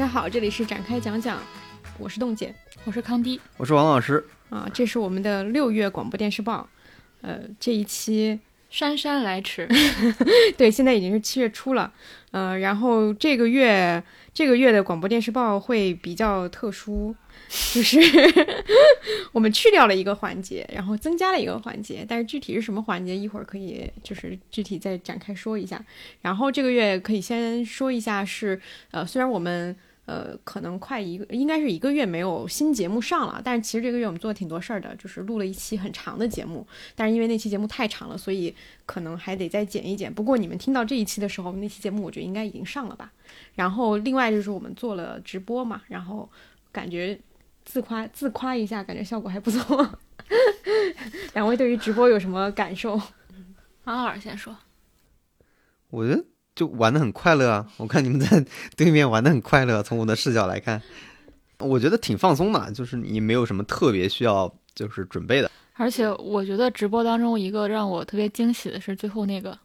大家好，这里是展开讲讲，我是冻姐，我是康迪，我是王老师。啊，这是我们的六月广播电视报，呃，这一期姗姗来迟，对，现在已经是七月初了，呃，然后这个月这个月的广播电视报会比较特殊。就是 我们去掉了一个环节，然后增加了一个环节，但是具体是什么环节，一会儿可以就是具体再展开说一下。然后这个月可以先说一下是，呃，虽然我们呃可能快一个，应该是一个月没有新节目上了，但是其实这个月我们做了挺多事儿的，就是录了一期很长的节目，但是因为那期节目太长了，所以可能还得再剪一剪。不过你们听到这一期的时候，那期节目我觉得应该已经上了吧。然后另外就是我们做了直播嘛，然后感觉。自夸自夸一下，感觉效果还不错。两位对于直播有什么感受？王老师先说。我觉得就玩的很快乐啊！我看你们在对面玩的很快乐，从我的视角来看，我觉得挺放松的，就是你没有什么特别需要就是准备的。而且我觉得直播当中一个让我特别惊喜的是最后那个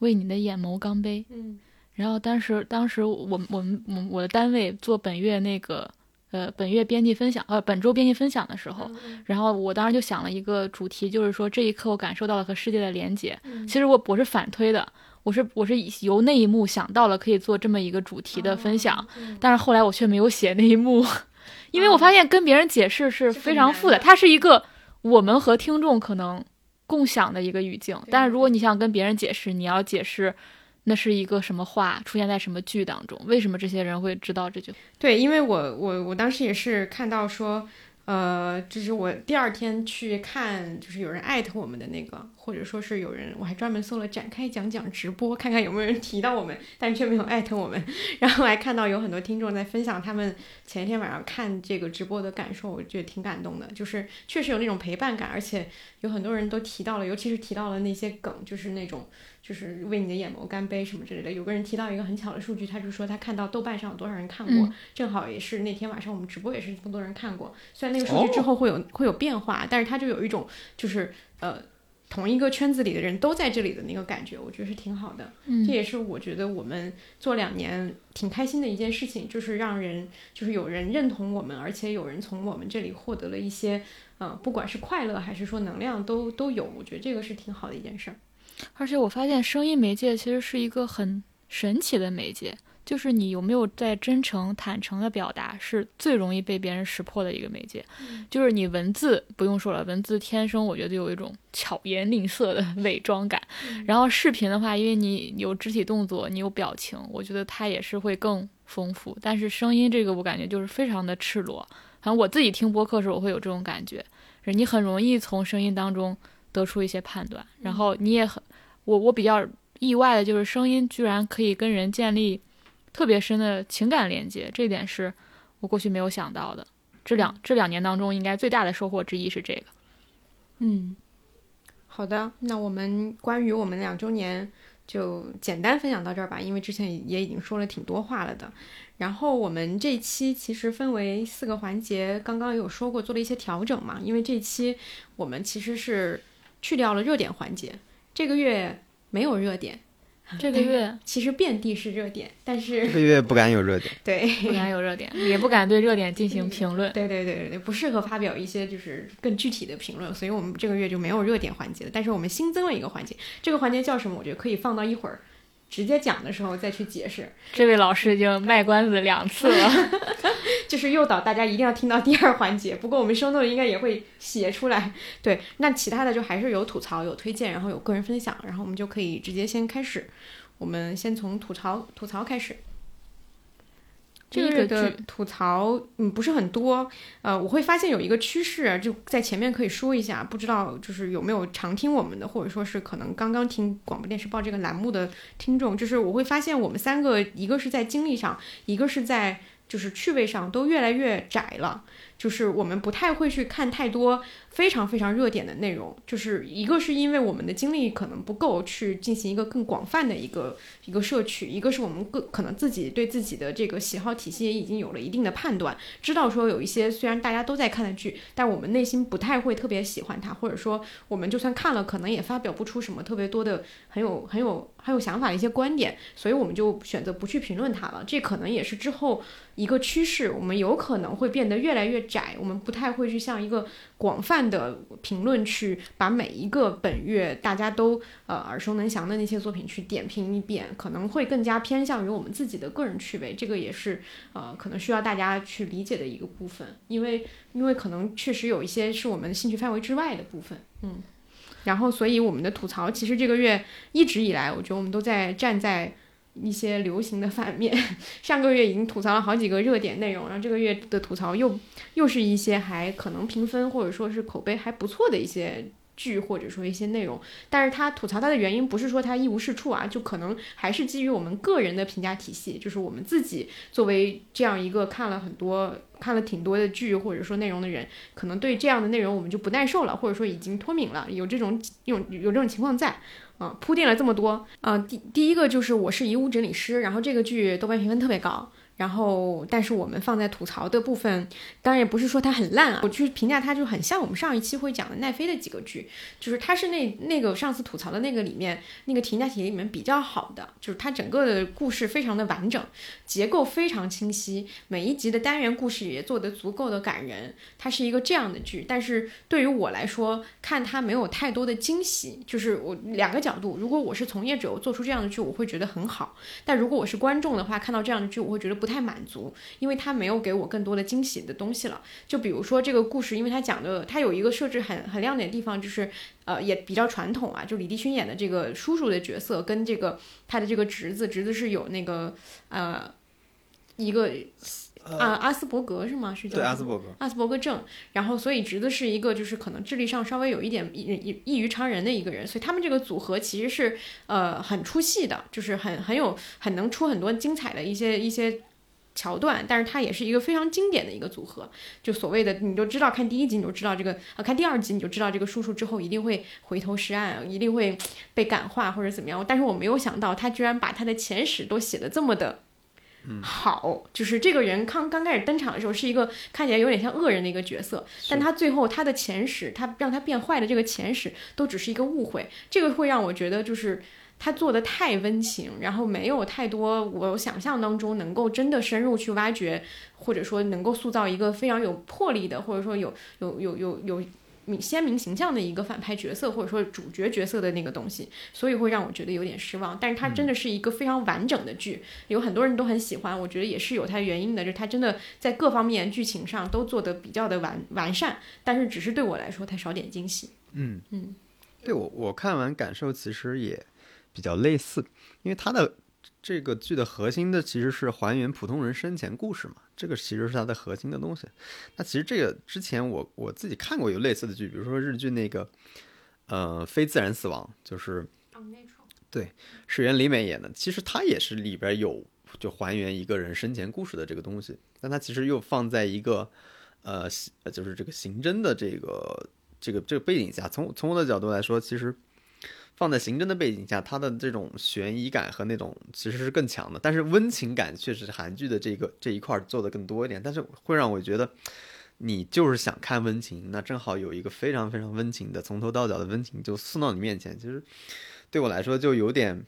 为你的眼眸干杯。嗯。然后当时当时我我们我我的单位做本月那个。呃，本月编辑分享，呃，本周编辑分享的时候，然后我当时就想了一个主题，就是说这一刻我感受到了和世界的连接。其实我我是反推的，我是我是由那一幕想到了可以做这么一个主题的分享，但是后来我却没有写那一幕，因为我发现跟别人解释是非常复杂，它是一个我们和听众可能共享的一个语境，但是如果你想跟别人解释，你要解释。那是一个什么话出现在什么剧当中？为什么这些人会知道这句？对，因为我我我当时也是看到说。呃，就是我第二天去看，就是有人艾特我们的那个，或者说是有人，我还专门搜了展开讲讲直播，看看有没有人提到我们，但却没有艾特我们。然后还看到有很多听众在分享他们前一天晚上看这个直播的感受，我觉得挺感动的。就是确实有那种陪伴感，而且有很多人都提到了，尤其是提到了那些梗，就是那种就是为你的眼眸干杯什么之类的。有个人提到一个很巧的数据，他就说他看到豆瓣上有多少人看过，正好也是那天晚上我们直播也是这么多人看过，虽然。那个数据之后会有会有变化，但是他就有一种就是呃同一个圈子里的人都在这里的那个感觉，我觉得是挺好的。嗯，这也是我觉得我们做两年挺开心的一件事情，就是让人就是有人认同我们，而且有人从我们这里获得了一些呃不管是快乐还是说能量都都有，我觉得这个是挺好的一件事儿。而且我发现声音媒介其实是一个很神奇的媒介。就是你有没有在真诚、坦诚的表达，是最容易被别人识破的一个媒介。就是你文字不用说了，文字天生我觉得有一种巧言令色的伪装感。然后视频的话，因为你有肢体动作，你有表情，我觉得它也是会更丰富。但是声音这个，我感觉就是非常的赤裸。反正我自己听播客的时候，我会有这种感觉，你很容易从声音当中得出一些判断。然后你也很，我我比较意外的就是声音居然可以跟人建立。特别深的情感连接，这点是我过去没有想到的。这两这两年当中，应该最大的收获之一是这个。嗯，好的，那我们关于我们两周年就简单分享到这儿吧，因为之前也已经说了挺多话了的。然后我们这期其实分为四个环节，刚刚有说过做了一些调整嘛，因为这期我们其实是去掉了热点环节，这个月没有热点。这个月 其实遍地是热点，但是这个月不敢有热点，对，不敢有热点，也不敢对热点进行评论。对对对对对，不适合发表一些就是更具体的评论，所以我们这个月就没有热点环节了。但是我们新增了一个环节，这个环节叫什么？我觉得可以放到一会儿。直接讲的时候再去解释。这位老师已经卖关子两次了，就是诱导大家一定要听到第二环节。不过我们生动应该也会写出来。对，那其他的就还是有吐槽、有推荐，然后有个人分享，然后我们就可以直接先开始。我们先从吐槽吐槽开始。这个的吐槽嗯不是很多，呃，我会发现有一个趋势，就在前面可以说一下，不知道就是有没有常听我们的，或者说是可能刚刚听广播电视报这个栏目的听众，就是我会发现我们三个，一个是在经历上，一个是在就是趣味上都越来越窄了。就是我们不太会去看太多非常非常热点的内容，就是一个是因为我们的精力可能不够去进行一个更广泛的一个一个摄取，一个是我们个可能自己对自己的这个喜好体系也已经有了一定的判断，知道说有一些虽然大家都在看的剧，但我们内心不太会特别喜欢它，或者说我们就算看了，可能也发表不出什么特别多的很有很有很有想法的一些观点，所以我们就选择不去评论它了。这可能也是之后一个趋势，我们有可能会变得越来越窄，我们不太会去像一个广泛的评论去把每一个本月大家都呃耳熟能详的那些作品去点评一遍，可能会更加偏向于我们自己的个人趣味，这个也是呃可能需要大家去理解的一个部分，因为因为可能确实有一些是我们兴趣范围之外的部分，嗯。然后，所以我们的吐槽其实这个月一直以来，我觉得我们都在站在一些流行的反面。上个月已经吐槽了好几个热点内容，然后这个月的吐槽又又是一些还可能评分或者说是口碑还不错的一些剧或者说一些内容。但是他吐槽他的原因不是说他一无是处啊，就可能还是基于我们个人的评价体系，就是我们自己作为这样一个看了很多。看了挺多的剧或者说内容的人，可能对这样的内容我们就不耐受了，或者说已经脱敏了，有这种有有这种情况在，啊，铺垫了这么多，啊，第第一个就是我是遗物整理师，然后这个剧豆瓣评分特别高。然后，但是我们放在吐槽的部分，当然也不是说它很烂啊。我去评价它，就很像我们上一期会讲的奈飞的几个剧，就是它是那那个上次吐槽的那个里面那个评价体里面比较好的，就是它整个的故事非常的完整，结构非常清晰，每一集的单元故事也做得足够的感人。它是一个这样的剧，但是对于我来说，看它没有太多的惊喜。就是我两个角度，如果我是从业者，我做出这样的剧，我会觉得很好；但如果我是观众的话，看到这样的剧，我会觉得。不太满足，因为他没有给我更多的惊喜的东西了。就比如说这个故事，因为他讲的，他有一个设置很很亮点的地方，就是呃也比较传统啊。就李帝勋演的这个叔叔的角色，跟这个他的这个侄子，侄子是有那个呃一个啊阿斯伯格是吗？是叫对阿斯伯格阿斯伯格症。然后所以侄子是一个就是可能智力上稍微有一点异异异于常人的一个人，所以他们这个组合其实是呃很出戏的，就是很很有很能出很多精彩的一些一些。桥段，但是它也是一个非常经典的一个组合，就所谓的你就知道看第一集你就知道这个啊，看第二集你就知道这个叔叔之后一定会回头是岸，一定会被感化或者怎么样。但是我没有想到他居然把他的前史都写的这么的好，就是这个人刚刚开始登场的时候是一个看起来有点像恶人的一个角色，但他最后他的前史，他让他变坏的这个前史都只是一个误会，这个会让我觉得就是。他做的太温情，然后没有太多我想象当中能够真的深入去挖掘，或者说能够塑造一个非常有魄力的，或者说有有有有有明鲜明形象的一个反派角色，或者说主角角色的那个东西，所以会让我觉得有点失望。但是它真的是一个非常完整的剧，有很多人都很喜欢，我觉得也是有它原因的，就是它真的在各方面剧情上都做得比较的完完善，但是只是对我来说它少点惊喜。嗯嗯，对我我看完感受其实也。比较类似，因为它的这个剧的核心的其实是还原普通人生前故事嘛，这个其实是它的核心的东西。那其实这个之前我我自己看过有类似的剧，比如说日剧那个呃非自然死亡，就是对是原里美演的，其实它也是里边有就还原一个人生前故事的这个东西，但它其实又放在一个呃就是这个刑侦的这个这个这个背景下，从从我的角度来说，其实。放在刑侦的背景下，它的这种悬疑感和那种其实是更强的，但是温情感确实是韩剧的这个这一块做的更多一点，但是会让我觉得，你就是想看温情，那正好有一个非常非常温情的从头到脚的温情就送到你面前，其实对我来说就有点，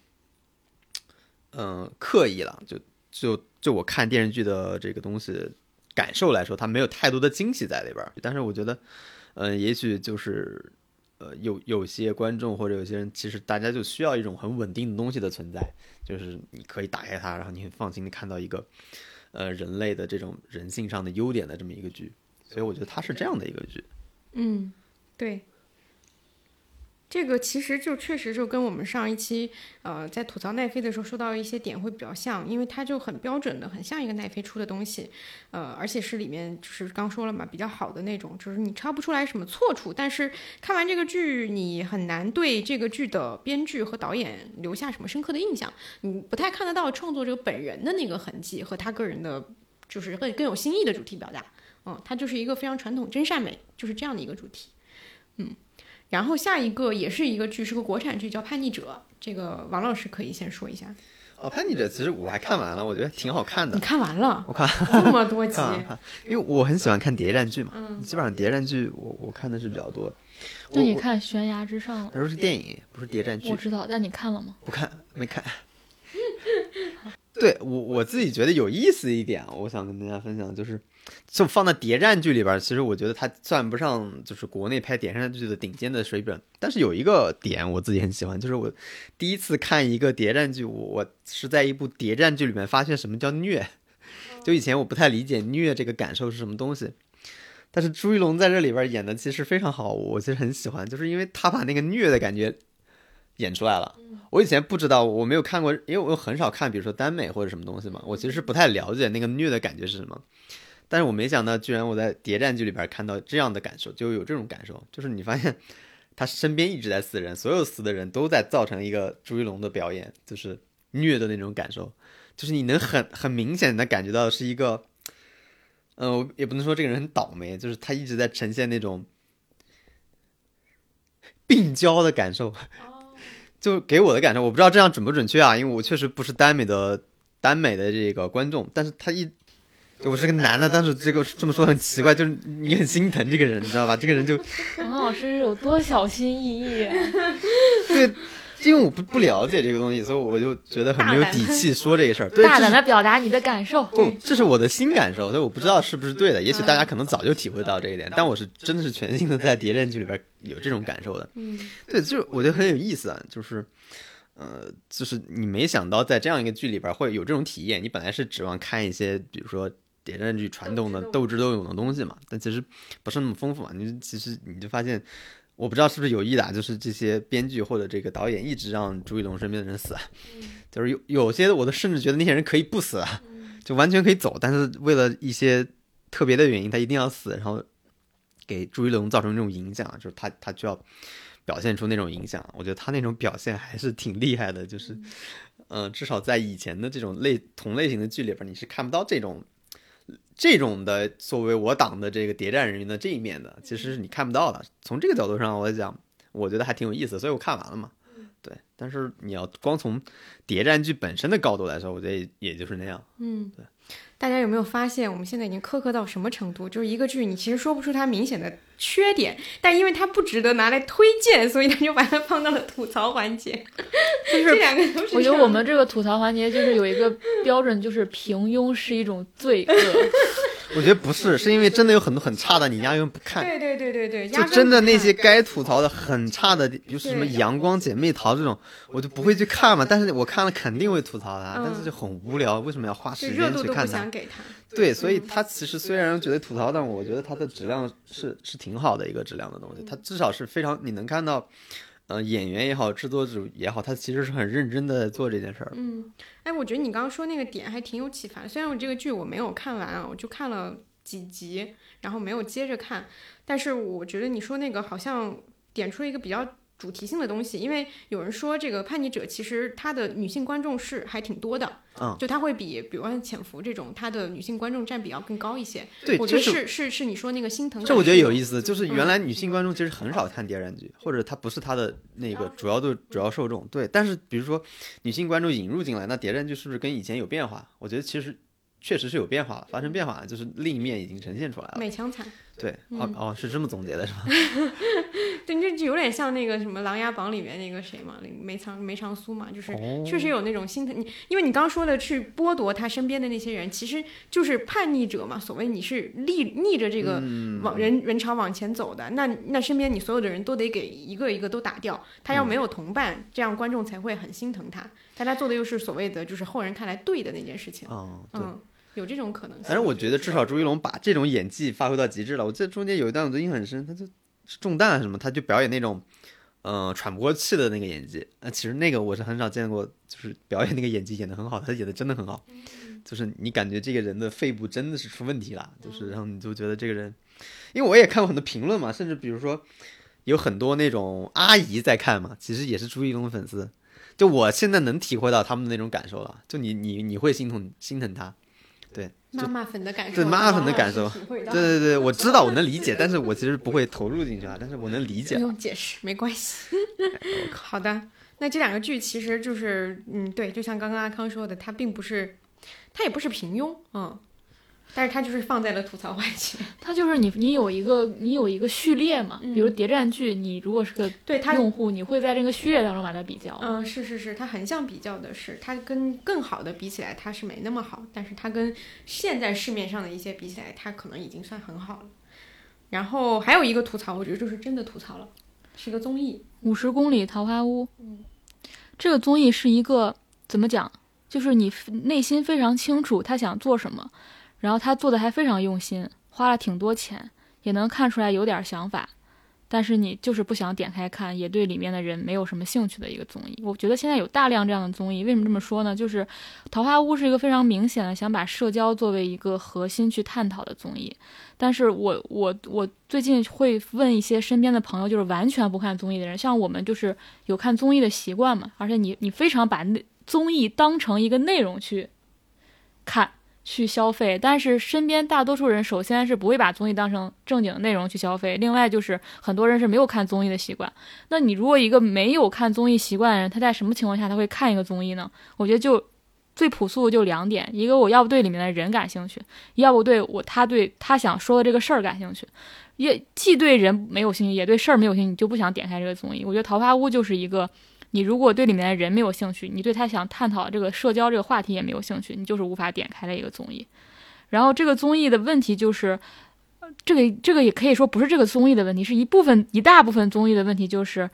嗯，刻意了，就就就我看电视剧的这个东西感受来说，它没有太多的惊喜在里边，但是我觉得，嗯，也许就是。呃，有有些观众或者有些人，其实大家就需要一种很稳定的东西的存在，就是你可以打开它，然后你很放心的看到一个，呃，人类的这种人性上的优点的这么一个剧，所以我觉得它是这样的一个剧。嗯，对。这个其实就确实就跟我们上一期，呃，在吐槽奈飞的时候说到一些点会比较像，因为它就很标准的，很像一个奈飞出的东西，呃，而且是里面就是刚说了嘛，比较好的那种，就是你抄不出来什么错处，但是看完这个剧，你很难对这个剧的编剧和导演留下什么深刻的印象，你不太看得到创作者本人的那个痕迹和他个人的，就是更更有新意的主题表达。嗯，它就是一个非常传统真善美，就是这样的一个主题。嗯，然后下一个也是一个剧，是个国产剧，叫《叛逆者》，这个王老师可以先说一下。哦，叛逆者其实我还看完了，我觉得挺好看的你。看完了我看这么多 集因为我很喜欢看谍战剧嘛，嗯基本上谍战剧我我看的是比较多。那你看《悬崖之上》了？那时候是电影，不是谍战剧我。知道，但你看了吗？不看，没看。对我我自己觉得有意思一点，我想跟大家分享，就是就放在谍战剧里边，其实我觉得它算不上就是国内拍谍战剧的顶尖的水准。但是有一个点我自己很喜欢，就是我第一次看一个谍战剧，我我是在一部谍战剧里面发现什么叫虐。就以前我不太理解虐这个感受是什么东西，但是朱一龙在这里边演的其实非常好，我其实很喜欢，就是因为他把那个虐的感觉演出来了。我以前不知道，我没有看过，因为我很少看，比如说耽美或者什么东西嘛，我其实是不太了解那个虐的感觉是什么。但是我没想到，居然我在谍战剧里边看到这样的感受，就有这种感受，就是你发现他身边一直在死人，所有死的人都在造成一个朱一龙的表演，就是虐的那种感受，就是你能很很明显的感觉到是一个，嗯、我也不能说这个人很倒霉，就是他一直在呈现那种病娇的感受，就给我的感受，我不知道这样准不准确啊，因为我确实不是耽美的耽美的这个观众，但是他一。我是个男的，但是这个这么说很奇怪，就是你很心疼这个人，你知道吧？这个人就 王老师有多小心翼翼？对，因为我不不了解这个东西，所以我就觉得很没有底气说这个事儿。对，大胆的表达你的感受。不，这是我的新感受，所以我不知道是不是对的。也许大家可能早就体会到这一点，但我是真的是全新的在谍战剧里边有这种感受的。嗯，对，就是我觉得很有意思啊，就是，呃，就是你没想到在这样一个剧里边会有这种体验。你本来是指望看一些，比如说谍战剧传统的斗智斗勇的东西嘛，但其实不是那么丰富嘛。你其实你就发现，我不知道是不是有意的啊，就是这些编剧或者这个导演一直让朱一龙身边的人死啊，就是有有些我都甚至觉得那些人可以不死啊，就完全可以走，但是为了一些特别的原因，他一定要死，然后给朱一龙造成这种影响，就是他他就要表现出那种影响。我觉得他那种表现还是挺厉害的，就是，嗯、至少在以前的这种类同类型的剧里边，你是看不到这种这种的作为我党的这个谍战人员的这一面的，其实是你看不到的。从这个角度上来讲，我觉得还挺有意思，所以我看完了嘛。对，但是你要光从谍战剧本身的高度来说，我觉得也也就是那样。嗯，大家有没有发现，我们现在已经苛刻到什么程度？就是一个剧，你其实说不出它明显的缺点，但因为它不值得拿来推荐，所以他就把它放到了吐槽环节。就是这两个都是我觉得我们这个吐槽环节就是有一个标准，就是平庸是一种罪恶。我觉得不是，是因为真的有很多很差的，你压根不看。对对对对对，就真的那些该吐槽的很差的，比如什么阳光姐妹淘这种，我就不会去看嘛。但是我看了肯定会吐槽它，嗯但是就很无聊，为什么要花就时间去看它想？给他。对，所以它其实虽然觉得吐槽，但我觉得它的质量是是挺好的一个质量的东西。它至少是非常你能看到，呃，演员也好，制作组也好，他其实是很认真的做这件事儿。嗯，哎，我觉得你刚刚说那个点还挺有启发。虽然我这个剧我没有看完啊，我就看了几集，然后没有接着看，但是我觉得你说那个好像点出了一个比较主题性的东西，因为有人说这个叛逆者其实他的女性观众是还挺多的，嗯，就他会比比如说像潜伏这种，他的女性观众占比要更高一些。对，我觉得是是是是你说那个心疼，这我觉得有意思。思，就是原来女性观众其实很少看谍战剧，或者她不是她的那个主要的主要受众。对，但是比如说女性观众引入进来，那谍战剧是不是跟以前有变化？我觉得其实确实是有变化了，发生变化了，就是另一面已经呈现出来了。美强惨，对，哦嗯哦，是这么总结的是吧？对，这就有点像那个什么《琅琊榜》里面那个谁嘛，那个梅长梅长苏嘛，就是哦确实有那种心疼你，因为你刚刚说的去剥夺他身边的那些人，其实就是叛逆者嘛。所谓你是逆逆着这个嗯往人人潮往前走的，那那身边你所有的人都得给一个一个都打掉，他要没有同伴，这样观众才会很心疼他。但他做的又是所谓的就是后人看来对的那件事情。嗯，有这种可能性。反正我觉得至少朱一龙把这种演技发挥到极致了。我记得中间有一段我都印象很深，他就是中弹什么，他就表演那种，呃，喘不过气的那个演技。那、其实那个我是很少见过，就是表演那个演技演得很好，他演的真的很好。就是你感觉这个人的肺部真的是出问题了，就是然后你就觉得这个人，因为我也看过很多评论嘛，甚至比如说有很多那种阿姨在看嘛，其实也是朱一龙的粉丝。就我现在能体会到他们的那种感受了，就你你你会心疼心疼他，对，妈妈粉的感受，对妈妈粉的感受对对对，我知道，我能理解，但是我其实不会投入进去啊，但是我能理解不。用解释，没关系。好的，那这两个剧其实就是，嗯，对，就像刚刚阿康说的，它并不是，它也不是平庸，嗯，但是它就是放在了吐槽环节。它就是你你有一个你有一个序列嘛，比如谍战剧，你如果是个对它，用户，你会在这个序列当中把它比较。嗯，是是是，它横向比较的是，它跟更好的比起来，它是没那么好，但是它跟现在市面上的一些比起来，它可能已经算很好了。然后还有一个吐槽，我觉得就是真的吐槽了，是一个综艺，五十公里桃花坞，嗯这个综艺是一个怎么讲？就是你内心非常清楚他想做什么，然后他做的还非常用心，花了挺多钱，也能看出来有点想法，但是你就是不想点开看，也对里面的人没有什么兴趣的一个综艺。我觉得现在有大量这样的综艺，为什么这么说呢？就是《桃花坞》是一个非常明显的想把社交作为一个核心去探讨的综艺，但是我我我最近会问一些身边的朋友，就是完全不看综艺的人，像我们就是有看综艺的习惯嘛，而且你你非常把那综艺当成一个内容去看。去消费，但是身边大多数人首先是不会把综艺当成正经的内容去消费，另外就是很多人是没有看综艺的习惯。那你如果一个没有看综艺习惯的人，他在什么情况下他会看一个综艺呢？我觉得就最朴素的就两点，一个我要不对里面的人感兴趣，要不对我他对他想说的这个事儿感兴趣，也既对人没有兴趣，也对事儿没有兴趣，你就不想点开这个综艺。我觉得《桃花坞》就是一个。你如果对里面的人没有兴趣，你对他想探讨这个社交这个话题也没有兴趣，你就是无法点开的一个综艺。然后这个综艺的问题就是，这个这个也可以说不是这个综艺的问题，是一部分一大部分综艺的问题，就是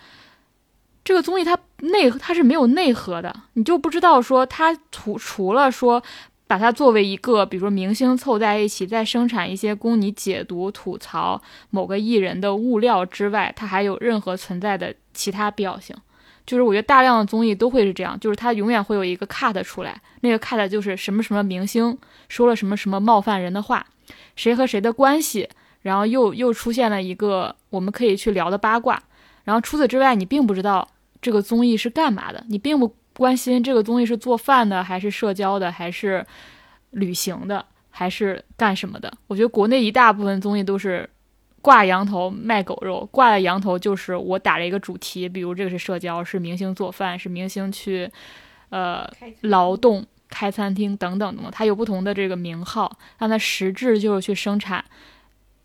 这个综艺它内它是没有内核的，你就不知道说它除除了说把它作为一个比如说明星凑在一起再生产一些供你解读吐槽某个艺人的物料之外，它还有任何存在的其他必要性。就是我觉得大量的综艺都会是这样，就是它永远会有一个 cut 出来，那个 cut 就是什么什么明星说了什么什么冒犯人的话，谁和谁的关系，然后又又出现了一个我们可以去聊的八卦，然后除此之外，你并不知道这个综艺是干嘛的，你并不关心这个综艺是做饭的，还是社交的，还是旅行的，还是干什么的。我觉得国内一大部分综艺都是。挂羊头卖狗肉，挂的羊头就是我打了一个主题，比如这个是社交，是明星做饭，是明星去，呃，劳动开餐厅等等等等，它有不同的这个名号，但它实质就是去生产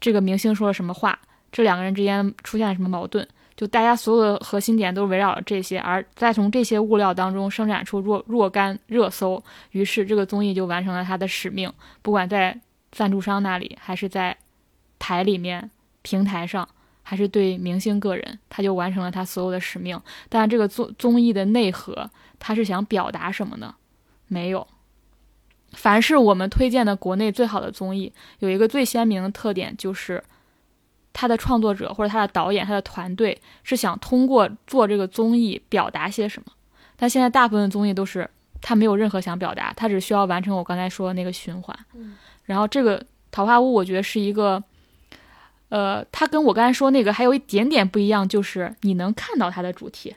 这个明星说了什么话，这两个人之间出现了什么矛盾，就大家所有的核心点都围绕着这些，而再从这些物料当中生产出若若干热搜，于是这个综艺就完成了它的使命，不管在赞助商那里还是在台里面。平台上还是对明星个人，他就完成了他所有的使命。但是这个综综艺的内核，他是想表达什么呢？没有。凡是我们推荐的国内最好的综艺，有一个最鲜明的特点，就是他的创作者或者他的导演、他的团队是想通过做这个综艺表达些什么。但现在大部分综艺都是他没有任何想表达，他只需要完成我刚才说的那个循环。嗯、然后这个《桃花坞》，我觉得是一个。呃，它跟我刚才说那个还有一点点不一样，就是你能看到它的主题，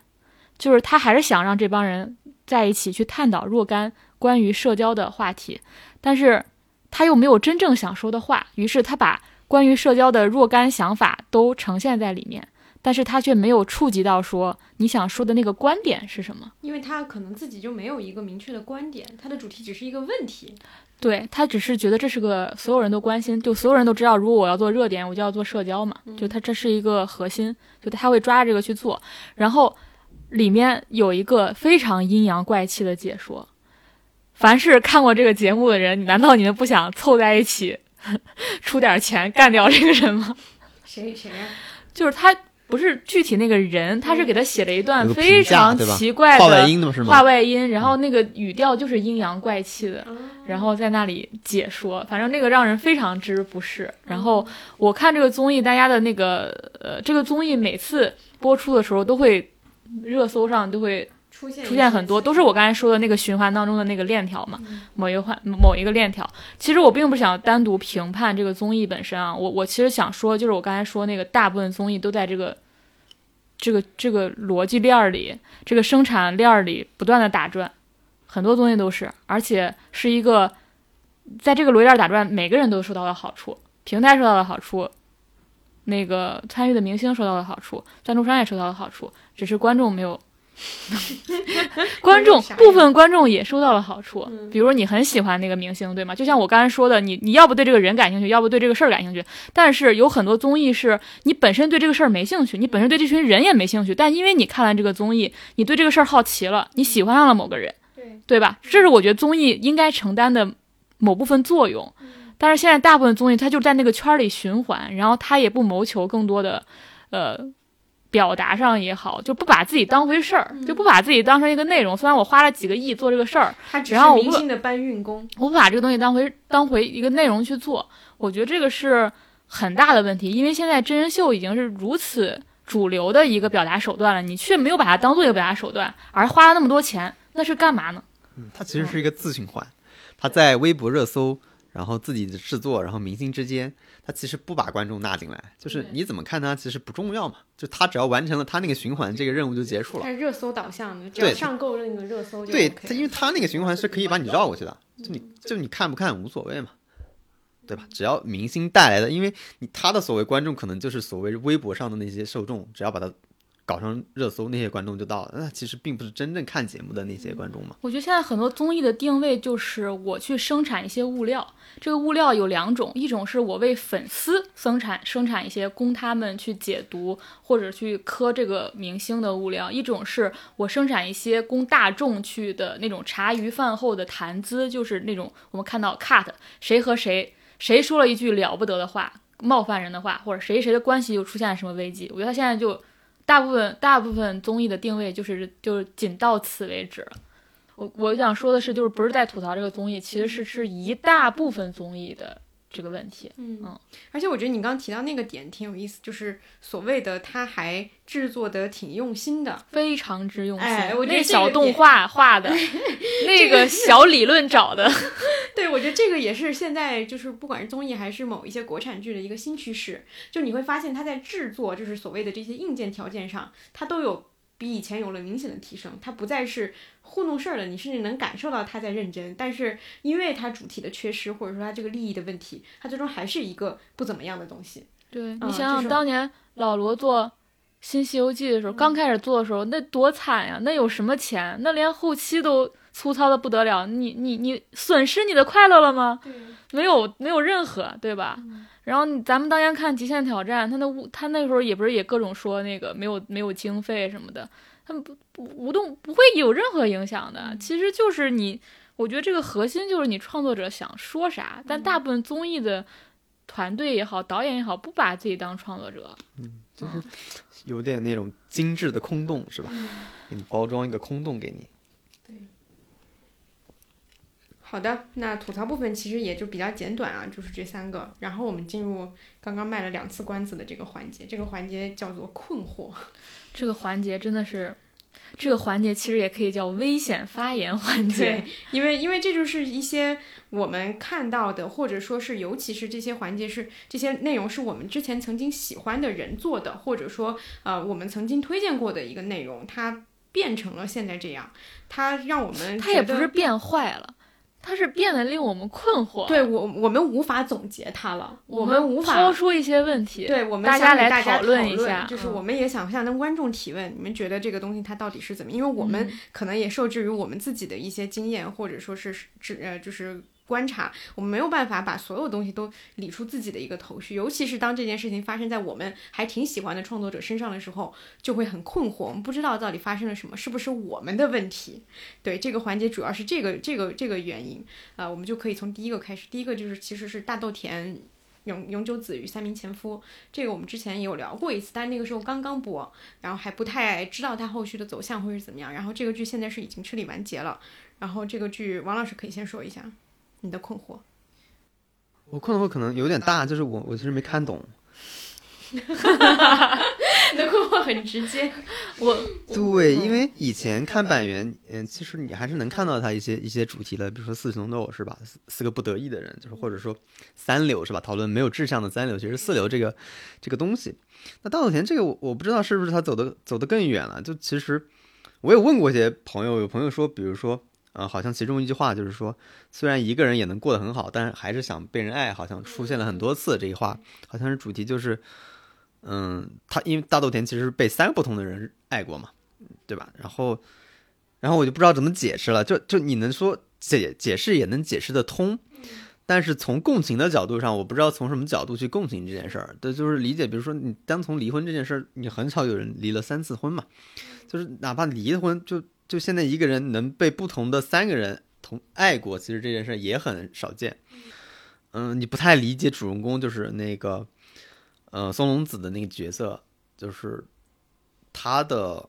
就是他还是想让这帮人在一起去探讨若干关于社交的话题，但是他又没有真正想说的话，于是他把关于社交的若干想法都呈现在里面，但是他却没有触及到说你想说的那个观点是什么，因为他可能自己就没有一个明确的观点，他的主题只是一个问题。对他只是觉得这是个所有人都关心，就所有人都知道，如果我要做热点，我就要做社交嘛，就他这是一个核心，就他会抓着这个去做。然后里面有一个非常阴阳怪气的解说，凡是看过这个节目的人，难道你们不想凑在一起 出点钱干掉这个人吗？谁谁呀、啊？就是他。不是具体那个人，他是给他写了一段非常奇怪的话外音的是吗？话外音，然后那个语调就是阴阳怪气的，哦然后在那里解说，反正那个让人非常之不适。然后我看这个综艺，大家的那个呃，这个综艺每次播出的时候都会热搜上都会出现出现很多，都是我刚才说的那个循环当中的那个链条嘛，某一个环某一个链条。其实我并不想单独评判这个综艺本身啊，我我其实想说，就是我刚才说那个大部分综艺都在这个这个这个逻辑链儿里，这个生产链儿里不断的打转，很多东西都是，而且是一个在这个逻辑链打转，每个人都受到了好处，平台受到了好处，那个参与的明星受到了好处，赞助商也受到了好处，只是观众没有。观众部分观众也收到了好处，嗯比如你很喜欢那个明星，对吗？就像我刚才说的，你你要不对这个人感兴趣，要不对这个事儿感兴趣。但是有很多综艺是你本身对这个事儿没兴趣，你本身对这群人也没兴趣，但因为你看了这个综艺，你对这个事儿好奇了，你喜欢上了某个人，对，对吧？这是我觉得综艺应该承担的某部分作用。但是现在大部分综艺它就在那个圈儿里循环，然后它也不谋求更多的，呃，表达上也好，就不把自己当回事儿，就不把自己当成一个内容。虽然我花了几个亿做这个事儿，他只是然后我不明星的搬运工。我不把这个东西当回当回一个内容去做，我觉得这个是很大的问题，因为现在真人秀已经是如此主流的一个表达手段了，你却没有把它当做一个表达手段，而花了那么多钱，那是干嘛呢？嗯，它其实是一个自循环，它在微博热搜，然后自己的制作，然后明星之间，他其实不把观众纳进来，就是你怎么看他其实不重要嘛，就他只要完成了他那个循环，这个任务就结束了它。是热搜导向的，只要上够那个热搜就对 OK 它，因为他那个循环是可以把你绕过去的，就你就你看不看无所谓嘛，对吧？只要明星带来的，因为你他的所谓观众可能就是所谓微博上的那些受众，只要把它搞上热搜，那些观众就到了。那其实并不是真正看节目的那些观众嘛。我觉得现在很多综艺的定位就是我去生产一些物料，这个物料有两种，一种是我为粉丝生产生产一些供他们去解读或者去磕这个明星的物料，一种是我生产一些供大众去的那种茶余饭后的谈资，就是那种我们看到 cut 谁和谁谁说了一句了不得的话，冒犯人的话，或者谁谁的关系又出现了什么危机，我觉得他现在就大部分大部分综艺的定位就是就是仅到此为止。我我想说的是，就是不是在吐槽这个综艺，其实是是一大部分综艺的这个问题。嗯嗯，而且我觉得你刚刚提到那个点挺有意思，就是所谓的他还制作的挺用心的，非常之用心，哎我觉得那小动画画的，那个小理论找的，对，我觉得这个也是现在就是不管是综艺还是某一些国产剧的一个新趋势，就你会发现它在制作就是所谓的这些硬件条件上，它都有比以前有了明显的提升，它不再是糊弄事儿了，你甚至能感受到他在认真，但是因为他主体的缺失或者说他这个利益的问题，他最终还是一个不怎么样的东西。嗯对你想想，当年老罗做《新西游记》的时候，刚开始做的时候，那多惨呀！那有什么钱？那连后期都粗糙的不得了。你你你损失你的快乐了吗？没有，没有任何，对吧？然后咱们当年看《极限挑战》，他那无他那时候也不是也各种说那个没有没有经费什么的，他们不不无动不会有任何影响的。其实就是你，我觉得这个核心就是你创作者想说啥，但大部分综艺的团队也好，导演也好，不把自己当创作者。嗯就是有点那种精致的空洞，是吧？给你包装一个空洞给你。好的，那吐槽部分其实也就比较简短啊，就是这三个。然后我们进入刚刚卖了两次关子的这个环节，这个环节叫做困惑。这个环节真的是，这个环节其实也可以叫危险发言环节。，因为因为这就是一些我们看到的，或者说是尤其是这些环节是这些内容是我们之前曾经喜欢的人做的，或者说呃我们曾经推荐过的一个内容，它变成了现在这样，它让我们它也不是变坏了，它是变得令我们困惑。对我我们无法总结它了，我们无法抛出一些问题，对我们大家来讨论一下就是嗯我们也想向观众提问，你们觉得这个东西它到底是怎么？因为我们嗯可能也受制于我们自己的一些经验，或者说是只呃就是。观察，我们没有办法把所有东西都理出自己的一个头绪，尤其是当这件事情发生在我们还挺喜欢的创作者身上的时候，就会很困惑，我们不知道到底发生了什么，是不是我们的问题？对，这个环节主要是这个这个这个原因啊、我们就可以从第一个开始，第一个就是其实是大豆田永永久子与三名前夫，这个我们之前也有聊过一次，但那个时候刚刚播，然后还不太知道它后续的走向会是怎么样。然后这个剧现在是已经彻底完结了，然后这个剧王老师可以先说一下你的困惑。我困惑可能有点大，就是我我其实没看懂。你的困惑很直接，我对，因为以前看板垣，嗯，其实你还是能看到他一些一些主题的，比如说四重奏是吧？四四个不得意的人，就是或者说三流是吧？讨论没有志向的三流，其实四流这个这个东西。那大豆田这个我我不知道是不是他走的走得更远了。就其实我也问过一些朋友，有朋友说，比如说呃，好像其中一句话就是说，虽然一个人也能过得很好，但是还是想被人爱，好像出现了很多次这一话，好像是主题就是，嗯，他因为大豆田其实是被三个不同的人爱过嘛，对吧？然后，然后我就不知道怎么解释了，就就你能说解解释也能解释得通。但是从共情的角度上，我不知道从什么角度去共情这件事儿。对，就是理解，比如说你单从离婚这件事儿，你很少有人离了三次婚嘛，就是哪怕离婚，就就现在一个人能被不同的三个人同爱过，其实这件事也很少见。嗯，你不太理解主人公就是那个，呃，松隆子的那个角色，就是他的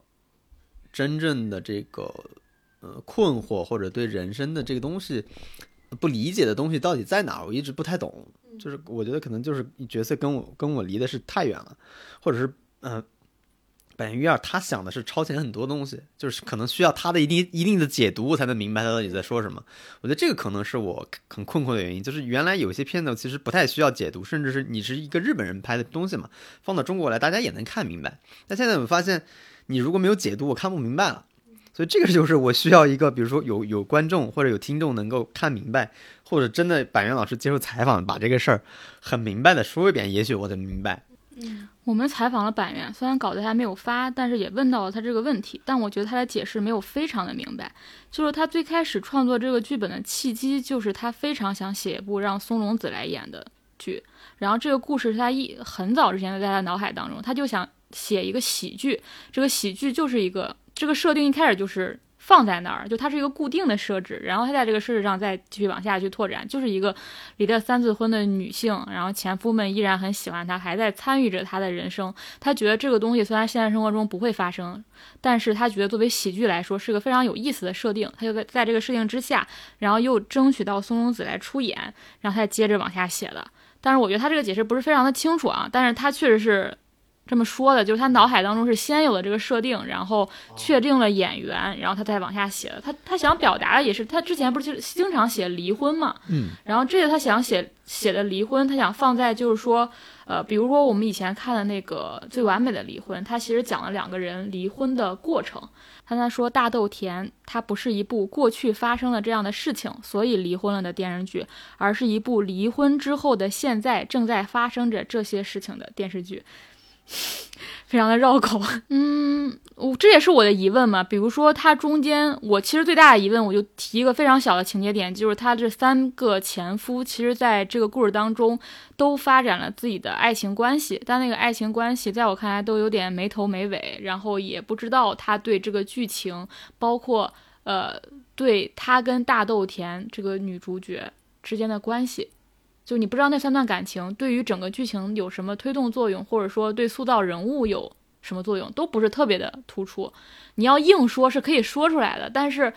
真正的这个呃困惑或者对人生的这个东西。不理解的东西到底在哪？我一直不太懂。就是我觉得可能就是角色跟我跟我离的是太远了，或者是嗯、板垣二他想的是超前很多东西，就是可能需要他的一定一定的解读，我才能明白他到底在说什么。我觉得这个可能是我很困惑的原因，就是原来有些片子其实不太需要解读，甚至是你是一个日本人拍的东西嘛，放到中国来大家也能看明白。但现在我发现，你如果没有解读，我看不明白了。所以这个就是我需要一个，比如说有有观众或者有听众能够看明白，或者真的板垣老师接受采访，把这个事儿很明白的说一遍，也许我才明白。嗯，我们采访了板垣，虽然稿子还没有发，但是也问到了他这个问题，但我觉得他的解释没有非常的明白。就是他最开始创作这个剧本的契机，就是他非常想写一部让松隆子来演的剧，然后这个故事是他一很早之前就在他脑海当中，他就想写一个喜剧，这个喜剧就是一个。这个设定一开始就是放在那儿，就它是一个固定的设置，然后它在这个设置上再继续往下去拓展，就是一个离了三次婚的女性，然后前夫们依然很喜欢她，还在参与着她的人生。她觉得这个东西虽然现实生活中不会发生，但是她觉得作为喜剧来说是个非常有意思的设定。她就在在这个设定之下，然后又争取到松隆子来出演，然后她接着往下写的。但是我觉得他这个解释不是非常的清楚啊，但是他确实是。这么说的，就是他脑海当中是先有了这个设定，然后确定了演员，然后他再往下写的。他他想表达的也是，他之前不是就经常写离婚嘛，嗯，然后这个他想写写的离婚，他想放在就是说，呃，比如说我们以前看的那个《最完美的离婚》，他其实讲了两个人离婚的过程。他他说大豆田，它不是一部过去发生了这样的事情，所以离婚了的电视剧，而是一部离婚之后的现在正在发生着这些事情的电视剧。非常的绕口，嗯，我这也是我的疑问嘛。比如说，它中间我其实最大的疑问，我就提一个非常小的情节点，就是他这三个前夫，其实在这个故事当中都发展了自己的爱情关系，但那个爱情关系在我看来都有点没头没尾，然后也不知道他对这个剧情，包括呃，对他跟大豆田这个女主角之间的关系。就你不知道那三段感情对于整个剧情有什么推动作用，或者说对塑造人物有什么作用，都不是特别的突出。你要硬说是可以说出来的，但是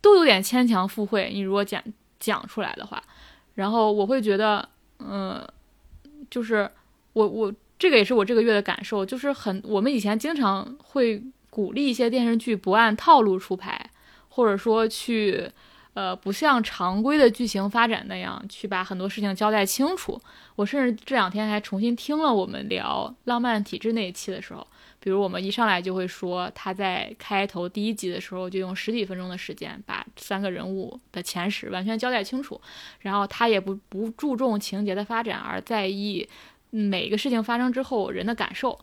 都有点牵强附会。你如果讲讲出来的话，然后我会觉得，嗯，就是我我这个也是我这个月的感受，就是很我们以前经常会鼓励一些电视剧不按套路出牌，或者说去。呃，不像常规的剧情发展那样去把很多事情交代清楚。我甚至这两天还重新听了我们聊浪漫体质那一期的时候，比如我们一上来就会说，他在开头第一集的时候就用十几分钟的时间把三个人物的前史完全交代清楚，然后他也不不注重情节的发展，而在意每个事情发生之后人的感受。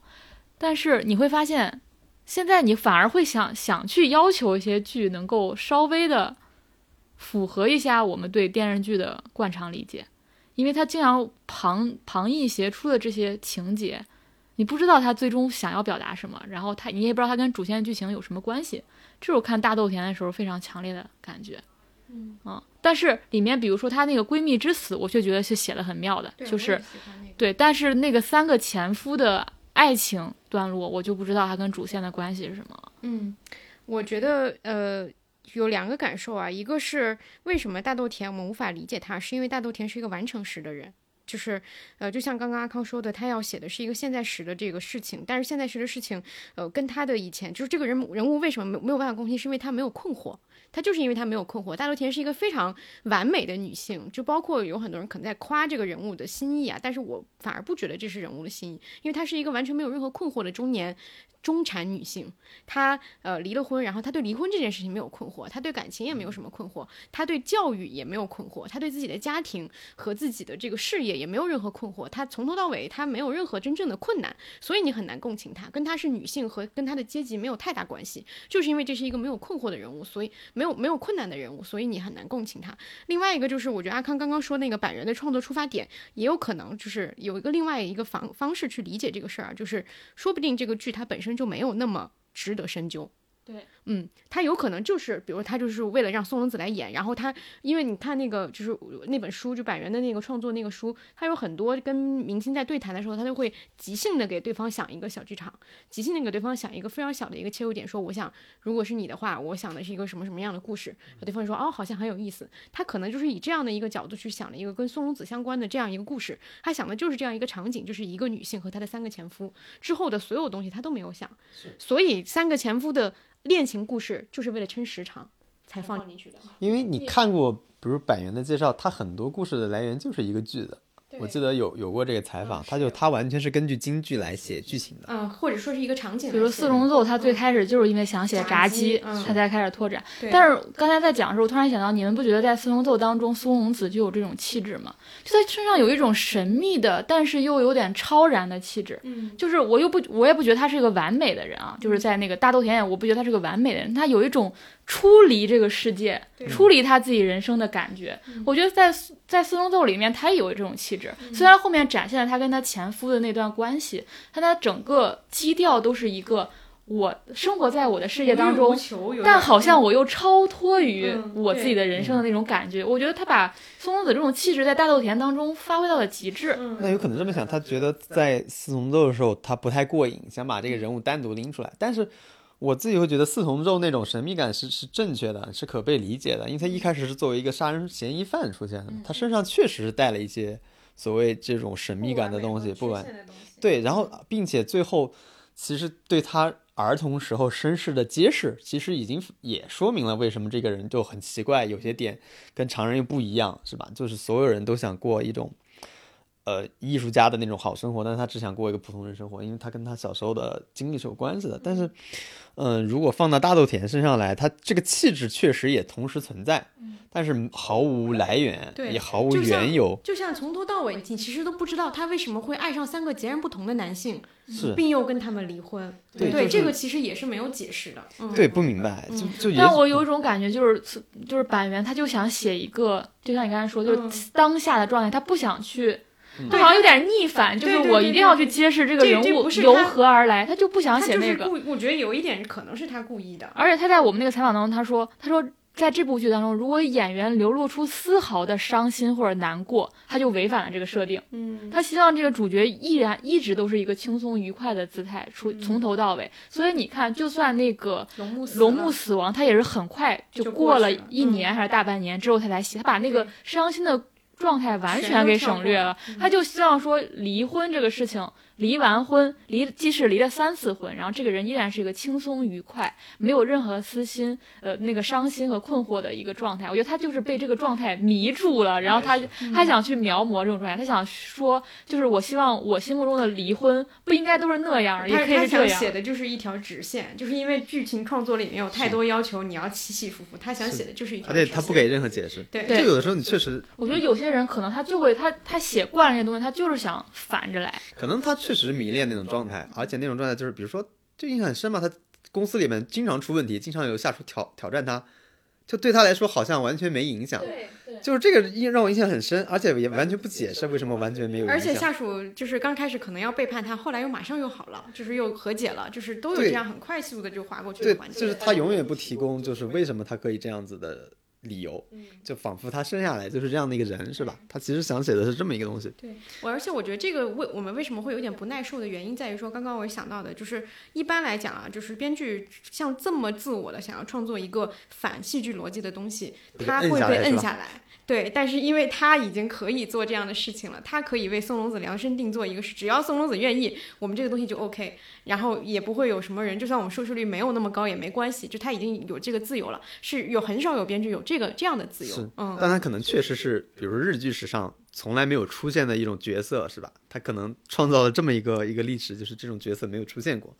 但是你会发现，现在你反而会想想去要求一些剧能够稍微的。符合一下我们对电视剧的惯常理解，因为他经常旁旁逸斜出的这些情节，你不知道他最终想要表达什么，然后他你也不知道他跟主线剧情有什么关系，这是我看大豆田的时候非常强烈的感觉。嗯啊，但是里面比如说她那个闺蜜之死，我却觉得是写的很妙的，就是对，但是那个三个前夫的爱情段落，我就不知道他跟主线的关系是什么。嗯，我觉得呃。有两个感受啊，一个是为什么大豆田我们无法理解他，是因为大豆田是一个完成时的人，就是呃，就像刚刚阿康说的，他要写的是一个现在时的这个事情，但是现在时的事情，呃，跟他的以前就是这个人人物为什么没没有办法共情，是因为他没有困惑，他就是因为他没有困惑。大豆田是一个非常完美的女性，就包括有很多人可能在夸这个人物的心意啊，但是我反而不觉得这是人物的心意，因为她是一个完全没有任何困惑的中年。中产女性，她呃离了婚，然后她对离婚这件事情没有困惑，她对感情也没有什么困惑，她对教育也没有困惑，她对自己的家庭和自己的这个事业也没有任何困惑，她从头到尾她没有任何真正的困难，所以你很难共情她，跟她是女性和跟她的阶级没有太大关系，就是因为这是一个没有困惑的人物，所以没有没有困难的人物，所以你很难共情她。另外一个就是，我觉得阿康刚刚说那个板垣的创作出发点，也有可能就是有一个另外一个方方式去理解这个事儿，就是说不定这个剧它本身就没有那么值得深究。对，嗯，他有可能就是，比如他就是为了让松隆子来演，然后他因为你看那个就是那本书，就板垣的那个创作那个书，他有很多跟明星在对谈的时候，他就会即兴的给对方想一个小剧场，即兴的给对方想一个非常小的一个切入点，说我想如果是你的话，我想的是一个什么什么样的故事，对方说哦好像很有意思，他可能就是以这样的一个角度去想了一个跟松隆子相关的这样一个故事，他想的就是这样一个场景，就是一个女性和她的三个前夫。之后的所有东西他都没有想，所以三个前夫的恋情故事就是为了撑时长才放进去的。因为你看过，比如百元的介绍，他很多故事的来源就是一个剧的。我记得有有过这个采访，他就他完全是根据京剧来写剧情的。嗯，或者说是一个场景比如四重奏，他最开始就是因为想写炸炸鸡，他才开始拓展。但是刚才在讲的时候，我突然想到，你们不觉得在四重奏当中，松隆子就有这种气质吗？就他身上有一种神秘的，但是又有点超然的气质。嗯，就是我又不，我也不觉得他是一个完美的人啊。就是在那个大豆田野，我不觉得他是个完美的人，他有一种出离这个世界，出离他自己人生的感觉。我觉得在在四重奏里面，他也有这种气质。虽然后面展现了他跟他前夫的那段关系，但他整个基调都是一个我生活在我的世界当中，但好像我又超脱于嗯我自己的人生的那种感觉。我觉得他把松松子这种气质在大豆田当中发挥到了极致。嗯那有可能这么想，他觉得在四重奏的时候他不太过瘾，想把这个人物单独拎出来。但是我自己会觉得四重奏那种神秘感是是正确的，是可被理解的，因为他一开始是作为一个杀人嫌疑犯出现的，他身上确实是带了一些所谓这种神秘感的东西，不管对，然后并且最后其实对他儿童时候身世的揭示，其实已经也说明了为什么这个人就很奇怪，有些点跟常人又不一样，是吧？就是所有人都想过一种。呃，艺术家的那种好生活，但是他只想过一个普通人生活，因为他跟他小时候的经历是有关系的。但是，嗯、如果放到大豆田身上来，他这个气质确实也同时存在，但是毫无来源，对也毫无缘由。就像从头到尾，你其实都不知道他为什么会爱上三个截然不同的男性，是并又跟他们离婚。对就是这个其实也是没有解释的。嗯，对，不明白，就就也但我有一种感觉，就是就是板垣他就想写一个，就像你刚才说，就是当下的状态，他不想去。他好像有点逆反，就是我一定要去揭示这个人物由何而来，他就不想写那个。我觉得有一点可能是他故意的。而且他在我们那个采访当中，他说，他说在这部剧当中，如果演员流露出丝毫的伤心或者难过，他就违反了这个设定。嗯，他希望这个主角依然一直都是一个轻松愉快的姿态，出从头到尾。所以你看，就算那个龙木死亡，他也是很快就就过了一年还是大半年之后他才写，他把那个伤心的状态完全给省略了。他就希望说，离婚这个事情，离完婚，离即使离了三次婚，然后这个人依然是一个轻松愉快，没有任何私心，呃，那个伤心和困惑的一个状态。我觉得他就是被这个状态迷住了，然后他他想去描摹这种状态，他想说，就是我希望我心目中的离婚不应该都是那样，也他他可以是这样。想写的就是一条直线，就是因为剧情创作里面有太多要求，你要起起伏伏。他想写的就是一条而直线。且他不给任何解释。对就有的时候你确实，我觉得有些人可能他就会他他写惯了这些东西，他就是想反着来。可能他确实迷恋那种状态，而且那种状态就是，比如说，就印象很深嘛，他公司里面经常出问题，经常有下属挑挑战他，就对他来说好像完全没影响。就是这个印让我印象很深，而且也完全不解释为什么完全没有影响。而且下属就是刚开始可能要背叛他，后来又马上又好了，就是又和解了，就是都有这样很快速的就划过去对的环，节。就是他永远不提供，就是为什么他可以这样子的理由，嗯就仿佛他生下来就是这样的一个人，是吧？他其实想写的是这么一个东西。对我，而且我觉得这个为我们为什么会有点不耐受的原因在于说，刚刚我想到的，就是一般来讲啊，就是编剧像这么自我的想要创作一个反戏剧逻辑的东西，他会被摁下来。对，但是因为他已经可以做这样的事情了，他可以为松隆子量身定做一个事，只要松隆子愿意，我们这个东西就 OK，然后也不会有什么人，就算我们收视率没有那么高也没关系，就他已经有这个自由了，是有很少有编剧有这个这样的自由，嗯，但他可能确实是，比如日剧史上从来没有出现的一种角色，是吧？他可能创造了这么一个一个历史，就是这种角色没有出现过。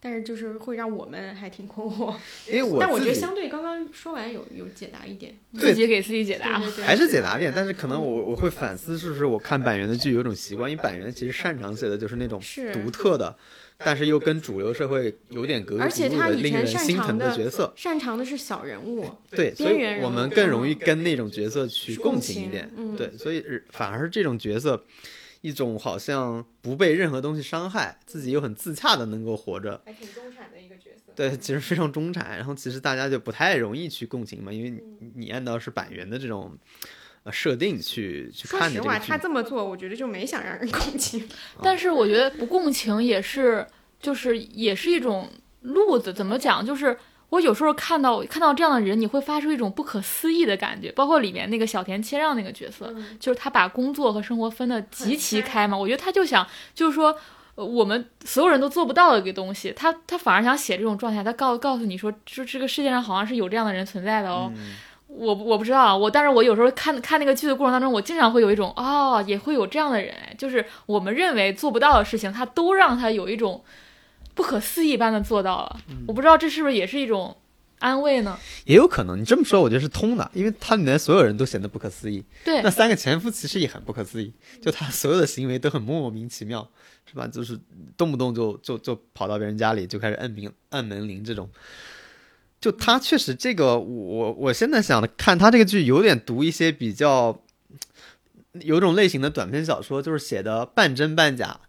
但是就是会让我们还挺困惑。因为我但我觉得相对刚刚说完有有解答一点，自己给自己解答。对对对，还是解答点，但是可能我我会反思，是不是我看板垣的剧有一种习惯，因为板垣其实擅长写的就是那种独特的，但是又跟主流社会有点格格而且不入的、令人心疼的角色。擅长的是小人物，对，所以我们更容易跟那种角色去共共情情一点。嗯对，所以反而是这种角色，一种好像不被任何东西伤害，自己又很自洽的能够活着。还挺中产的一个角色。对，其实非常中产，然后其实大家就不太容易去共情嘛，因为你你按照是板垣的这种呃设定去去说实话，看的这个剧他这么做，我觉得就没想让人共情。但是我觉得不共情也是，就是也是一种路子。怎么讲？就是我有时候看到看到这样的人，你会发出一种不可思议的感觉。包括里面那个小田切让那个角色，嗯就是他把工作和生活分得极其开嘛。我觉得他就想，就是说。呃我们所有人都做不到的一个东西，他他反而想写这种状态，他告告诉你说，就这个世界上好像是有这样的人存在的哦。嗯我我不知道啊，我但是我有时候看看那个剧的过程当中，我经常会有一种哦，也会有这样的人，哎就是我们认为做不到的事情，他都让他有一种不可思议般的做到了。我不知道这是不是也是一种安慰呢？也有可能，你这么说我觉得是通的，因为它里面所有人都显得不可思议。对那三个前夫其实也很不可思议，就他 所有的行为都很莫名其妙，是吧？就是动不动就就就跑到别人家里就开始摁门摁门铃这种。就他确实这个，我我现在想的看他这个剧有点读一些比较有种类型的短篇小说，就是写的半真半假。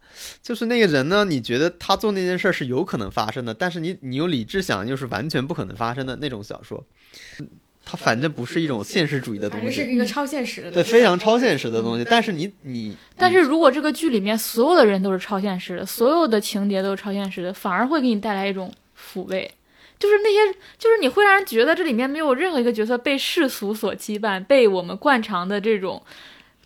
就是那个人呢，你觉得他做那件事儿是有可能发生的，但是你你用理智想，又是完全不可能发生的那种小说。它反正不是一种现实主义的东西，反正是一个超现实的对，非常超现实的东西。但是你你，但是如果这个剧里面所有的人都是超现实的，所有的情节都是超现实的，反而会给你带来一种抚慰。就是那些，就是你会让人觉得这里面没有任何一个角色被世俗所羁绊，被我们惯常的这种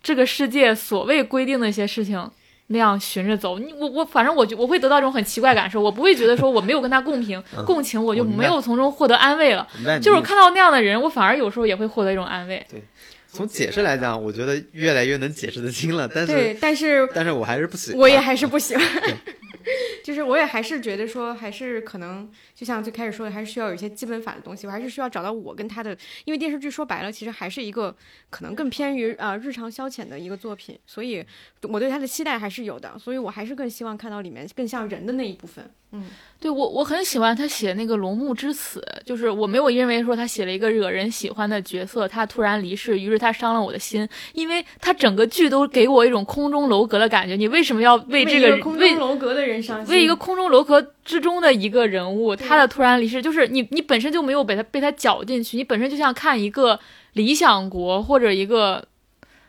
这个世界所谓规定的一些事情那样循着走。你我我反正我就我会得到一种很奇怪感受，我不会觉得说我没有跟他共频共情，我就没有从中获得安慰了。就是看到那样的人，我反而有时候也会获得一种安慰。对从解释来讲，我觉得越来越能解释得清了。但是对，但是但是我还是不喜欢。我也还是不喜欢。就是我也还是觉得说，还是可能就像最开始说的，还是需要有一些基本法的东西。我还是需要找到我跟他的，因为电视剧说白了，其实还是一个可能更偏于呃日常消遣的一个作品，所以我对他的期待还是有的。所以我还是更希望看到里面更像人的那一部分。嗯，对我我很喜欢他写那个龙木之死，就是我没有认为说他写了一个惹人喜欢的角色，他突然离世，于是他伤了我的心，因为他整个剧都给我一种空中楼阁的感觉。你为什么要为这个为空中楼阁的人伤心，为一个空中楼阁之中的一个人物，他的突然离世，就是你你本身就没有被他被他搅进去，你本身就像看一个理想国或者一个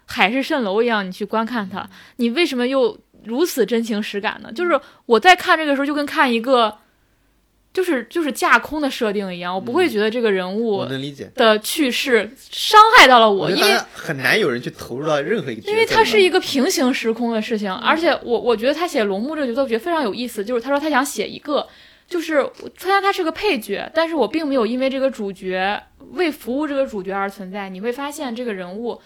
海市蜃楼一样，你去观看他，你为什么又如此真情实感呢？就是我在看这个时候，就跟看一个就是就是架空的设定一样，我不会觉得这个人物。的去世伤害到了我，因为很难有人去投入到任何一个因为它是一个平行时空的事情，而且我我觉得他写龙木这个角色，我觉得非常有意思。就是他说他想写一个，就是虽然他是个配角，但是我并没有因为这个主角为服务这个主角而存在。你会发现这个人物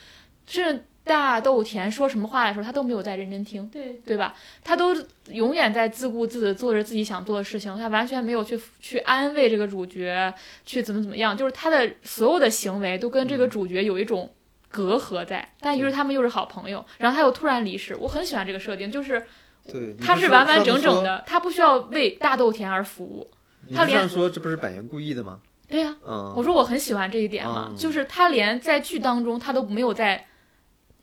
是大豆田说什么话的时候，他都没有在认真听，对对吧？他都永远在自顾自地做着自己想做的事情，他完全没有去去安慰这个主角，去怎么怎么样，就是他的所有的行为都跟这个主角有一种隔阂在，但于是他们又是好朋友，然后他又突然离世，我很喜欢这个设定，就是对，他是完完整整。的，他不需要为大豆田而服务。他连你这样说这不是百元故意的吗？对呀、嗯，我说我很喜欢这一点嘛，嗯就是他连在剧当中他都没有在，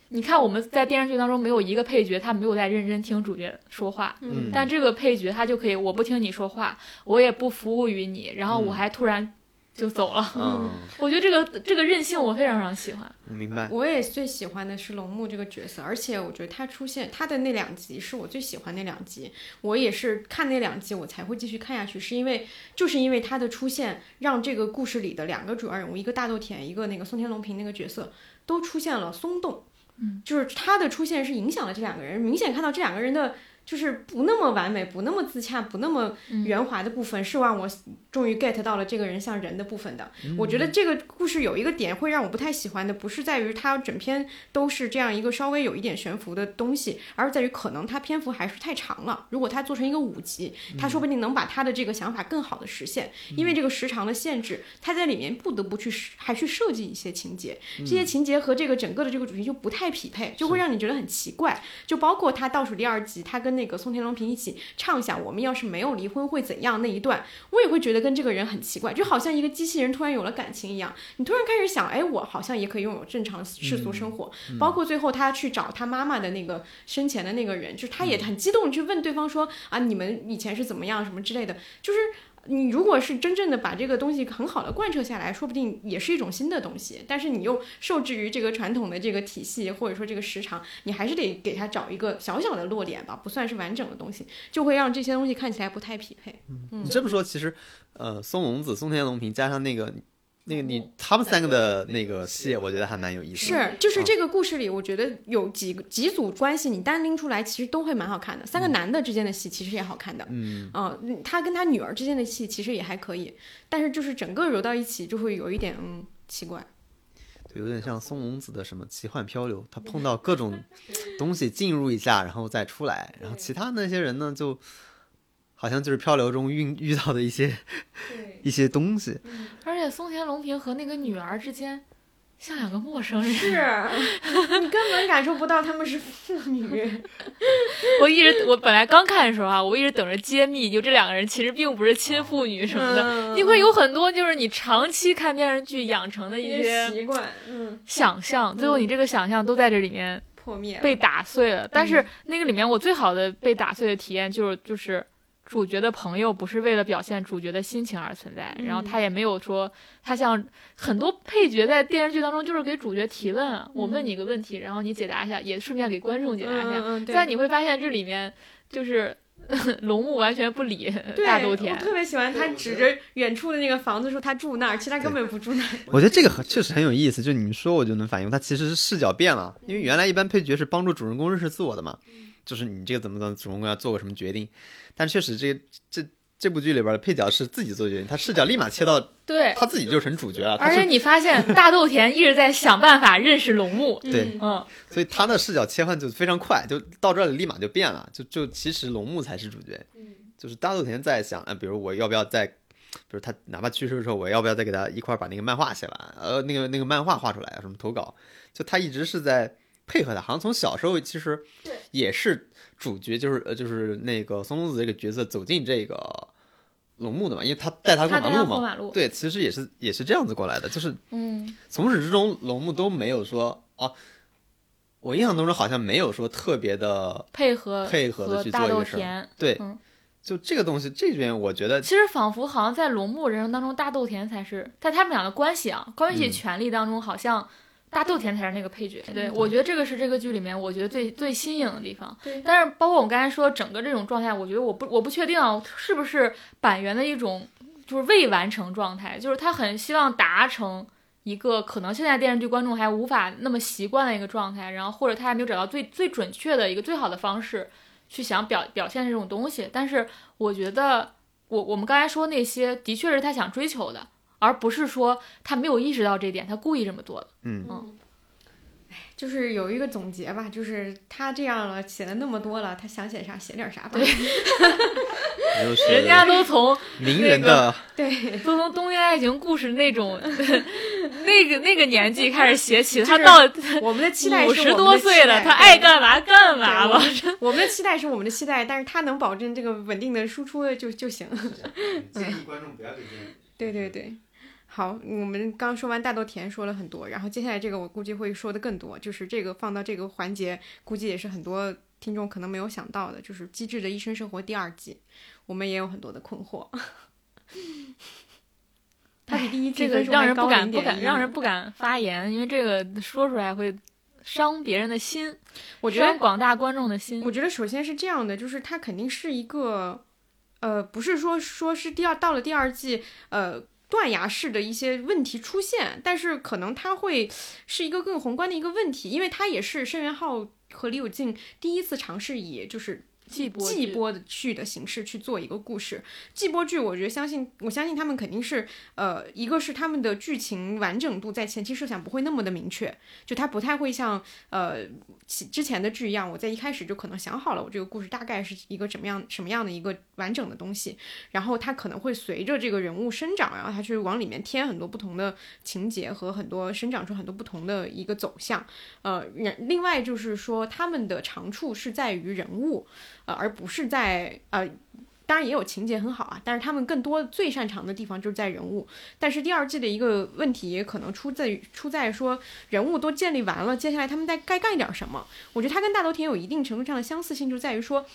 你看我们在电视剧当中没有一个配角他没有在认真听主角说话，嗯但这个配角他就可以，我不听你说话，我也不服务于你，然后我嗯还突然就走了。嗯，我觉得这个这个任性我非常非常喜欢。我明白。我也最喜欢的是龙木这个角色，而且我觉得他出现他的那两集是我最喜欢那两集，我也是看那两集我才会继续看下去，是因为就是因为他的出现，让这个故事里的两个主要人物，一个大豆田，一个那个松田龙平那个角色都出现了松动，嗯，就是他的出现是影响了这两个人，明显看到这两个人的就是不那么完美、不那么自洽、不那么圆滑的部分，是让我终于 get 到了这个人像人的部分的。我觉得这个故事有一个点会让我不太喜欢的，不是在于它整篇都是这样一个稍微有一点悬浮的东西，而是在于可能它篇幅还是太长了。如果它做成一个五集，它说不定能把他的这个想法更好的实现。因为这个时长的限制，他在里面不得不去还去设计一些情节，这些情节和这个整个的这个主题就不太匹配，就会让你觉得很奇怪。就包括他倒数第二集，他跟那个宋天龙平一起畅想我们要是没有离婚会怎样那一段，我也会觉得跟这个人很奇怪，就好像一个机器人突然有了感情一样。你突然开始想，哎，我好像也可以拥有正常世俗生活。包括最后他去找他妈妈的那个生前的那个人，就是他也很激动去问对方说啊，你们以前是怎么样什么之类的，就是。你如果是真正的把这个东西很好的贯彻下来，说不定也是一种新的东西。但是你又受制于这个传统的这个体系，或者说这个时长，你还是得给它找一个小小的落点吧，不算是完整的东西，就会让这些东西看起来不太匹配。嗯，你这么说，其实，呃，松隆子、松田龙平加上那个。那个你他们三个的那个戏，我觉得还蛮有意思。是，就是这个故事里，我觉得有几个几组关系，你单拎出来，其实都会蛮好看的。三个男的之间的戏其实也好看的，嗯，啊，他跟他女儿之间的戏其实也还可以，但是就是整个揉到一起，就会有一点嗯奇怪。对，有点像松隆子的什么奇幻漂流，他碰到各种东西进入一下，然后再出来，然后其他那些人呢就。好像就是漂流中遇遇到的一些 一些东西，而且松田龙平和那个女儿之间像两个陌生人，是。你根本感受不到他们是父女。我一直我本来刚看的时候啊，我一直等着揭秘，就这两个人其实并不是亲父女什么的。你会有很多就是你长期看电视剧养成的一些习惯，嗯，想象，最后你这个想象都在这里面破灭，被打碎了。但是那个里面我最好的被打碎的体验就是就是。主角的朋友不是为了表现主角的心情而存在，然后他也没有说他像很多配角在电视剧当中就是给主角提问，我问你一个问题，然后你解答一下，也顺便给观众解答一下。但你会发现这里面就是 龙木完全不理大豆田，我特别喜欢他指着远处的那个房子说他住那儿，其他根本不住那儿。我觉得这个确实很有意思，就你们说我就能反应，他其实是视角变了，因为原来一般配角是帮助主人公认识自我的嘛。就是你这个怎么怎么主人公要做个什么决定，但确实这这这部剧里边的配角是自己做决定，他视角立马切到对，他自己就成主角了。而且你发现大豆田一直在想办法认识龙木，对，嗯，所以他的视角切换就非常快，就到这里立马就变了，就就其实龙木才是主角，嗯，就是大豆田在想，呃，比如我要不要再，比如他哪怕去世的时候，我要不要再给他一块把那个漫画写完，呃，那个那个漫画画出来啊，什么投稿，就他一直是在。配合他，好像从小时候其实也是主角，就是呃，就是那个松隆子这个角色走进这个龙木的嘛，因为他带他过马路嘛。对，其实也是也是这样子过来的，就是嗯，从始至终龙木都没有说哦，我印象当中好像没有说特别的配合配合的去做一个事儿。对，就这个东西这边我觉得其实仿佛好像在龙木人生当中，大豆田才是在他们俩的关系啊关系权力当中好像。大豆田才是那个配角，对我觉得这个是这个剧里面我觉得最最新颖的地方。对，但是包括我们刚才说整个这种状态，我觉得我不我不确定啊，是不是板垣的一种就是未完成状态，就是他很希望达成一个可能现在电视剧观众还无法那么习惯的一个状态，然后或者他还没有找到最最准确的一个最好的方式去想表表现这种东西。但是我觉得我我们刚才说那些的确是他想追求的。而不是说他没有意识到这点，他故意这么做的。嗯嗯，哎，就是有一个总结吧，就是他这样了，写了那么多了，他想写啥写点啥吧。对，人家都从名人的对，都从东京爱情故事那种 那个那个年纪开始写起，他到我们的期待五十多岁了，他爱干嘛干嘛吧。我们的期待是我们的期待，但是他能保证这个稳定的输出就就行。建议观众不要对对 对。好，我们刚说完大豆田说了很多，然后接下来这个我估计会说的更多，就是这个放到这个环节，估计也是很多听众可能没有想到的，就是《机智的医生生活》第二季，我们也有很多的困惑。它比第一季这个让人不敢不敢让人不敢发言，因为这个说出来会伤别人的心，我觉得广大观众的心。我觉得首先是这样的，就是它肯定是一个，呃，不是说说是第二到了第二季，呃。断崖式的一些问题出现，但是可能它会是一个更宏观的一个问题，因为它也是申元浩和李友静第一次尝试以就是季播季播的剧的形式去做一个故事。季播剧，我觉得相信，我相信他们肯定是，呃，一个是他们的剧情完整度在前期设想不会那么的明确，就它不太会像呃之前的剧一样，我在一开始就可能想好了我这个故事大概是一个怎么样什么样的一个完整的东西，然后它可能会随着这个人物生长，然后它去往里面添很多不同的情节和很多生长出很多不同的一个走向。呃，另外就是说他们的长处是在于人物。呃，而不是在呃，当然也有情节很好啊，但是他们更多最擅长的地方就是在人物。但是第二季的一个问题也可能出在出在说人物都建立完了，接下来他们在该干点什么？我觉得它跟大头田有一定程度上的相似性，就在于说。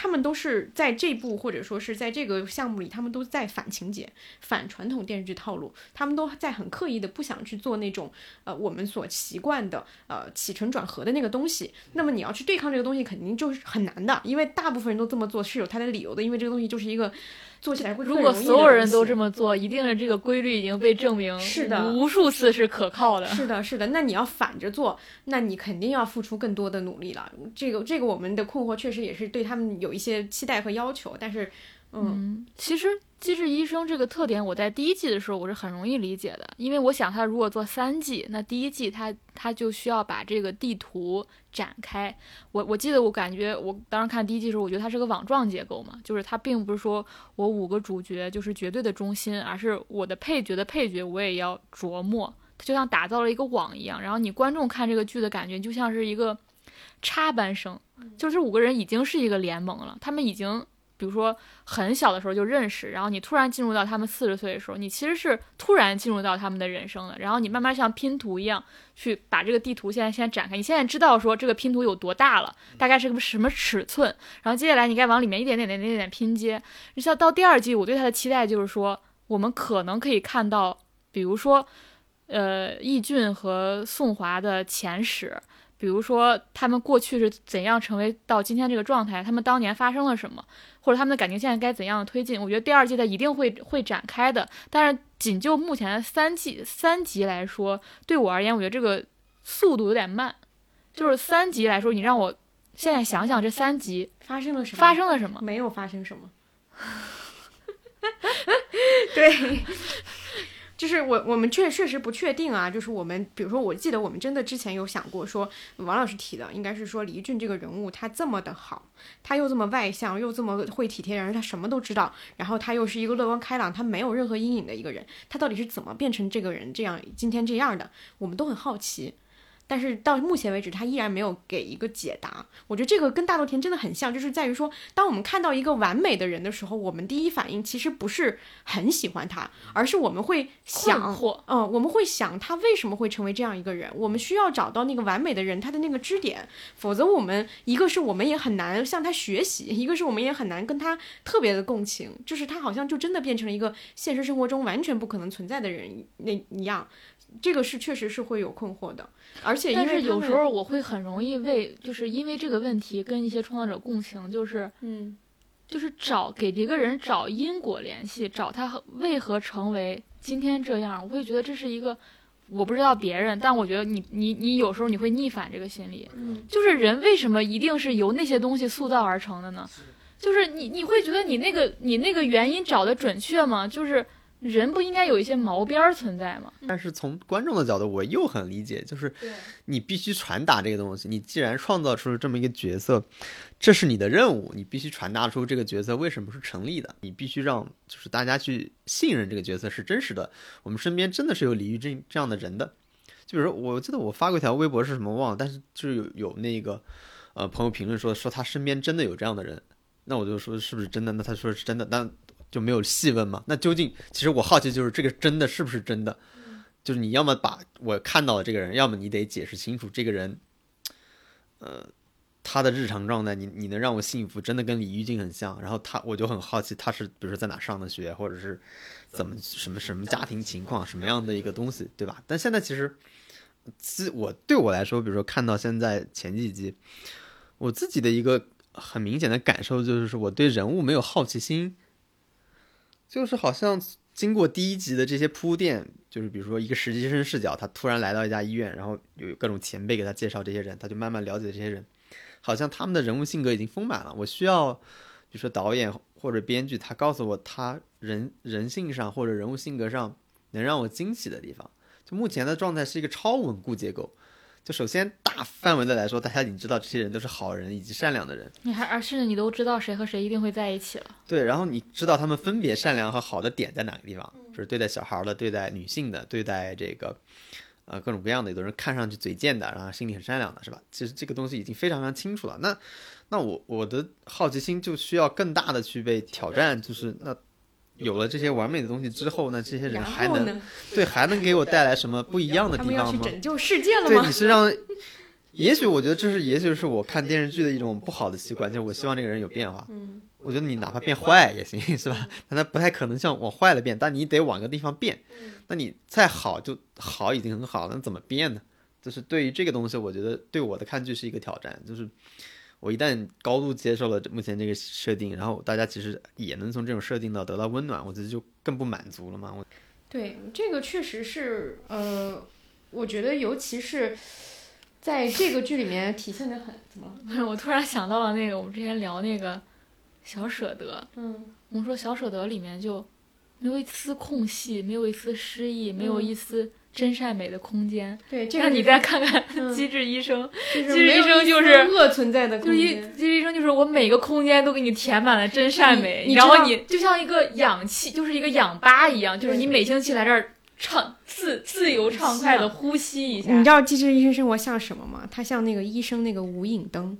他们都是在这部或者说是在这个项目里，他们都在反情节、反传统电视剧套路，他们都在很刻意的不想去做那种呃我们所习惯的呃起承转合的那个东西。那么你要去对抗这个东西，肯定就是很难的，因为大部分人都这么做是有他的理由的，因为这个东西就是一个做起来会如果所有人都这么么做，一定是这个规律已经被证明是的无数次是可靠的。是的，是的，那你要反着做，那你肯定要付出更多的努力了。这个这个我们的困惑确实也是对他们有一些期待和要求，但是嗯，其实《机智医生》这个特点，我在第一季的时候我是很容易理解的，因为我想他如果做三季，那第一季他他就需要把这个地图展开。我我记得我感觉我当时看第一季的时候，我觉得它是个网状结构嘛，就是它并不是说我五个主角就是绝对的中心，而是我的配角的配角我也要琢磨，它就像打造了一个网一样。然后你观众看这个剧的感觉就像是一个插班生，就是这五个人已经是一个联盟了，他们已经。比如说很小的时候就认识，然后你突然进入到他们四十岁的时候，你其实是突然进入到他们的人生了。然后你慢慢像拼图一样去把这个地图现在先展开。你现在知道说这个拼图有多大了，大概是个什么尺寸。然后接下来你该往里面一点点点点点拼接。你像到第二季，我对他的期待就是说，我们可能可以看到，比如说，呃，易俊和宋华的前史。比如说，他们过去是怎样成为到今天这个状态？他们当年发生了什么？或者他们的感情现在该怎样的推进？我觉得第二季它一定会会展开的。但是仅就目前三季三集来说，对我而言，我觉得这个速度有点慢。就是三集来说，你让我现在想想这三集发生了什么？发生了什么？没有发生什么。对。就是我我们确确实不确定啊，就是我们比如说，我记得我们真的之前有想过说，王老师提的应该是说李俊这个人物他这么的好，他又这么外向，又这么会体贴人，他什么都知道，然后他又是一个乐观开朗，他没有任何阴影的一个人，他到底是怎么变成这个人这样今天这样的？我们都很好奇。但是到目前为止，他依然没有给一个解答。我觉得这个跟大豆田真的很像，就是在于说，当我们看到一个完美的人的时候，我们第一反应其实不是很喜欢他，而是我们会想，嗯，我们会想他为什么会成为这样一个人。我们需要找到那个完美的人，他的那个支点，否则我们一个是我们也很难向他学习，一个是我们也很难跟他特别的共情，就是他好像就真的变成了一个现实生活中完全不可能存在的人那一样。这个是确实是会有困惑的，而且但是有时候我会很容易为，就是因为这个问题跟一些创作者共情，就是嗯，就是找给这个人找因果联系，找他为何成为今天这样，我会觉得这是一个我不知道别人，但我觉得你你你有时候你会逆反这个心理，嗯，就是人为什么一定是由那些东西塑造而成的呢？就是你你会觉得你那个你那个原因找的准确吗？就是。人不应该有一些毛边儿存在吗？但是从观众的角度，我又很理解，就是你必须传达这个东西。你既然创造出了这么一个角色，这是你的任务，你必须传达出这个角色为什么是成立的。你必须让就是大家去信任这个角色是真实的。我们身边真的是有李玉这这样的人的。就比如，我记得我发过一条微博是什么忘了，但是就是有有那个呃朋友评论说说他身边真的有这样的人，那我就说是不是真的？那他说是真的，但。就没有细问嘛？那究竟，其实我好奇就是这个真的是不是真的？就是你要么把我看到的这个人，要么你得解释清楚这个人，呃，他的日常状态，你你能让我信服，真的跟李玉静很像。然后他，我就很好奇他是比如说在哪上的学，或者是怎么什么什么家庭情况，什么样的一个东西，对吧？但现在其实，自我对我来说，比如说看到现在前几集，我自己的一个很明显的感受就是，我对人物没有好奇心。就是好像经过第一集的这些铺垫，就是比如说一个实习生视角，他突然来到一家医院，然后有各种前辈给他介绍这些人，他就慢慢了解这些人。好像他们的人物性格已经丰满了，我需要，比如说导演或者编剧，他告诉我他人人性上或者人物性格上能让我惊喜的地方。就目前的状态是一个超稳固结构。就首先大范围的来说，大家已经知道这些人都是好人以及善良的人，你还而甚至你都知道谁和谁一定会在一起了。对，然后你知道他们分别善良和好的点在哪个地方，就是对待小孩的、对待女性的、对待这个，呃，各种各样的。有的人看上去嘴贱的，然后心里很善良的，是吧？其实这个东西已经非常非常清楚了。那，那我我的好奇心就需要更大的去被挑战，就是那有了这些完美的东西之后，呢这些人还能？对还能给我带来什么不一样的他们要地方吗？去拯救世界了吗对，你？是让，也许我觉得这是，也许是我看电视剧的一种不好的习惯，就是我希望这个人有变化。嗯，我觉得你哪怕变坏也行，是吧？但他不太可能像往坏了变，但你得往个地方变。那你再好就好已经很好了，那怎么变呢？就是对于这个东西，我觉得对我的看剧是一个挑战。就是我一旦高度接受了目前这个设定，然后大家其实也能从这种设定到得到温暖，我觉得就更不满足了嘛。我对，这个确实是，呃，我觉得尤其是在这个剧里面体现的很怎么了？我突然想到了那个我们之前聊那个小舍得，嗯，我们说小舍得里面就没有一丝空隙，没有一丝诗意，没有嗯一丝真善美的空间。对，这个那你再看看嗯《机智医生》，就是其实医生就是恶存在的就是一。机智医生就是我每个空间都给你填满了真善美，然后你就像一个氧气，就是一个氧吧一样，就是你每星期来这儿畅自自由畅快的呼吸一下。你知道《机智医生生活》像什么吗？它像那个医生那个无影灯，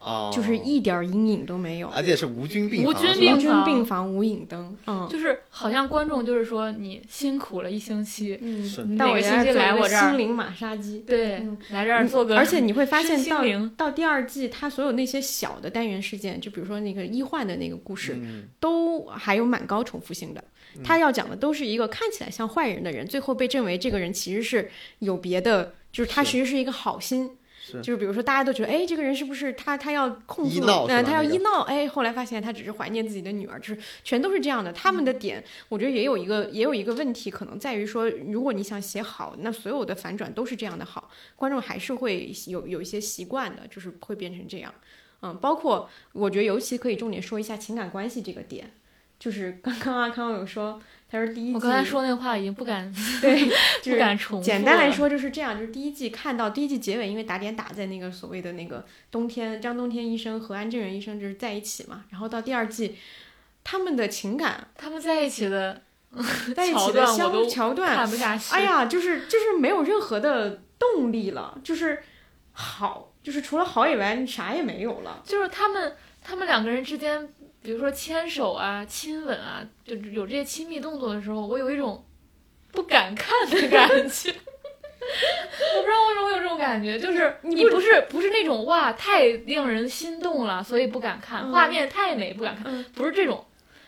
哦就是一点儿阴影都没有。而且是无菌病无房，是吧菌病无菌房病房无影灯，嗯就是好像观众就是说你辛苦了一星期，嗯是，但我个星期来我这儿心，灵马杀鸡。对嗯，来这儿做个，而且你会发现到身心灵到第二季，它所有那些小的单元事件，就比如说那个医患的那个故事，嗯都还有蛮高重复性的。他要讲的都是一个看起来像坏人的人，最后被证为这个人其实是有别的，就是他其实是一个好心。是就是比如说，大家都觉得，哎，这个人是不是他他要控诉，那他要医闹，哎，后来发现他只是怀念自己的女儿，就是全都是这样的。他们的点，我觉得也有一个也有一个问题，可能在于说，如果你想写好，那所有的反转都是这样的好，观众还是会有有一些习惯的，就是会变成这样。嗯，包括我觉得尤其可以重点说一下情感关系这个点，就是刚刚阿康有说，他说第一季，我刚才说那话已经不敢 对，就不是敢重复。简单来，说就是这样，就是第一季看到第一季结尾，因为打点打在那个所谓的那个冬天，张冬天医生和安正元医生就是在一起嘛，然后到第二季，他们的情感他们在一起的 在一起的桥段，看不下去。哎，呀，就是就是没有任何的动力了，就是好，就是除了好以外，啥也没有了。就是他们他们两个人之间，比如说牵手啊、亲吻啊，就有这些亲密动作的时候，我有一种不敢看的感觉。我不知道为什么会有这种感觉，就是你不是不是那种哇太令人心动了，所以不敢看，嗯画面太美不敢看，嗯不是这种，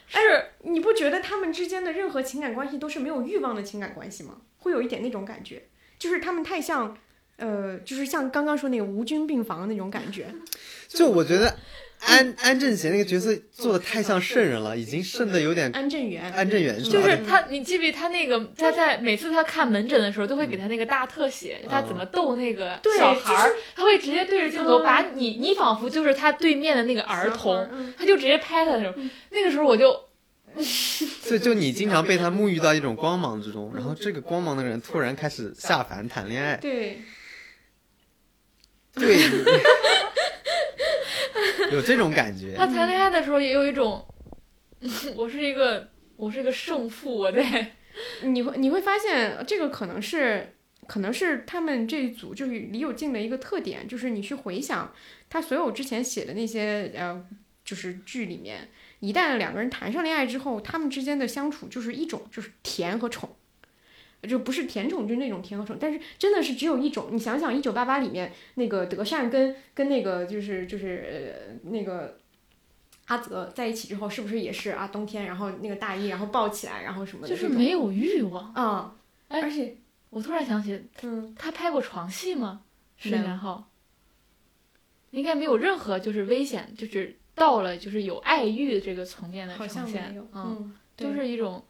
是你不觉得他们之间的任何情感关系都是没有欲望的情感关系吗？会有一点那种感觉，就是他们太像，呃，就是像刚刚说那个无菌病房那种感觉。就我觉得安安正贤那个角色做的太像圣人了，已经圣的有点安正元，安正元是吧？就是他，你记不记得他那个他在每次他看门诊的时候，都会给他那个大特写，他怎么逗那个小孩儿，就他会直接对着镜头嗯。把你，你仿佛就是他对面的那个儿童，嗯他就直接拍他的时候，那个时候我就 所以就你经常被他沐浴到一种光芒之中，然后这个光芒的人突然开始下凡谈恋爱，对，对，有这种感觉他。谈恋爱的时候也有一种，我是一个我是一个胜负，我在 你会你会发现这个可能是可能是他们这一组就是李友静的一个特点，就是你去回想他所有之前写的那些呃，就是剧里面，一旦两个人谈上恋爱之后，他们之间的相处就是一种就是甜和宠。就不是甜宠，就是那种甜和宠，但是真的是只有一种。你想想，《一九八八》里面那个德善跟跟那个就是就是呃那个阿泽在一起之后，是不是也是啊冬天，然后那个大衣，然后抱起来，然后什么的就，是没有欲望。啊、哎而且我突然想起，嗯，他拍过床戏吗？没有申元浩应该没有任何就是危险，就是到了就是有爱欲这个层面的好像呈现没有，，嗯，嗯，就是一种，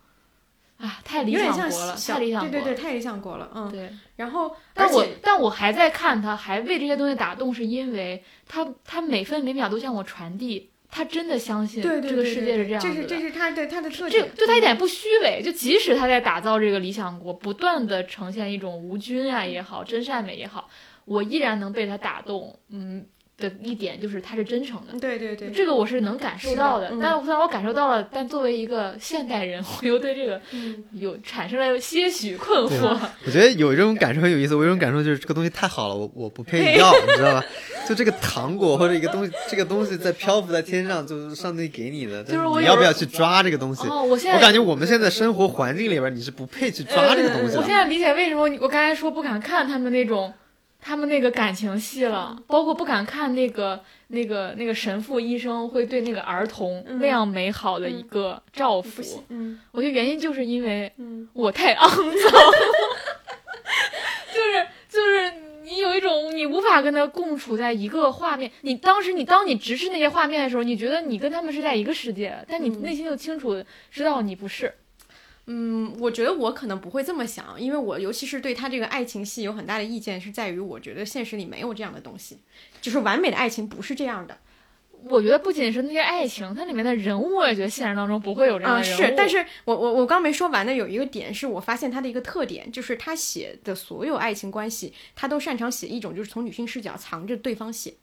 啊，太理想国了，太理想国了。对对对，太理想国了，嗯。对然后，但我但我还在看他，还为这些东西打动，是因为他他每分每秒都向我传递，他真的相信对对这个世界对对对是这样的。这是这是他的他的特这点，就他一点不虚伪，就即使他在打造这个理想国，不断的呈现一种无菌啊也好，真善美也好，我依然能被他打动。嗯，的一点就是他是真诚的。嗯对对对，这个我是能感受到的，是的嗯但虽然我感受到了，但作为一个现代人，我又对这个嗯有产生了些许困惑。我觉得有一种感受很有意思，我有一种感受就是这个东西太好了，我我不配要，你知道吧？就这个糖果或者一个东西，这个东西在漂浮在天上，就是上帝给你的，就是我你要不要去抓这个东西？哦，我现在我感觉我们现在生活环境里边，你是不配去抓这个东西的。我现在理解为什么我刚才说不敢看他们那种，他们那个感情戏了，包括不敢看那个那个那个神父医生会对那个儿童嗯那样美好的一个照不拂。行，嗯我觉得原因就是因为嗯，我太肮脏，就是就是你有一种你无法跟他共处在一个画面。你当时你当你直视那些画面的时候，你觉得你跟他们是在一个世界，但你嗯内心又清楚知道你不是。嗯，我觉得我可能不会这么想，因为我尤其是对他这个爱情戏有很大的意见，是在于我觉得现实里没有这样的东西，就是完美的爱情不是这样的。我觉得不仅是那些爱情，它里面的人物，我也觉得现实当中不会有这样啊、的人物。是，但是我我我刚没说完的有一个点，是我发现他的一个特点，就是他写的所有爱情关系，他都擅长写一种就是从女性视角藏着对方写。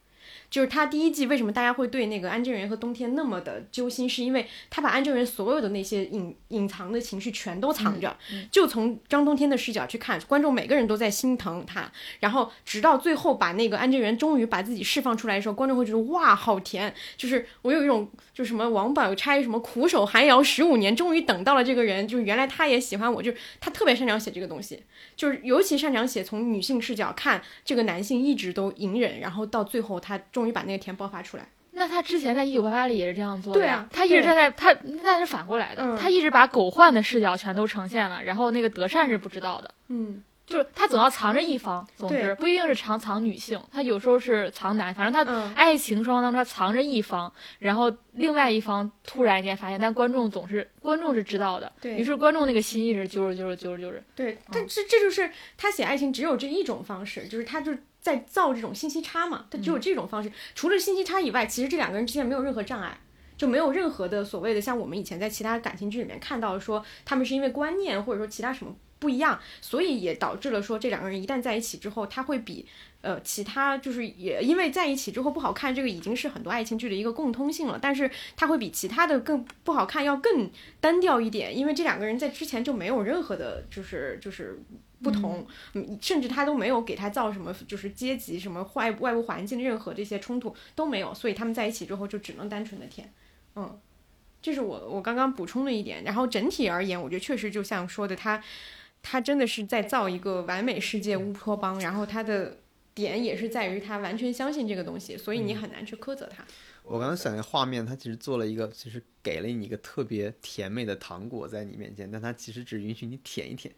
就是他第一季为什么大家会对那个安正元和冬天那么的揪心，是因为他把安正元所有的那些隐隐藏的情绪全都藏着，就从张冬天的视角去看，观众每个人都在心疼他，然后直到最后把那个安正元终于把自己释放出来的时候，观众会觉得哇好甜，就是我有一种就什么王宝钗什么苦守寒窑十五年，终于等到了这个人，就是原来他也喜欢我，就是他特别擅长写这个东西，就是尤其擅长写从女性视角看这个男性一直都隐忍，然后到最后他终于把那个甜爆发出来。那他之前在《一九八八》里也是这样做的呀。对啊他一直站在他，那是反过来的。嗯他一直把狗焕的视角全都呈现了，然后那个德善是不知道的。嗯，就是他总要藏着一方，总之不一定是藏藏女性，他有时候是藏男，反正他嗯爱情双方当中他藏着一方，然后另外一方突然间发现，但观众总是观众是知道的，对于是观众那个心一直揪着揪着揪着揪着，对，但这这就是他写爱情只有这一种方式，就是他就在造这种信息差嘛，他只有这种方式。除了信息差以外，其实这两个人之间没有任何障碍，就没有任何的所谓的像我们以前在其他感情剧里面看到说他们是因为观念或者说其他什么不一样，所以也导致了说这两个人一旦在一起之后，他会比。呃，其他就是也因为在一起之后不好看，这个已经是很多爱情剧的一个共通性了。但是他会比其他的更不好看，要更单调一点，因为这两个人在之前就没有任何的，就是就是不同，嗯，甚至他都没有给他造什么就是阶级什么外外部环境任何这些冲突都没有，所以他们在一起之后就只能单纯的甜，嗯，这是我我刚刚补充的一点。然后整体而言，我觉得确实就像说的，他他真的是在造一个完美世界乌托邦，然后他的。点也是在于他完全相信这个东西，所以你很难去苛责他。我刚刚想那画面，他其实做了一个，其实给了你一个特别甜美的糖果在你面前，但他其实只允许你舔一舔，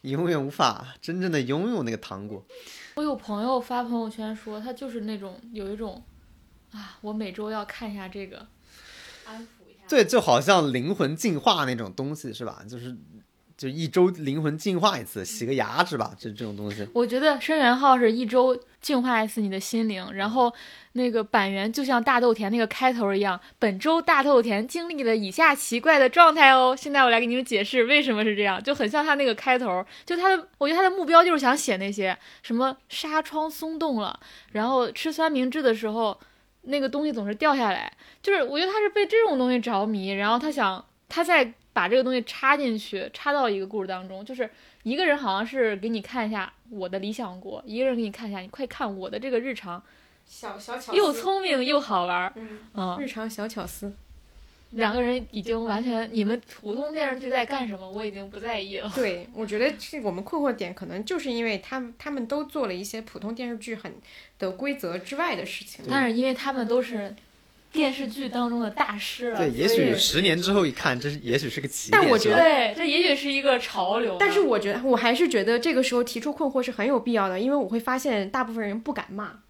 你永远无法真正的拥有那个糖果。我有朋友发朋友圈说，他就是那种有一种啊，我每周要看一下这个，安抚一下。对，就好像灵魂进化那种东西是吧？就是就一周灵魂进化一次，洗个牙是吧？这这种东西。我觉得生源号是一周净化一次你的心灵，然后那个板垣就像大豆田那个开头一样，本周大豆田经历了以下奇怪的状态哦。现在我来给你们解释为什么是这样，就很像他那个开头，就他的，我觉得他的目标就是想写那些什么纱窗松动了，然后吃三明治的时候那个东西总是掉下来，就是我觉得他是被这种东西着迷，然后他想他在把这个东西插进去，插到一个故事当中，就是。一个人好像是给你看一下我的理想国，一个人给你看一下，你快看我的这个日常，小小巧又聪明又好玩儿，嗯，嗯，日常小巧思。两个人已经完全，你们普通电视剧在干什么，我已经不在意了。对，我觉得是我们困惑点可能就是因为他们他们都做了一些普通电视剧很的规则之外的事情。但是因为他们都是电视剧当中的大师了，对，也许十年之后一看，这是也许是个起点。但我觉得对，这也许是一个潮流。但是我觉得，我还是觉得这个时候提出困惑是很有必要的，因为我会发现大部分人不敢骂，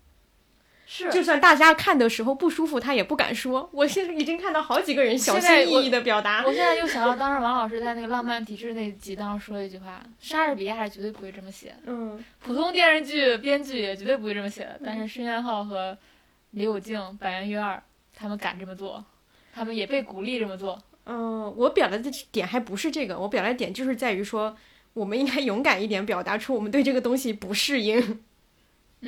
是就算大家看的时候不舒服，他也不敢说。我现在已经看到好几个人小心翼翼的表达我。现在又想到当时王老师在那个《浪漫体质》那集当中说了一句话：莎士比亚是绝对不会这么写的，嗯，普通电视剧编剧也绝对不会这么写的。但是申元浩和李有静、板垣瑞二他们敢这么做，他们也被鼓励这么做。嗯，我表达的点还不是这个，我表达的点就是在于说，我们应该勇敢一点，表达出我们对这个东西不适应，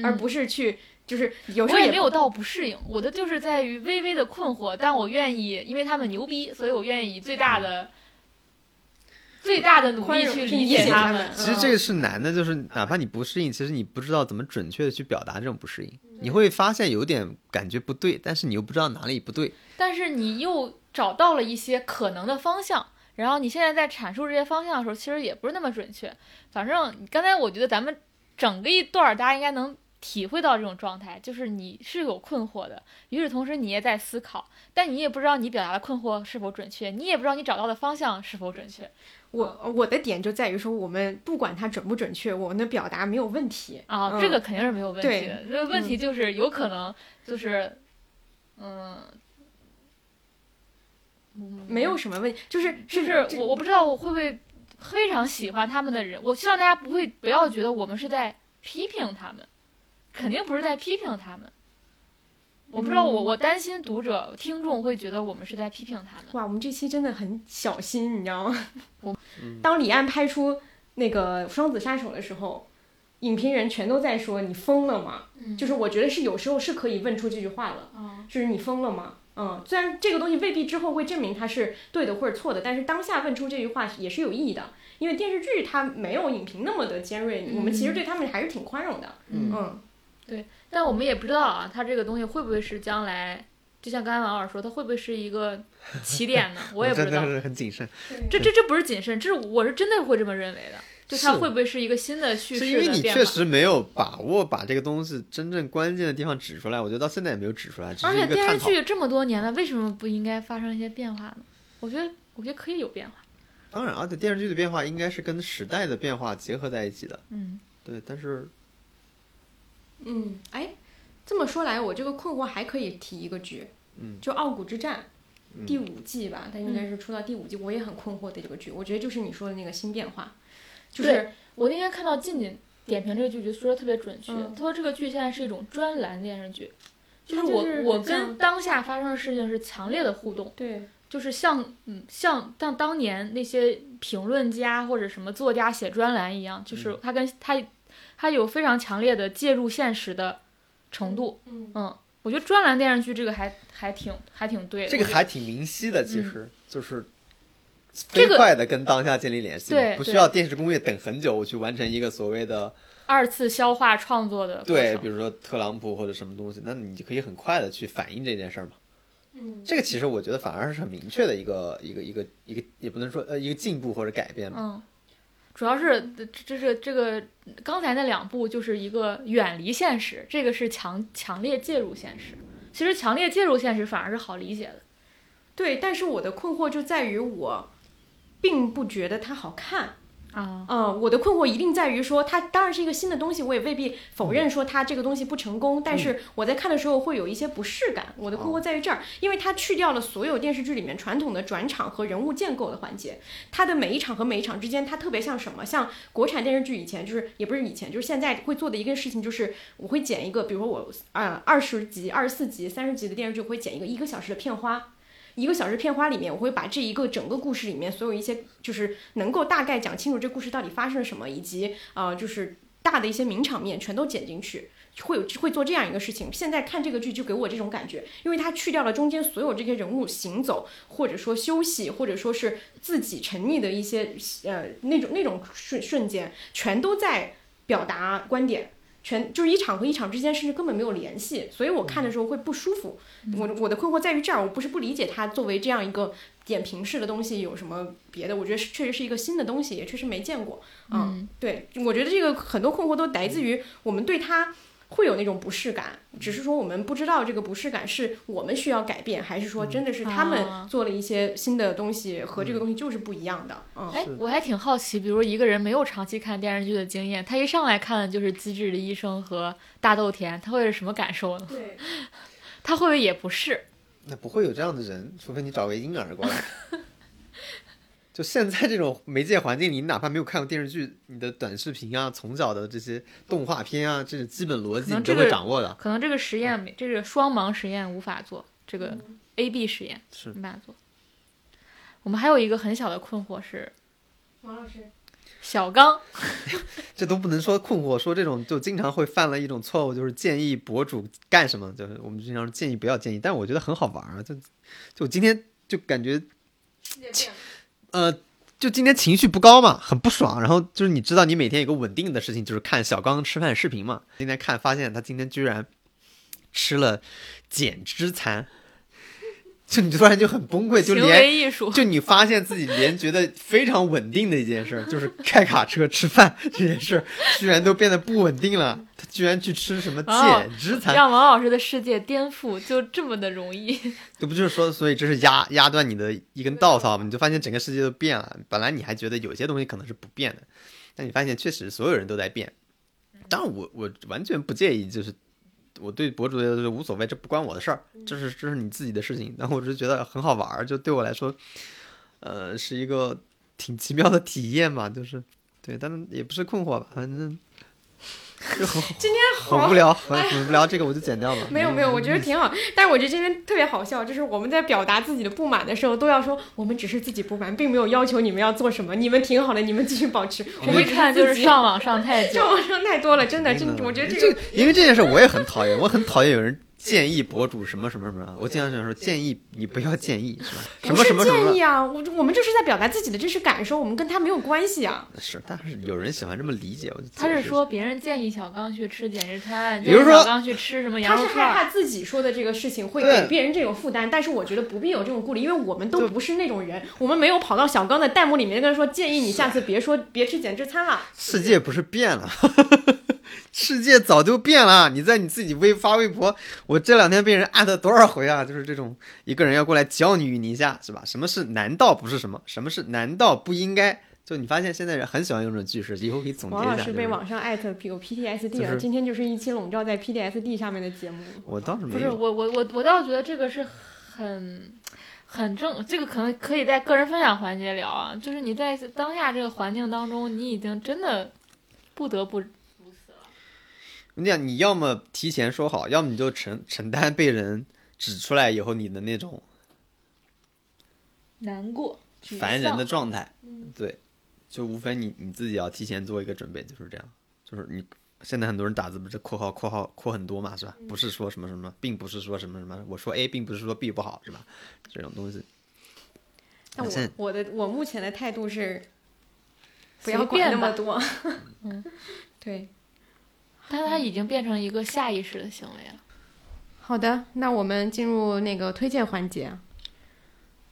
而不是去就是有时候也我也没有到不适应，我的就是在于微微的困惑，但我愿意，因为他们牛逼，所以我愿意以最大的、最大的努力去理解他们其实这个是难的，就是哪怕你不适应，其实你不知道怎么准确的去表达这种不适应，你会发现有点感觉不对，但是你又不知道哪里不对。但是你又找到了一些可能的方向，然后你现在在阐述这些方向的时候，其实也不是那么准确。反正刚才我觉得咱们整个一段儿，大家应该能体会到这种状态，就是你是有困惑的，与此同时你也在思考，但你也不知道你表达的困惑是否准确，你也不知道你找到的方向是否准确我我的点就在于说，我们不管它准不准确，我们的表达没有问题。啊。嗯这个肯定是没有问题的，这个问题就是有可能就是，嗯。没有什么问题，就是就是我我不知道我会不会非常喜欢他们的人，我希望大家不会不要觉得我们是在批评他们，肯定不是在批评他们。我不知道我我担心读者听众会觉得我们是在批评他们。哇，我们这期真的很小心，你知道吗？我 当李安拍出那个《双子杀手》的时候，影评人全都在说你疯了吗？嗯就是我觉得是有时候是可以问出这句话了，啊，就是你疯了吗？嗯，虽然这个东西未必之后会证明它是对的或者错的，但是当下问出这句话也是有意义的，因为电视剧它没有影评那么的尖锐，我们其实对他们还是挺宽容的。嗯嗯，但我们也不知道啊，它这个东西会不会是将来，就像刚才王老师说，它会不会是一个起点呢？我也不知道真的。是很谨慎，这这这不是谨慎，这是我是真的会这么认为的。就它会不会是一个新的叙是因为？你确实没有把握把这个东西真正关键的地方指出来，我觉得到现在也没有指出来，而且电视。剧这么多年了，为什么不应该发生一些变化呢？我觉得，我觉得可以有变化。当然，而且电视剧的变化应该是跟时代的变化结合在一起的。嗯，对，但是嗯，哎，这么说来，我这个困惑还可以提一个剧，嗯，就《傲骨之战》嗯第五季吧，它应该是出到第五季，我也很困惑的这个剧，我觉得就是你说的那个新变化，就是我那天看到静静点评这个剧，就说的特别准确。嗯他说这个剧现在是一种专栏电视剧，就是我我跟当下发生的事情是强烈的互动，对，就是像嗯像像当年那些评论家或者什么作家写专栏一样，就是他跟他他有非常强烈的介入现实的程度。嗯嗯，我觉得专栏电视剧这个还还挺还挺对的。这个还挺明晰的，其实、就是这个飞快的跟当下建立联系嘛，对对不需要电视工业等很久去完成一个所谓的二次消化创作的对，比如说特朗普或者什么东西，那你就可以很快的去反映这件事儿嘛。嗯这个其实我觉得反而是很明确的一个一个一个一个，也不能说呃一个进步或者改变嘛。嗯，主要是这这这这个刚才那两部就是一个远离现实，这个是强强烈介入现实。其实强烈介入现实反而是好理解的。对，但是我的困惑就在于我并不觉得它好看。啊，嗯，我的困惑一定在于说，它当然是一个新的东西，我也未必否认说它这个东西不成功，但是我在看的时候会有一些不适感。我的困惑在于这儿，因为它去掉了所有电视剧里面传统的转场和人物建构的环节，它的每一场和每一场之间，它特别像什么？像国产电视剧以前就是也不是以前，就是现在会做的一个事情，就是我会剪一个，比如说我呃二十集、二十四集、三十集的电视剧，我会剪一个一个小时的片花。一个小时片花里面，我会把这一个整个故事里面所有一些就是能够大概讲清楚这故事到底发生了什么，以及呃就是大的一些名场面全都剪进去，会有会做这样一个事情。现在看这个剧就给我这种感觉，因为它去掉了中间所有这些人物行走，或者说休息，或者说是自己沉溺的一些呃那种那种瞬瞬间，全都在表达观点。全就是一场和一场之间，甚至根本没有联系，所以我看的时候会不舒服。我我的困惑在于这儿，我不是不理解它作为这样一个点评式的东西有什么别的，我觉得是确实是一个新的东西，也确实没见过。嗯，对，我觉得这个很多困惑都来自于我们对它会有那种不适感，只是说我们不知道这个不适感是我们需要改变，还是说真的是他啊们做了一些新的东西和这个东西就是不一样的。嗯，哎，我还挺好奇，比如一个人没有长期看电视剧的经验，他一上来看的就是《机智的医生》和《大豆田》，他会是什么感受呢？对，他会不会也不是？那不会有这样的人，除非你找个婴儿过来。就现在这种媒介环境里，你哪怕没有看过电视剧，你的短视频啊、从小的这些动画片啊，这是基本逻辑你都会掌握的。可能这个实验没，这个双盲实验无法做，这个 A B 实验是没办法做。我们还有一个很小的困惑是，王老师，小刚 这都不能说困惑，说这种就经常会犯了一种错误，就是建议博主干什么，就是我们经常建议不要建议，但我觉得很好玩啊，就就今天就感觉呃，就今天情绪不高嘛，很不爽。然后就是你知道，你每天有个稳定的事情，就是看小刚吃饭视频嘛。今天看发现他今天居然吃了减脂餐，就你突然就很崩溃，就行连艺术，就你发现自己连觉得非常稳定的一件事，就是开卡车吃饭这件事，居然都变得不稳定了。他居然去吃什么哦减脂餐，让王老师的世界颠覆，就这么的容易。这不就是说，所以这是压压断你的一根稻草嘛？你就发现整个世界都变了。本来你还觉得有些东西可能是不变的，但你发现确实所有人都在变。当然我，我完全不介意，就是我对博主的无所谓，这不关我的事儿，这是这是你自己的事情。然后我只是觉得很好玩儿，就对我来说，呃，是一个挺奇妙的体验嘛，就是对，但是也不是困惑吧，反正 今天 好很无聊，很很无聊，这个我就剪掉了。没有没有，我觉得挺好。但是我觉得今天特别好笑，就是我们在表达自己的不满的时候，都要说我们只是自己不满，并没有要求你们要做什么，你们挺好的，你们继续保持。我们一看就是上网上太久，上，网上太多了，真的，真的我觉得这个因为这件事我也很讨厌，我很讨厌有人建议博主什么什么什么，我经常想说建议你不要建议是吧？什么什么什么建议啊，我我们就是在表达自己的真实感受，我们跟他没有关系啊。是，但是有人喜欢这么理解，我就他是说别人建议小刚去吃减脂餐，比如说小刚去吃什么羊他是肉串他是，害怕自己说的这个事情会给别人这种负担，但是我觉得不必有这种顾虑，因为我们都不是那种人，我们没有跑到小刚的弹幕里面跟他说建议你下次别说别吃减脂餐了。世界不是变了。世界早就变了，你在你自己微发微博，我这两天被人艾特多少回啊？就是这种一个人要过来教你你一下，是吧？什么是难道不是什么？什么是难道不应该？就你发现现在人很喜欢用这种句式，以后可以总结一下。王老师就是被网上艾特有 PTSD 了，就是今天就是一期笼罩在 PTSD 上面的节目。我倒是不是，我我我我倒觉得这个是很很正，这个可能可以在个人分享环节聊啊，就是你在当下这个环境当中，你已经真的不得不你讲，你要么提前说好，要么你就承承担被人指出来以后你的那种难过、烦人的状态。对，就无非你你自己要提前做一个准备，就是这样。就是你现在很多人打字不是括号括号括很多嘛，是吧？不是说什么什么，并不是说什么什么，我说 A 并不是说 B 不好，是吧？这种东西。但我现我的我目前的态度是，不要管那么多。嗯，对。但它已经变成一个下意识的行为了。好的，那我们进入那个推荐环节。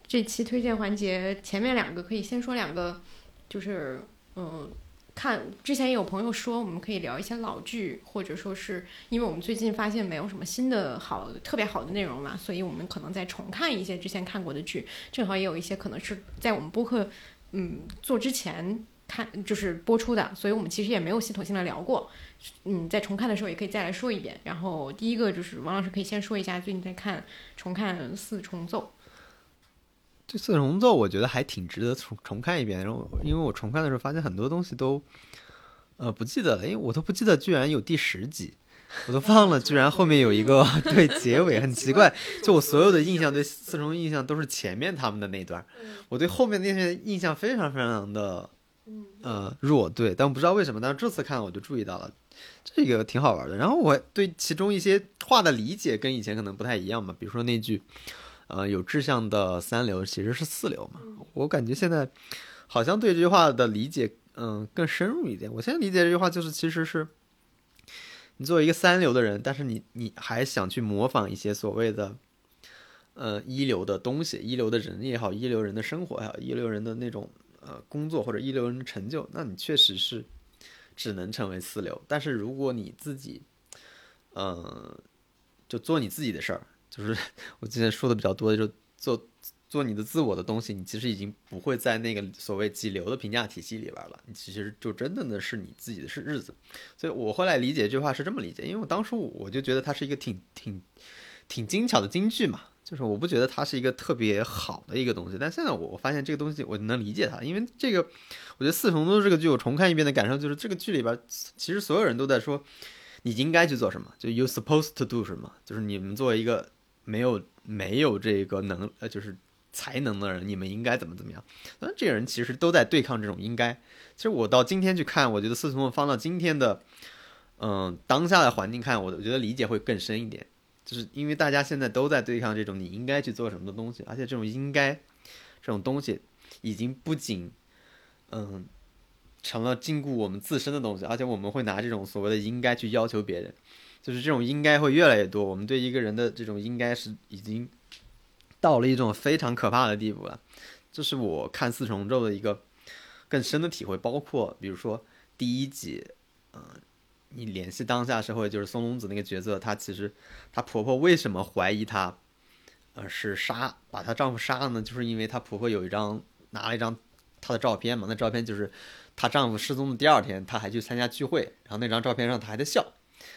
这期推荐环节前面两个可以先说两个，就是嗯，看之前有朋友说我们可以聊一些老剧，或者说是因为我们最近发现没有什么新的好特别好的内容嘛，所以我们可能在重看一些之前看过的剧，正好也有一些可能是在我们播客嗯做之前看就是播出的，所以我们其实也没有系统性的聊过。嗯，在重看的时候也可以再来说一遍。然后第一个就是王老师可以先说一下最近在看重看《四重奏这四重奏我觉得还挺值得重重看一遍。然后因为我重看的时候发现很多东西都呃不记得了，因为我都不记得居然有第十集。我都忘了，居然后面有一个 对结尾很奇怪。就我所有的印象对四重印象都是前面他们的那段，我对后面那些印象非常非常的呃弱。对，但我不知道为什么，但是这次看我就注意到了，这个挺好玩的。然后我对其中一些话的理解跟以前可能不太一样嘛，比如说那句。呃，有志向的三流其实是四流嘛。我感觉现在好像对这句话的理解，嗯、更深入一点。我现在理解这句话就是，其实是你作为一个三流的人，但是你你还想去模仿一些所谓的呃一流的东西，一流的人也好，一流人的生活也好，一流人的那种呃工作或者一流人的成就，那你确实是只能成为四流。但是如果你自己嗯，就做你自己的事儿，就是 我之前说的比较多的，就做做你的自我的东西，你其实已经不会在那个所谓几流的评价体系里边了，你其实就真的呢是你自己的是日子。所以我后来理解这句话是这么理解，因为我当初我就觉得它是一个挺挺挺精巧的金句嘛，就是我不觉得它是一个特别好的一个东西，但现在我我发现这个东西我能理解它，因为这个我觉得《四重奏》这个剧我重看一遍的感受就是这个剧里边其实所有人都在说你应该去做什么，就 you supposed to do 什么，就是你们作为一个没有没有这个能呃就是才能的人，你们应该怎么怎么样？那这个人其实都在对抗这种应该。其实我到今天去看，我觉得四重奏放到今天的嗯当下的环境看，我我觉得理解会更深一点。就是因为大家现在都在对抗这种你应该去做什么的东西，而且这种应该这种东西已经不仅嗯成了禁锢我们自身的东西，而且我们会拿这种所谓的应该去要求别人，就是这种应该会越来越多。我们对一个人的这种应该是已经到了一种非常可怕的地步了。这是我看四重奏的一个更深的体会，包括比如说第一集，嗯。你联系当下社会，就是松隆子那个角色，她其实她婆婆为什么怀疑她，呃，是杀把她丈夫杀了呢？就是因为她婆婆有一张拿了一张她的照片嘛，那照片就是她丈夫失踪的第二天，她还去参加聚会，然后那张照片上她还在笑，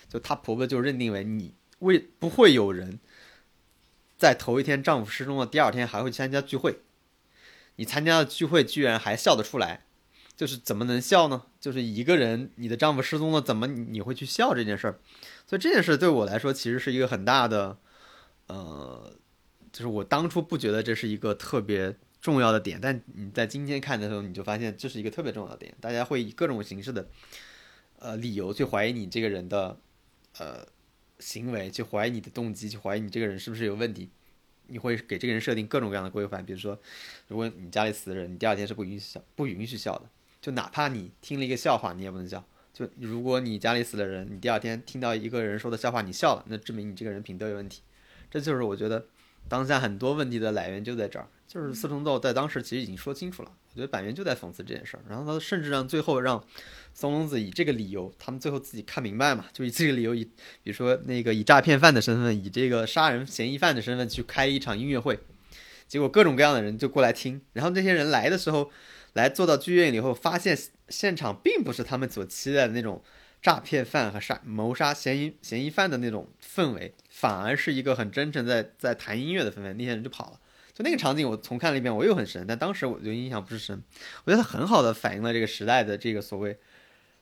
就她婆婆就认定为你为不会有人在头一天丈夫失踪的第二天还会参加聚会，你参加的聚会居然还笑得出来。就是怎么能笑呢？就是一个人，你的丈夫失踪了，怎么你会去笑这件事儿？所以这件事对我来说其实是一个很大的，呃，就是我当初不觉得这是一个特别重要的点，但你在今天看的时候，你就发现这是一个特别重要的点。大家会以各种形式的，呃，理由去怀疑你这个人的，呃，行为，去怀疑你的动机，去怀疑你这个人是不是有问题。你会给这个人设定各种各样的规范，比如说，如果你家里死的人，你第二天是不允许笑，不允许笑的。就哪怕你听了一个笑话，你也不能笑。就如果你家里死了人，你第二天听到一个人说的笑话，你笑了，那证明你这个人品德有问题。这就是我觉得当下很多问题的来源就在这儿。就是四重奏在当时其实已经说清楚了，我觉得板垣就在讽刺这件事儿。然后他甚至让最后让松隆子以这个理由，他们最后自己看明白嘛，就以这个理由，以比如说那个以诈骗犯的身份，以这个杀人嫌疑犯的身份去开一场音乐会，结果各种各样的人就过来听，然后那些人来的时候。来坐到剧院以后，发现现场并不是他们所期待的那种诈骗犯和杀谋杀嫌疑嫌疑犯的那种氛围，反而是一个很真诚在在谈音乐的氛围。那些人就跑了。就那个场景，我重看了一遍，我又很深，但当时我就印象不是深。我觉得它很好的反映了这个时代的这个所谓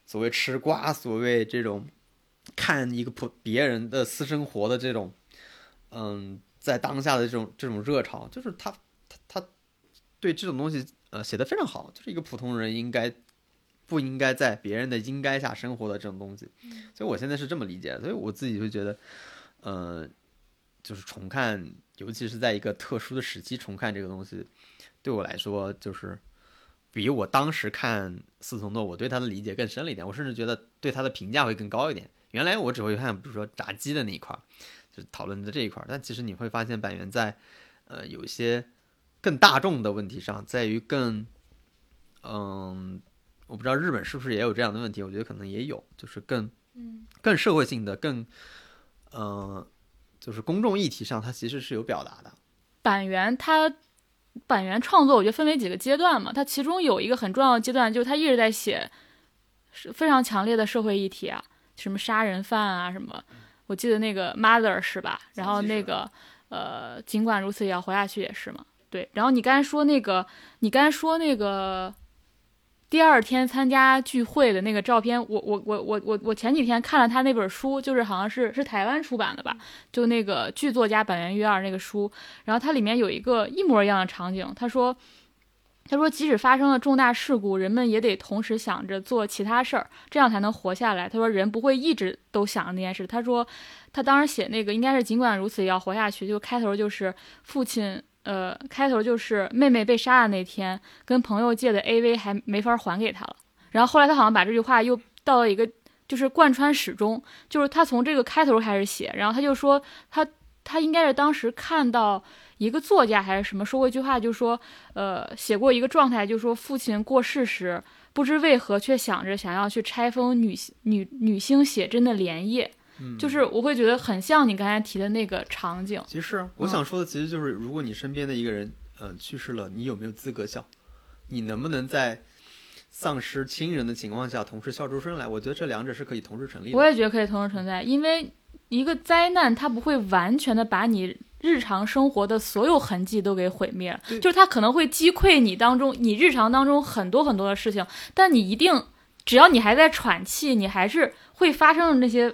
所谓吃瓜，所谓这种看一个普别人的私生活的这种，嗯，在当下的这种这种热潮，就是他他他对这种东西。呃，写的非常好，就是一个普通人应该不应该在别人的应该下生活的这种东西，所以我现在是这么理解，所以我自己就觉得，呃，就是重看，尤其是在一个特殊的时期重看这个东西，对我来说就是比我当时看四重奏，我对他的理解更深了一点，我甚至觉得对他的评价会更高一点。原来我只会看，比如说炸鸡的那一块儿，就是讨论的这一块儿，但其实你会发现板垣在呃有一些。更大众的问题上，在于更，嗯，我不知道日本是不是也有这样的问题，我觉得可能也有，就是更，嗯，更社会性的，更，嗯，就是公众议题上，它其实是有表达的。板垣他，板垣创作，我觉得分为几个阶段嘛，他其中有一个很重要的阶段，就是他一直在写，是非常强烈的社会议题啊，什么杀人犯啊，什么，我记得那个 Mother 是吧？然后那个，呃，尽管如此也要活下去也是嘛。对，然后你刚才说那个，你刚才说那个第二天参加聚会的那个照片，我我我我我我前几天看了他那本书，就是好像是是台湾出版的吧，就那个剧作家板垣悦二那个书，然后它里面有一个一模一样的场景，他说，他说即使发生了重大事故，人们也得同时想着做其他事儿，这样才能活下来。他说人不会一直都想着那件事。他说他当时写那个应该是尽管如此也要活下去，就开头就是父亲。呃，开头就是妹妹被杀的那天，跟朋友借的 AV 还没法还给他了。然后后来他好像把这句话又到了一个，就是贯穿始终，就是他从这个开头开始写，然后他就说他他应该是当时看到一个作家还是什么说过一句话，就说呃写过一个状态，就说父亲过世时不知为何却想着想要去拆封女女女星写真的连页，嗯就是我会觉得很像你刚才提的那个场景。其实我嗯想说的，其实就是如果你身边的一个人，嗯、去世了，你有没有资格笑？你能不能在丧失亲人的情况下，同时笑出声来？我觉得这两者是可以同时成立的。我也觉得可以同时存在，因为一个灾难它不会完全的把你日常生活的所有痕迹都给毁灭了，就是它可能会击溃你当中你日常当中很多很多的事情，但你一定只要你还在喘气，你还是会发生的那些。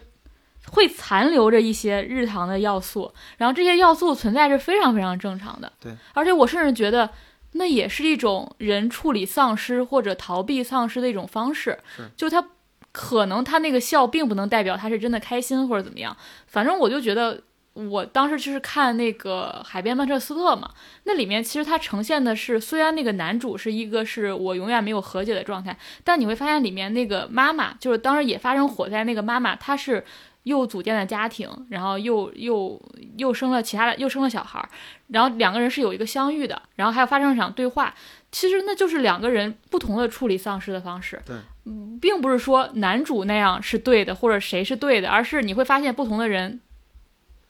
会残留着一些日常的要素，然后这些要素存在是非常非常正常的。对，而且我甚至觉得那也是一种人处理丧失或者逃避丧失的一种方式。是，就他可能他那个笑并不能代表他是真的开心或者怎么样，反正我就觉得，我当时就是看那个《海边曼彻斯特》嘛，那里面其实它呈现的是，虽然那个男主是一个是我永远没有和解的状态，但你会发现里面那个妈妈，就是当时也发生火灾那个妈妈，她是。又组建了家庭，然后又又又生了其他的，又生了小孩儿，然后两个人是有一个相遇的，然后还有发生一场对话，其实那就是两个人不同的处理丧失的方式。对，嗯，并不是说男主那样是对的，或者谁是对的，而是你会发现不同的人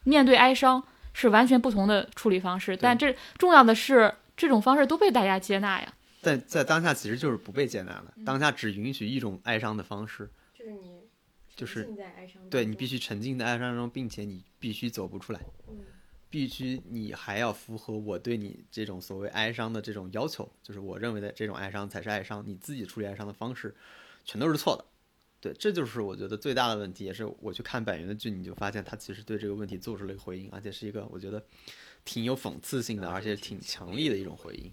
面对哀伤是完全不同的处理方式。但这重要的是，这种方式都被大家接纳呀。在在当下其实就是不被接纳的，嗯当下只允许一种哀伤的方式，就是你就是对你必须沉浸在哀伤中，并且你必须走不出来，嗯必须你还要符合我对你这种所谓哀伤的这种要求，就是我认为的这种哀伤才是哀伤，你自己处理哀伤的方式全都是错的。对，这就是我觉得最大的问题，也是我去看板垣的剧，你就发现他其实对这个问题做出了一个回应，而且是一个我觉得挺有讽刺性的，而且挺强力的一种回应。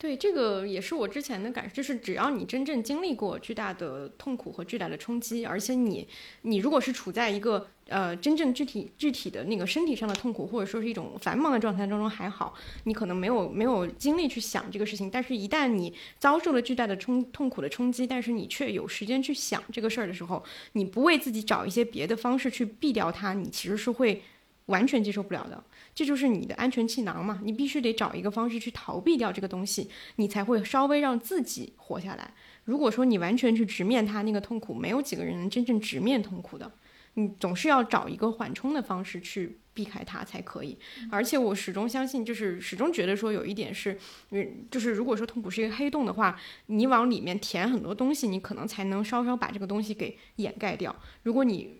对，这个也是我之前的感受，就是只要你真正经历过巨大的痛苦和巨大的冲击，而且你你如果是处在一个呃真正具体具体的那个身体上的痛苦，或者说是一种繁忙的状态当中还好，你可能没有没有精力去想这个事情，但是一旦你遭受了巨大的冲痛苦的冲击，但是你却有时间去想这个事儿的时候，你不为自己找一些别的方式去避掉它，你其实是会完全接受不了的。这就是你的安全气囊嘛，你必须得找一个方式去逃避掉这个东西，你才会稍微让自己活下来。如果说你完全去直面它那个痛苦，没有几个人能真正直面痛苦的，你总是要找一个缓冲的方式去避开它才可以。而且我始终相信，就是始终觉得说有一点是，嗯，就是如果说痛苦是一个黑洞的话，你往里面填很多东西，你可能才能稍稍把这个东西给掩盖掉。如果你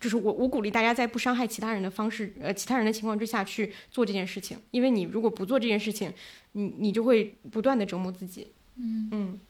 就是我，我鼓励大家在不伤害其他人的方式，呃，其他人的情况之下去做这件事情，因为你如果不做这件事情，你你就会不断的折磨自己。嗯嗯。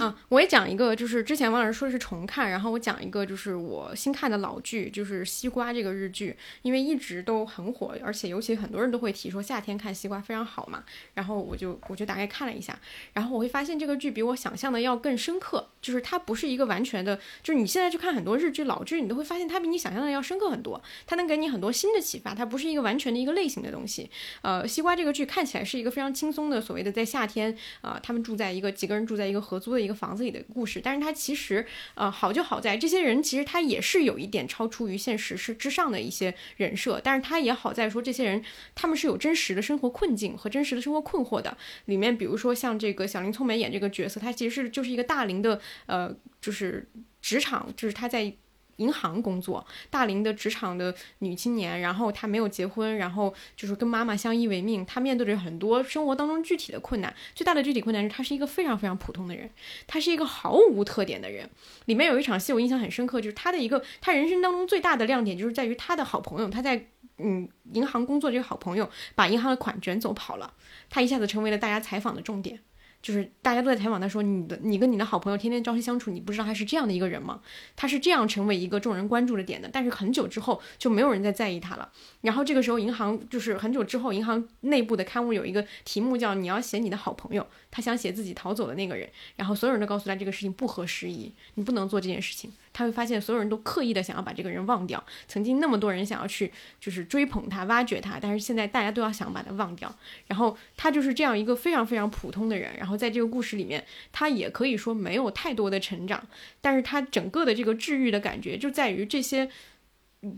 啊，我也讲一个，就是之前王老师说的是重看，然后我讲一个，就是我新看的老剧，就是《西瓜》这个日剧，因为一直都很火，而且尤其很多人都会提说夏天看西瓜非常好嘛，然后我就我就大概看了一下，然后我会发现这个剧比我想象的要更深刻，就是它不是一个完全的，就是你现在去看很多日剧、老剧，你都会发现它比你想象的要深刻很多，它能给你很多新的启发，它不是一个完全的一个类型的东西。呃，西瓜这个剧看起来是一个非常轻松的，所谓的在夏天啊、呃他们住在一个几个人住在一个合租做一个房子里的故事，但是它其实呃好就好在这些人其实他也是有一点超出于现实是之上的一些人设，但是他也好在说这些人他们是有真实的生活困境和真实的生活困惑的。里面比如说像这个小林聪美演这个角色，他其实是就是一个大龄的呃就是职场，就是他在。银行工作，大龄的职场的女青年，然后她没有结婚，然后就是跟妈妈相依为命。她面对着很多生活当中具体的困难，最大的具体困难是她是一个非常非常普通的人，她是一个毫无特点的人。里面有一场戏我印象很深刻，就是她的一个她人生当中最大的亮点就是在于她的好朋友，她在嗯银行工作这个好朋友把银行的款卷走跑了，她一下子成为了大家采访的重点。就是大家都在采访他说，你的你跟你的好朋友天天朝夕相处，你不知道他是这样的一个人吗？他是这样成为一个众人关注的点的，但是很久之后就没有人再在意他了。然后这个时候，银行就是很久之后，银行内部的刊物有一个题目叫“你要写你的好朋友”，他想写自己逃走的那个人，然后所有人都告诉他这个事情不合时宜，你不能做这件事情。他会发现所有人都刻意的想要把这个人忘掉，曾经那么多人想要去就是追捧他、挖掘他，但是现在大家都要想把他忘掉。然后他就是这样一个非常非常普通的人，然后在这个故事里面，他也可以说没有太多的成长，但是他整个的这个治愈的感觉就在于这些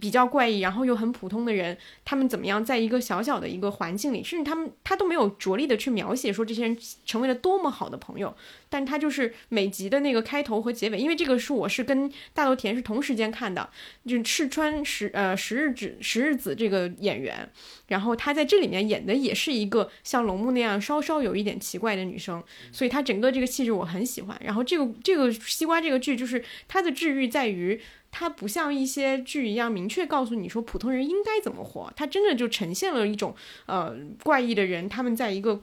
比较怪异，然后又很普通的人，他们怎么样在一个小小的一个环境里，甚至他们他都没有着力的去描写说这些人成为了多么好的朋友，但他就是每集的那个开头和结尾，因为这个是我是跟大豆田是同时间看的，就是赤川十呃十日子十日子这个演员，然后他在这里面演的也是一个像龙木那样稍稍有一点奇怪的女生，所以她整个这个气质我很喜欢。然后这个这个西瓜这个剧就是它的治愈在于。它不像一些剧一样明确告诉你说普通人应该怎么活，它真的就呈现了一种呃怪异的人，他们在一个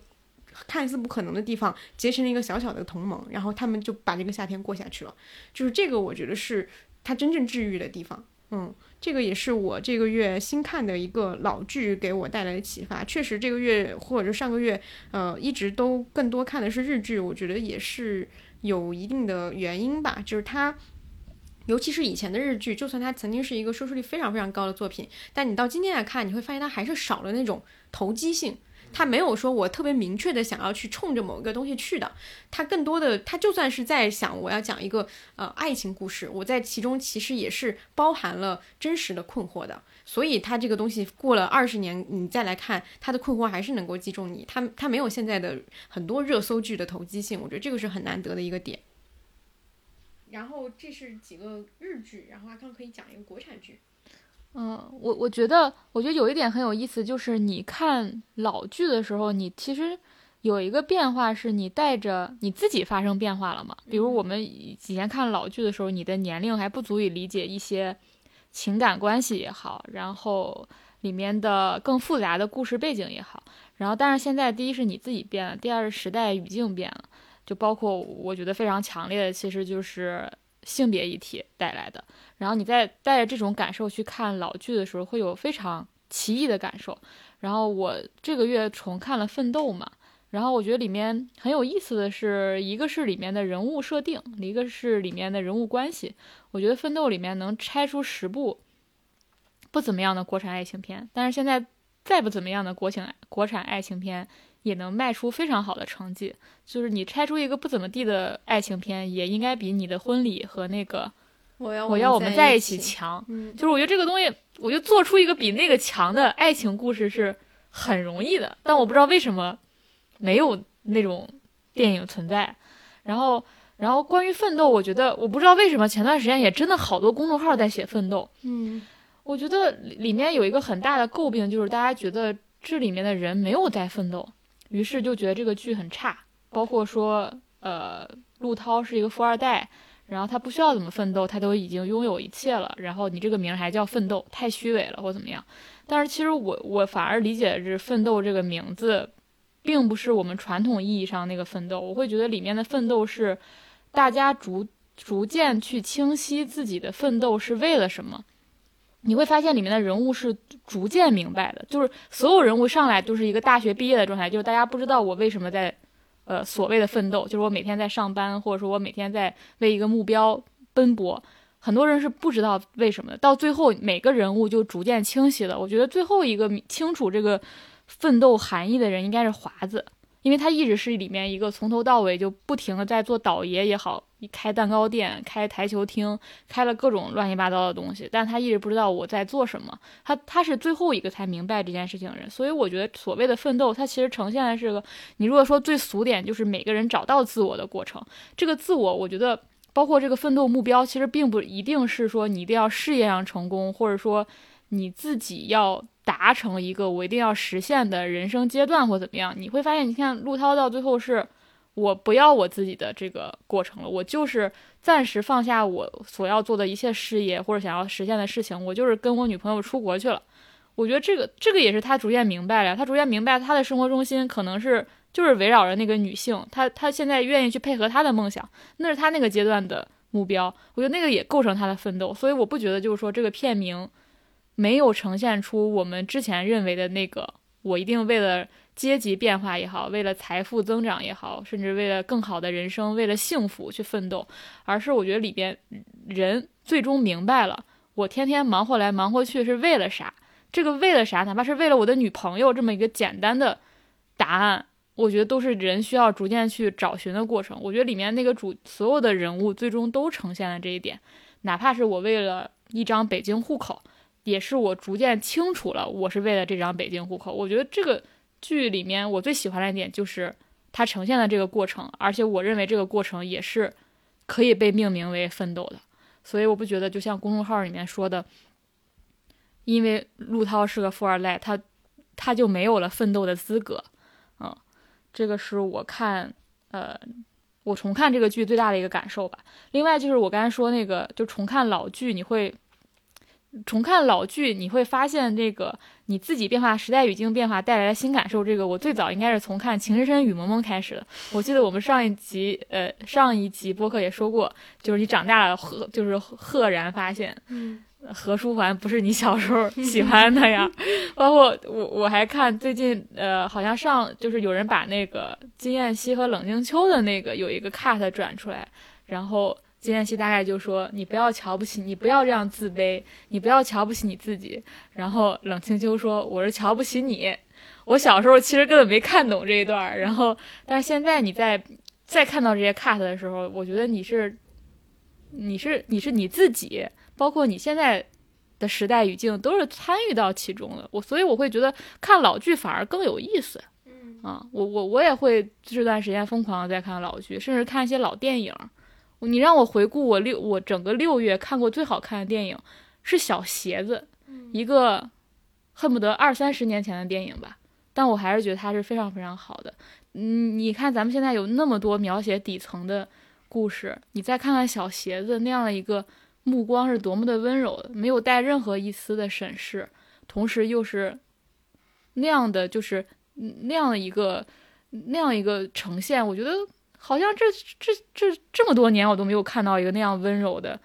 看似不可能的地方结成了一个小小的同盟，然后他们就把这个夏天过下去了。就是这个，我觉得是它真正治愈的地方。嗯，这个也是我这个月新看的一个老剧给我带来的启发。确实，这个月或者上个月，呃，一直都更多看的是日剧，我觉得也是有一定的原因吧，就是它。尤其是以前的日剧，就算它曾经是一个收视率非常非常高的作品，但你到今天来看，你会发现它还是少了那种投机性。它没有说我特别明确的想要去冲着某一个东西去的，它更多的，它就算是在想我要讲一个呃爱情故事，我在其中其实也是包含了真实的困惑的。所以它这个东西过了二十年，你再来看它的困惑还是能够击中你。它它没有现在的很多热搜剧的投机性，我觉得这个是很难得的一个点。然后这是几个日剧，然后阿康可以讲一个国产剧。嗯，我我觉得，我觉得有一点很有意思，就是你看老剧的时候，你其实有一个变化，是你带着你自己发生变化了嘛？比如我们以前看老剧的时候，你的年龄还不足以理解一些情感关系也好，然后里面的更复杂的故事背景也好，然后但是现在，第一是你自己变了，第二是时代语境变了。就包括我觉得非常强烈的，其实就是性别议题带来的。然后你在带着这种感受去看老剧的时候，会有非常奇异的感受。然后我这个月重看了《奋斗》嘛，然后我觉得里面很有意思的是，一个是里面的人物设定，一个是里面的人物关系。我觉得《奋斗》里面能拆出十部不怎么样的国产爱情片，但是现在再不怎么样的国情国产爱情片。也能卖出非常好的成绩，就是你拆出一个不怎么地的爱情片，也应该比你的婚礼和那个我要我要我们在一起强。嗯，就是我觉得这个东西，我就做出一个比那个强的爱情故事是很容易的，但我不知道为什么没有那种电影存在。然后，然后关于奋斗，我觉得我不知道为什么前段时间也真的好多公众号在写奋斗。嗯，我觉得里面有一个很大的诟病，就是大家觉得这里面的人没有在奋斗。于是就觉得这个剧很差，包括说，呃，陆涛是一个富二代，然后他不需要怎么奋斗，他都已经拥有一切了，然后你这个名还叫奋斗，太虚伪了或怎么样？但是其实我我反而理解是奋斗这个名字，并不是我们传统意义上那个奋斗，我会觉得里面的奋斗是大家逐逐渐去清晰自己的奋斗是为了什么。你会发现里面的人物是逐渐明白的，就是所有人物上来都是一个大学毕业的状态，就是大家不知道我为什么在，呃，所谓的奋斗，就是我每天在上班，或者说我每天在为一个目标奔波，很多人是不知道为什么的。到最后每个人物就逐渐清晰了。我觉得最后一个清楚这个奋斗含义的人应该是华子。因为他一直是里面一个从头到尾就不停的在做倒爷也好，开蛋糕店、开台球厅，开了各种乱七八糟的东西，但他一直不知道我在做什么。他他是最后一个才明白这件事情的人，所以我觉得所谓的奋斗，它其实呈现的是个，你如果说最俗点，就是每个人找到自我的过程。这个自我，我觉得包括这个奋斗目标，其实并不一定是说你一定要事业上成功，或者说你自己要。达成一个我一定要实现的人生阶段或怎么样，你会发现，你看陆涛到最后是，我不要我自己的这个过程了，我就是暂时放下我所要做的一切事业或者想要实现的事情，我就是跟我女朋友出国去了。我觉得这个这个也是他逐渐明白了，他逐渐明白他的生活中心可能是就是围绕着那个女性，他他现在愿意去配合他的梦想，那是他那个阶段的目标。我觉得那个也构成他的奋斗，所以我不觉得就是说这个片名。没有呈现出我们之前认为的那个，我一定为了阶级变化也好，为了财富增长也好，甚至为了更好的人生，为了幸福去奋斗，而是我觉得里边人最终明白了，我天天忙活来忙活去是为了啥？这个为了啥？哪怕是为了我的女朋友这么一个简单的答案，我觉得都是人需要逐渐去找寻的过程。我觉得里面那个主所有的人物最终都呈现了这一点，哪怕是我为了一张北京户口。也是我逐渐清楚了，我是为了这张北京户口。我觉得这个剧里面我最喜欢的一点就是它呈现的这个过程，而且我认为这个过程也是可以被命名为奋斗的。所以我不觉得，就像公众号里面说的，因为陆涛是个富二代，他他就没有了奋斗的资格。嗯，这个是我看呃。我重看这个剧最大的一个感受吧。另外就是我刚才说那个，就重看老剧，你会重看老剧，你会发现这个你自己变化、时代语境变化带来的新感受。这个我最早应该是从看《情深深雨蒙蒙》开始的。我记得我们上一集，呃，上一集播客也说过，就是你长大了，赫就是赫然发现，嗯。何书桓不是你小时候喜欢的呀，包括我我还看最近呃，好像上就是有人把那个金燕西和冷静秋的那个有一个 cut 转出来，然后金燕西大概就说你不要瞧不起你不要这样自卑，你不要瞧不起你自己，然后冷清秋说我是瞧不起你，我小时候其实根本没看懂这一段，然后但是现在你在再看到这些 cut 的时候，我觉得你是你是你是你自己。包括你现在的时代语境都是参与到其中的，我所以我会觉得看老剧反而更有意思。嗯啊，我我我也会这段时间疯狂的在看老剧，甚至看一些老电影。你让我回顾我六我整个六月看过最好看的电影是《小鞋子》，一个恨不得二三十年前的电影吧，但我还是觉得它是非常非常好的。嗯，你看咱们现在有那么多描写底层的故事，你再看看《小鞋子》那样的一个。目光是多么的温柔，没有带任何一丝的审视，同时又是那样的，就是那样的一个那样一个呈现。我觉得好像这这这这么多年我都没有看到一个那样温柔的，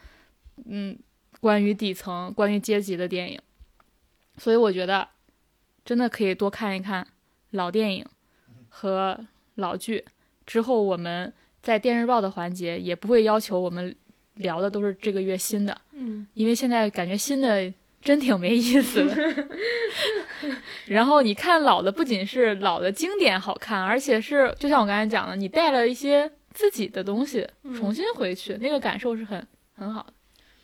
嗯，关于底层、关于阶级的电影。所以我觉得真的可以多看一看老电影和老剧。之后我们在电视报的环节也不会要求我们。聊的都是这个月新的，嗯，因为现在感觉新的真挺没意思的。然后你看老的，不仅是老的经典好看，而且是就像我刚才讲的，你带了一些自己的东西重新回去，那个感受是很很好的。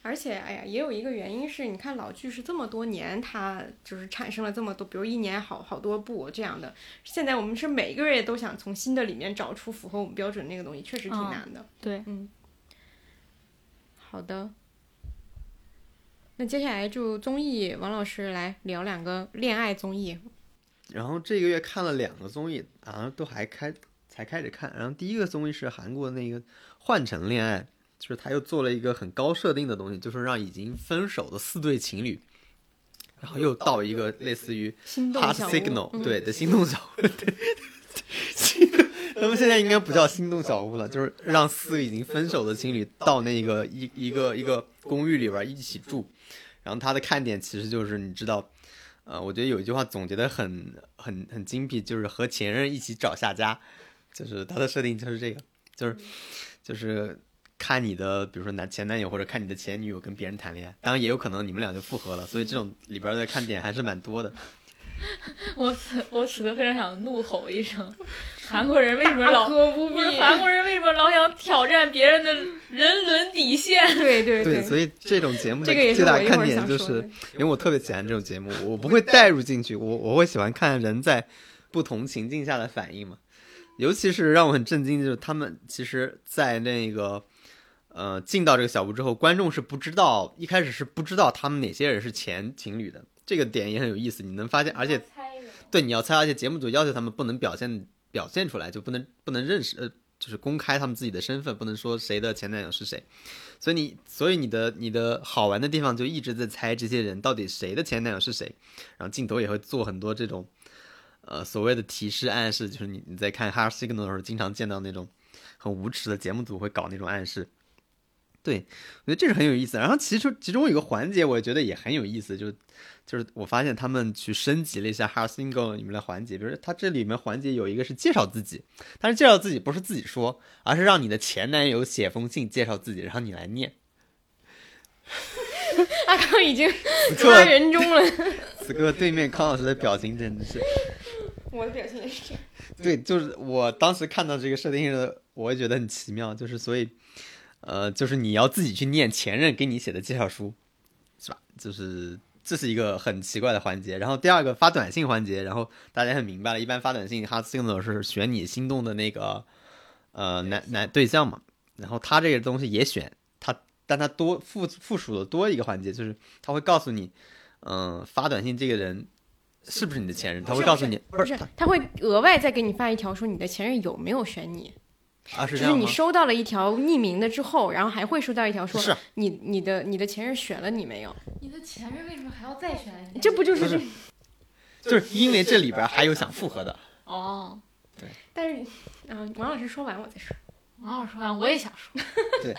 而且，哎呀，也有一个原因是，你看老剧是这么多年，它就是产生了这么多，比如一年好好多部这样的。现在我们是每个月都想从新的里面找出符合我们标准那个东西，确实挺难的。对，嗯。好的，那接下来就综艺，王老师来聊两个恋爱综艺。然后这个月看了两个综艺，啊，都还开才开始看。然后第一个综艺是韩国那个《换乘恋爱》，就是他又做了一个很高设定的东西，就是让已经分手的四对情侣，然后又到一个类似于 Heart Signal 对的心动小屋，对。他们现在应该不叫心动小屋了，就是让四个已经分手的情侣到那个一一个一个公寓里边一起住。然后它的看点其实就是你知道，呃，我觉得有一句话总结的很很很精辟，就是和前任一起找下家，就是它的设定就是这个，就是就是看你的，比如说男前男友或者看你的前女友跟别人谈恋爱，当然也有可能你们俩就复合了，所以这种里边的看点还是蛮多的。我此我此刻非常想怒吼一声：韩国人为什么老不是韩国人为什么老想挑战别人的人伦底线？对对对，所以这种节目的最大看点就是，因为我特别喜欢这种节目，我不会带入进去，我我会喜欢看人在不同情境下的反应嘛。尤其是让我很震惊，就是他们其实，在那个呃进到这个小屋之后，观众是不知道，一开始是不知道他们哪些人是前情侣的。这个点也很有意思，你能发现，而且对你要猜，而且节目组要求他们不能表现表现出来，就不能不能认识，呃，就是公开他们自己的身份，不能说谁的前男友是谁。所以你，所以你的你的好玩的地方就一直在猜这些人到底谁的前男友是谁，然后镜头也会做很多这种，呃，所谓的提示暗示，就是你你在看《Hard Signal》的时候，经常见到那种很无耻的节目组会搞那种暗示。对，我觉得这是很有意思。然后其实其中有一个环节，我觉得也很有意思，就就是我发现他们去升级了一下《Hard Single》里面的环节，比如他这里面环节有一个是介绍自己，但是介绍自己不是自己说，而是让你的前男友写封信介绍自己，然后你来念。阿康已经抓人中了。此刻对面康老师的表情真的是，我的表情也是这样。对，就是我当时看到这个设定的，我也觉得很奇妙，就是所以。呃，就是你要自己去念前任给你写的介绍书，是吧？就是这是一个很奇怪的环节。然后第二个发短信环节，然后大家很明白了，一般发短信哈 signal 是选你心动的那个呃男男对象嘛。然后他这个东西也选他，但他多附附属的多一个环节，就是他会告诉你，嗯、发短信这个人是不是你的前任，他会告诉你，不是，他会额外再给你发一条说你的前任有没有选你，啊是就是你？收到了一条匿名的之后，然后还会收到一条说是你你的你的前任选了你没有？你的前任为什么还要再选一这不就是 就是因为这里边还有想复合的，哦，对但是，嗯、王老师说完我再说。王老师说完我也想说，对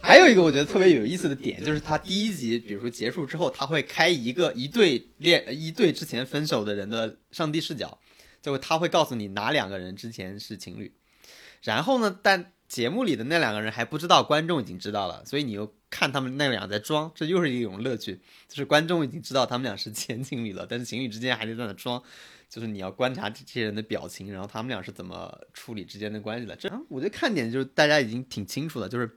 还有一个我觉得特别有意思的点，就是他第一集，比如说结束之后，他会开一个一对恋一对之前分手的人的上帝视角，就他会告诉你哪两个人之前是情侣，然后呢，但节目里的那两个人还不知道，观众已经知道了，所以你又看他们那俩在装，这又是一种乐趣，就是观众已经知道他们俩是前情侣了，但是情侣之间还是在那装。就是你要观察这些人的表情，然后他们俩是怎么处理之间的关系的。这我觉得看点就是大家已经挺清楚的，就是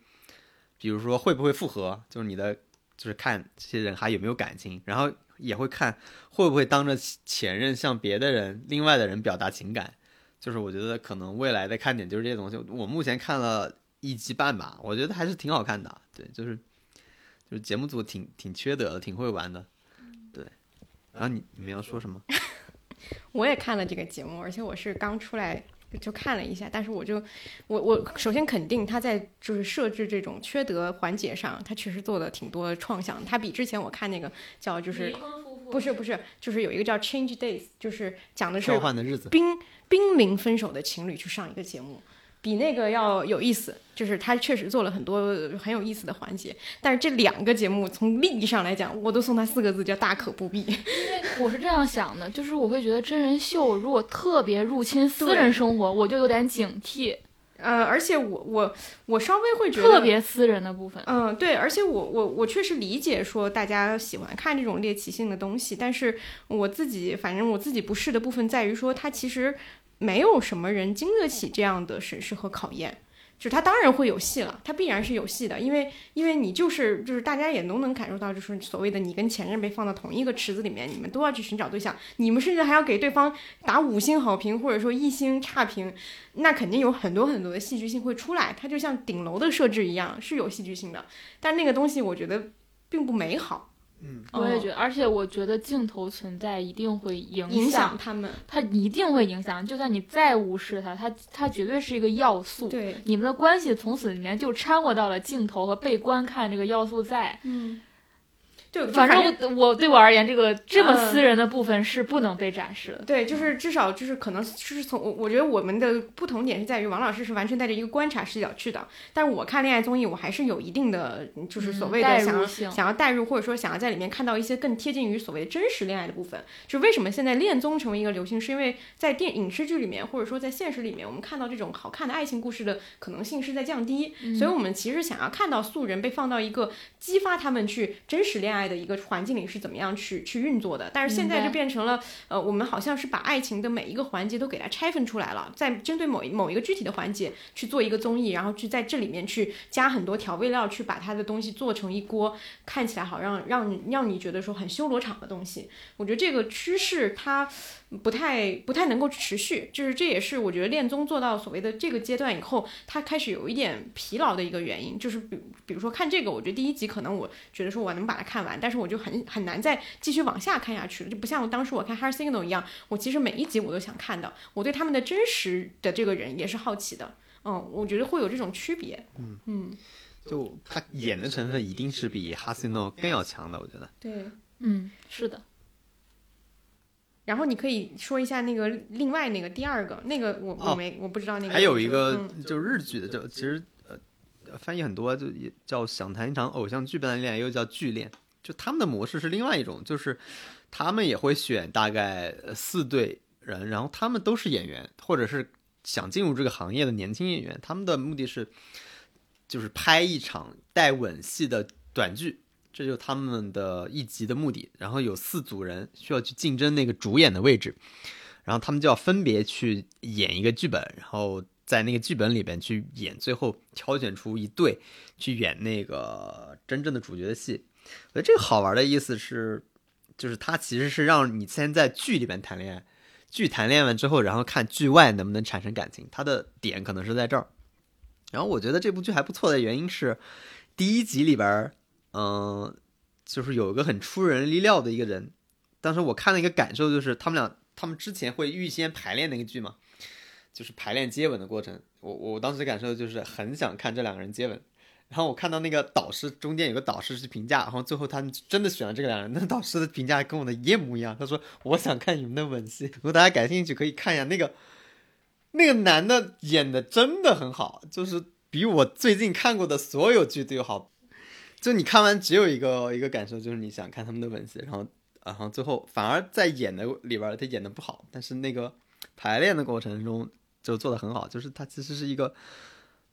比如说会不会复合，就是你的就是看这些人还有没有感情，然后也会看会不会当着前任向别的人、另外的人表达情感。就是我觉得可能未来的看点就是这些东西。我目前看了一集半吧，我觉得还是挺好看的。对，就是就是节目组挺挺缺德的，挺会玩的。对，然后你你们要说什么？我也看了这个节目，而且我是刚出来就看了一下，但是我就我我首先肯定他在就是设置这种缺德环节上，他确实做的挺多创想。他比之前我看那个叫就是不是不是就是有一个叫 Change Days，就是讲的是交换的日子。濒濒临分手的情侣去上一个节目，比那个要有意思。就是他确实做了很多很有意思的环节，但是这两个节目从利益上来讲，我都送他四个字叫大可不必。我是这样想的，就是我会觉得真人秀如果特别入侵私人生活，我就有点警惕，呃，而且我我我稍微会觉得特别私人的部分。嗯，对，而且我我我确实理解说大家喜欢看这种猎奇性的东西，但是我自己反正我自己不适的部分在于说，它其实没有什么人经得起这样的审视和考验。就他当然会有戏了，他必然是有戏的，因为因为你就是就是大家也都能感受到，就是所谓的你跟前任被放到同一个池子里面，你们都要去寻找对象，你们甚至还要给对方打五星好评或者说一星差评，那肯定有很多很多的戏剧性会出来，它就像顶楼的设置一样是有戏剧性的，但那个东西我觉得并不美好，嗯，我也觉得，而且我觉得镜头存在一定会影影响响他们。它一定会影响，就算你再无视它，它它绝对是一个要素。对，你们的关系从此里面就掺和到了镜头和被观看这个要素在。嗯，对，就反正正我对我而言，这个这么嗯私人的部分是不能被展示的。对，就是至少就是可能就是从我我觉得我们的不同点是在于王老师是完全带着一个观察视角去的，但是我看恋爱综艺我还是有一定的就是所嗯谓的想想要带入或者说想要在里面看到一些更贴近于所谓的真实恋爱的部分。就为什么现在恋综成为一个流行，是因为在电影视剧里面或者说在现实里面，我们看到这种好看的爱情故事的可能性是在降低，所以我们其实想要看到素人被放到一个激发他们去真实恋爱的一个环境里是怎么样去去运作的，但是现在就变成了。呃，我们好像是把爱情的每一个环节都给它拆分出来了，在针对某一某一个具体的环节去做一个综艺，然后去在这里面去加很多调味料，去把它的东西做成一锅看起来好让让让你觉得说很修罗场的东西。我觉得这个趋势它不太不太能够持续，就是这也是我觉得恋综做到所谓的这个阶段以后，它开始有一点疲劳的一个原因，就是比比如说看这个，我觉得第一集可能我觉得说我能把它看完，但是我就很很难再继续往下看下去了，就不像当时我看《Hard Signal》一样，我其实每一集我都想看的，我对他们的真实的这个人也是好奇的。嗯，我觉得会有这种区别。嗯嗯，就他演的成分一定是比哈斯诺更要强的，我觉得。对。嗯，是的。然后你可以说一下那个另外那个第二个那个我我哦没、我不知道那个还有一个嗯就是日剧的，就其实呃翻译很多，就也叫想谈一场偶像剧般的恋爱，又叫剧恋。就他们的模式是另外一种，就是他们也会选大概呃四对人，然后他们都是演员，或者是想进入这个行业的年轻演员，他们的目的是就是拍一场带吻戏的短剧。这就是他们的一集的目的，然后有四组人需要去竞争那个主演的位置，然后他们就要分别去演一个剧本，然后在那个剧本里边去演，最后挑选出一对去演那个真正的主角的戏。我觉得这个好玩的意思是，就是它其实是让你先在剧里边谈恋爱，剧谈恋爱完之后，然后看剧外能不能产生感情。它的点可能是在这儿。然后我觉得这部剧还不错的原因是，第一集里边嗯、就是有一个很出人意料的一个人。当时我看了一个感受就是，他们俩他们之前会预先排练那个剧嘛，就是排练接吻的过程。我我当时感受就是很想看这两个人接吻。然后我看到那个导师中间有个导师去评价，然后最后他真的选了这个两人，那导师的评价跟我的一模一样。他说我想看你们的吻戏，如果大家感兴趣可以看一下那个那个男的演的真的很好，就是比我最近看过的所有剧都要好。就你看完只有一个一个感受，就是你想看他们的吻戏，然后然后最后反而在演的里边他演的不好，但是那个排练的过程中就做的很好，就是他其实是一个。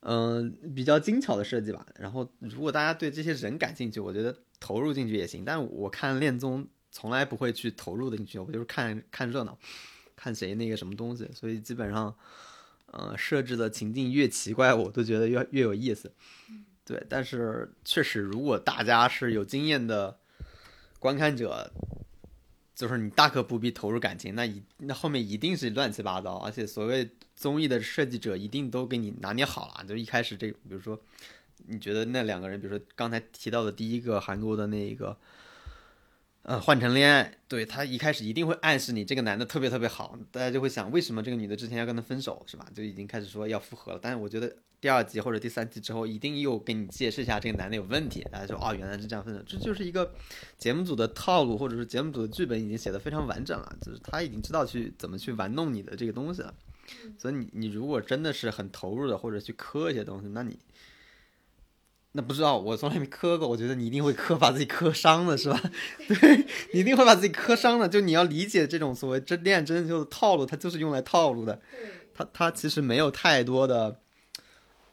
嗯，比较精巧的设计吧。然后，如果大家对这些人感兴趣，我觉得投入进去也行。但我看恋综从来不会去投入进去，我就是看看热闹，看谁那个什么东西。所以基本上，呃，设置的情境越奇怪，我都觉得越越有意思。对，但是确实，如果大家是有经验的观看者，就是你大可不必投入感情，那一那后面一定是乱七八糟，而且所谓综艺的设计者一定都给你拿捏好了。就一开始这，比如说，你觉得那两个人，比如说刚才提到的第一个韩国的那一个，呃，换成恋爱，对他一开始一定会暗示你这个男的特别特别好，大家就会想为什么这个女的之前要跟他分手，是吧？就已经开始说要复合了。但是我觉得第二集或者第三集之后，一定又给你解释一下这个男的有问题，大家说哦，原来是这样分手，这就是一个节目组的套路，或者是节目组的剧本已经写的非常完整了，就是他已经知道去怎么去玩弄你的这个东西了。所以你你如果真的是很投入的，或者去磕一些东西，那你那不知道我从来没磕过，我觉得你一定会磕，把自己磕伤的是吧？对你一定会把自己磕伤的。就你要理解这种所谓真练真人秀的套路，它就是用来套路的。它它其实没有太多的，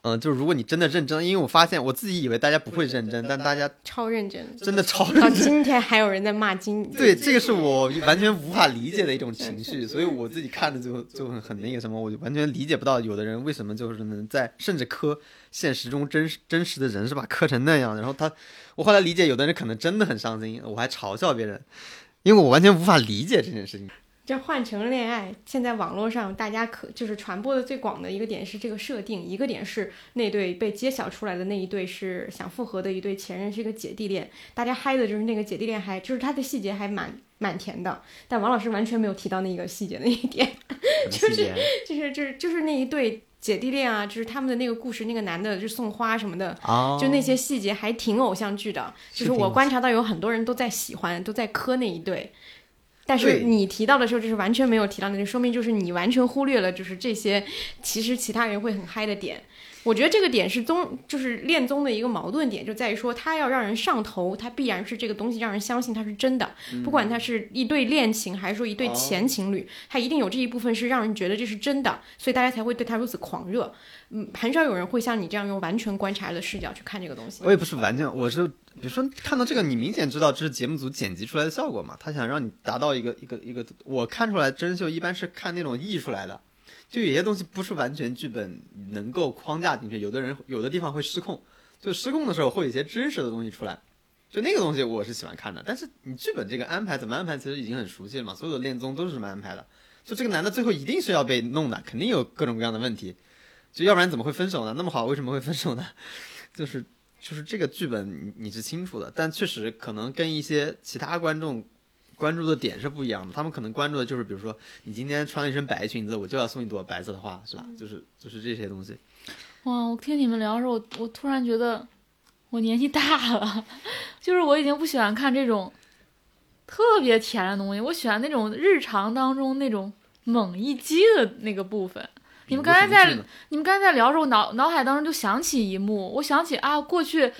嗯、就是如果你真的认真，因为我发现我自己以为大家不会认真，但大家超认真。真的超到认真。今天还有人在骂金，对，这个是我完全无法理解的一种情绪，所以我自己看的就就很很那个什么，我就完全理解不到有的人为什么就是能在甚至磕现实中真实真实的人是吧磕成那样，然后他，我后来理解有的人可能真的很伤心，我还嘲笑别人，因为我完全无法理解这件事情。这换成恋爱，现在网络上大家可就是传播的最广的一个点是这个设定，一个点是那对被揭晓出来的那一对是想复合的一对前任是一个姐弟恋，大家嗨的就是那个姐弟恋还就是它的细节还蛮蛮甜的，但王老师完全没有提到那个细节那一点，就是就是就是就是那一对姐弟恋啊，就是他们的那个故事，那个男的就送花什么的，哦，就那些细节还挺偶像剧的，就是我观察到有很多人都在喜欢，都在磕那一对。但是你提到的时候，就是完全没有提到那就，说明就是你完全忽略了，就是这些其实其他人会很嗨的点。我觉得这个点是综，就是恋综的一个矛盾点，就在于说，它要让人上头，它必然是这个东西让人相信它是真的，不管它是一对恋情，还是说一对前情侣，它一定有这一部分是让人觉得这是真的，所以大家才会对它如此狂热。嗯，很少有人会像你这样用完全观察的视角去看这个东西。我也不是完全，我是比如说看到这个，你明显知道这是节目组剪辑出来的效果嘛？他想让你达到一个一个一个，我看出来真人秀一般是看那种溢出来的，就有些东西不是完全剧本能够框架进去，有的人有的地方会失控，就失控的时候会有一些真实的东西出来，就那个东西我是喜欢看的。但是你剧本这个安排怎么安排，其实已经很熟悉了嘛，所有的恋综都是这么安排的。就这个男的最后一定是要被弄的，肯定有各种各样的问题，就要不然怎么会分手呢？那么好，为什么会分手呢？就是就是这个剧本你你是清楚的，但确实可能跟一些其他观众关注的点是不一样的。他们可能关注的就是，比如说你今天穿了一身白裙子，我就要送一朵白色的花，是吧？就是就是这些东西。哇，我听你们聊的时候，我我突然觉得我年纪大了，就是我已经不喜欢看这种特别甜的东西，我喜欢那种日常当中那种猛一击的那个部分。你们刚才在你们刚才在聊的时候，脑脑海当中就想起一幕，我想起啊，过去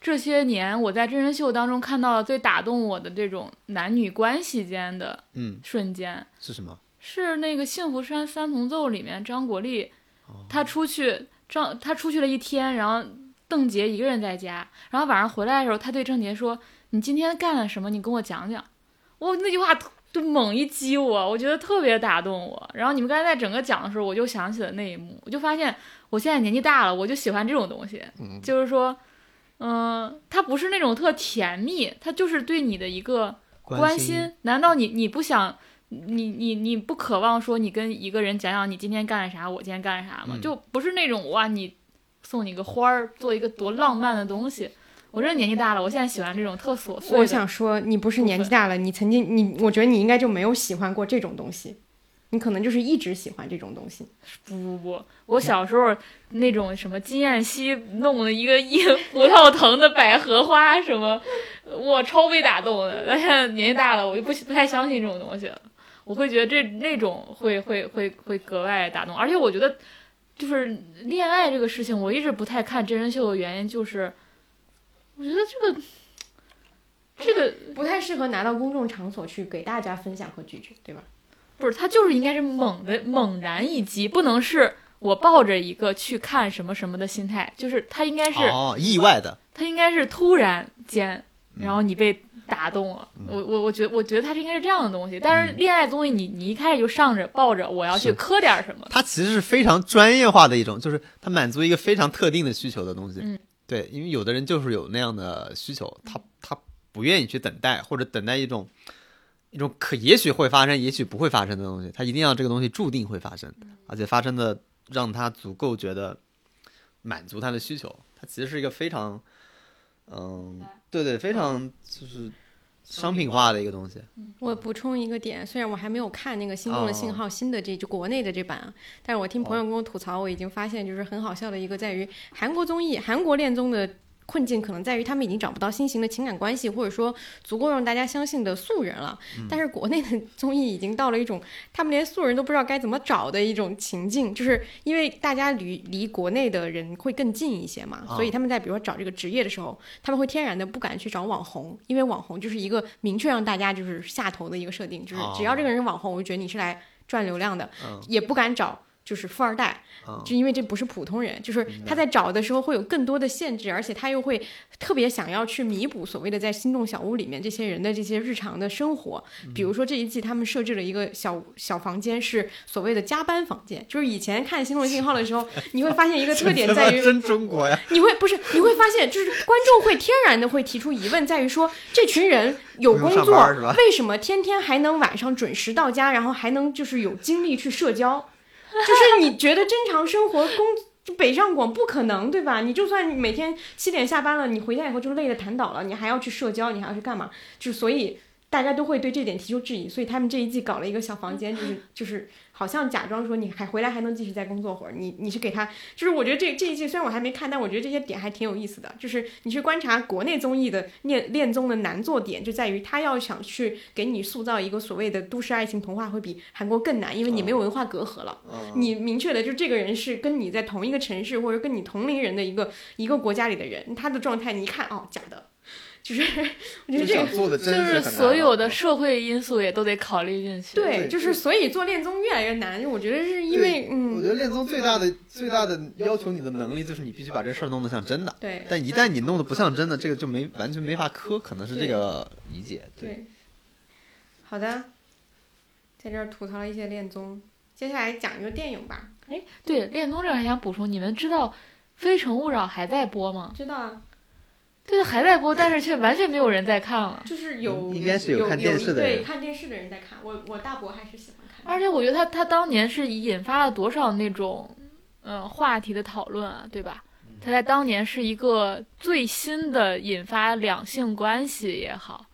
这些年我在真人秀当中看到的最打动我的这种男女关系间的嗯，瞬间，是什么？是那个《幸福山三重奏》里面张国立，他出去张他出去了一天，然后邓婕一个人在家，然后晚上回来的时候，他对郑婕说：“你今天干了什么？你跟我讲讲。”我那句话就猛一击我，我觉得特别打动我。然后你们刚才在整个讲的时候，我就想起了那一幕，我就发现我现在年纪大了，我就喜欢这种东西，就是说嗯，他不是那种特甜蜜，他就是对你的一个关心，难道你你不想，你你你不渴望说你跟一个人讲讲你今天干了啥，我今天干了啥吗？嗯就不是那种哇，你送你个花儿，做一个多浪漫的东西。我这年纪大了，我现在喜欢这种特琐碎。我想说，你不是年纪大了，你曾经你，我觉得你应该就没有喜欢过这种东西，你可能就是一直喜欢这种东西。不不不，我小时候那种什么金燕西弄了一个一葡萄藤的百合花什么，我超被打动的。但现在年纪大了，我就不不太相信这种东西了。我会觉得这那种会会会会格外打动，而且我觉得就是恋爱这个事情，我一直不太看真人秀的原因就是，我觉得这个这个不太适合拿到公众场所去给大家分享和拒绝，对吧？不是，他就是应该是猛的猛然一击，不能是我抱着一个去看什么什么的心态，就是他应该是、哦，意外的，他应该是突然间，嗯然后你被打动了。我我我觉得我觉得他是应该是这样的东西，但是恋爱综艺你你一开始就上着抱着我要去磕点什么，它其实是非常专业化的一种，就是它满足一个非常特定的需求的东西。嗯，对，因为有的人就是有那样的需求，他他不愿意去等待，或者等待一种一种可也许会发生，也许不会发生的东西，他一定要这个东西注定会发生，而且发生的让他足够觉得满足他的需求。它其实是一个非常，嗯，对对，非常就是商品化的一个东西。我补充一个点，虽然我还没有看那个《心动的信号》新的这就国内的这版啊，但是我听朋友跟我吐槽，我已经发现就是很好笑的一个在于韩国综艺、韩国恋综的。困境可能在于他们已经找不到新型的情感关系，或者说足够让大家相信的素人了。但是国内的综艺已经到了一种他们连素人都不知道该怎么找的一种情境，就是因为大家离离国内的人会更近一些嘛，啊所以他们在比如说找这个职业的时候，他们会天然的不敢去找网红，因为网红就是一个明确让大家就是下头的一个设定，就是只要这个人是网红，我就觉得你是来赚流量的，嗯也不敢找。就是富二代，嗯就因为这不是普通人，就是他在找的时候会有更多的限制，而且他又会特别想要去弥补所谓的在心动小屋里面这些人的这些日常的生活。比如说这一季他们设置了一个小小房间，是所谓的加班房间，就是以前看《心动信号》的时候，你会发现一个特点在于，真中国呀！你会不是你会发现，就是观众会天然的会提出疑问，在于说这群人有工作为什么天天还能晚上准时到家，然后还能就是有精力去社交？就是你觉得正常生活工北上广不可能对吧？你就算每天七点下班了，你回家以后就累得瘫倒了，你还要去社交，你还要去干嘛？就所以大家都会对这点提出质疑，所以他们这一季搞了一个小房间，就是就是好像假装说你还回来还能继续再工作会儿，你你是给他，就是我觉得这这一季虽然我还没看，但我觉得这些点还挺有意思的。就是你去观察国内综艺的恋恋综的难做点，就在于他要想去给你塑造一个所谓的都市爱情童话，会比韩国更难，因为你没有文化隔阂了。你明确的就这个人是跟你在同一个城市或者跟你同龄人的一个一个国家里的人，他的状态你一看哦假的，就是 我觉得这个就是所有的社会因素也都得考虑进去。对，就是所以做恋综越来越难，我觉得是因为嗯我嗯觉得恋综最大的最大的要求你的能力就是你必须把这事儿弄得像真的。对但一旦你弄得不像真的，这个就没完全没法磕，可能是这个理解。对，好的，在这儿吐槽了一些恋综，接下来讲一个电影吧。哎对，恋综这还想补充，你们知道《非诚勿扰》还在播吗？知道啊，对，还在播，但是却完全没有人在看了。就是有应该是有有看电视的人对看电视的人在看，我我大伯还是喜欢看。而且我觉得他他当年是引发了多少那种嗯、呃话题的讨论啊，对吧？他在当年是一个最新的引发两性关系也好，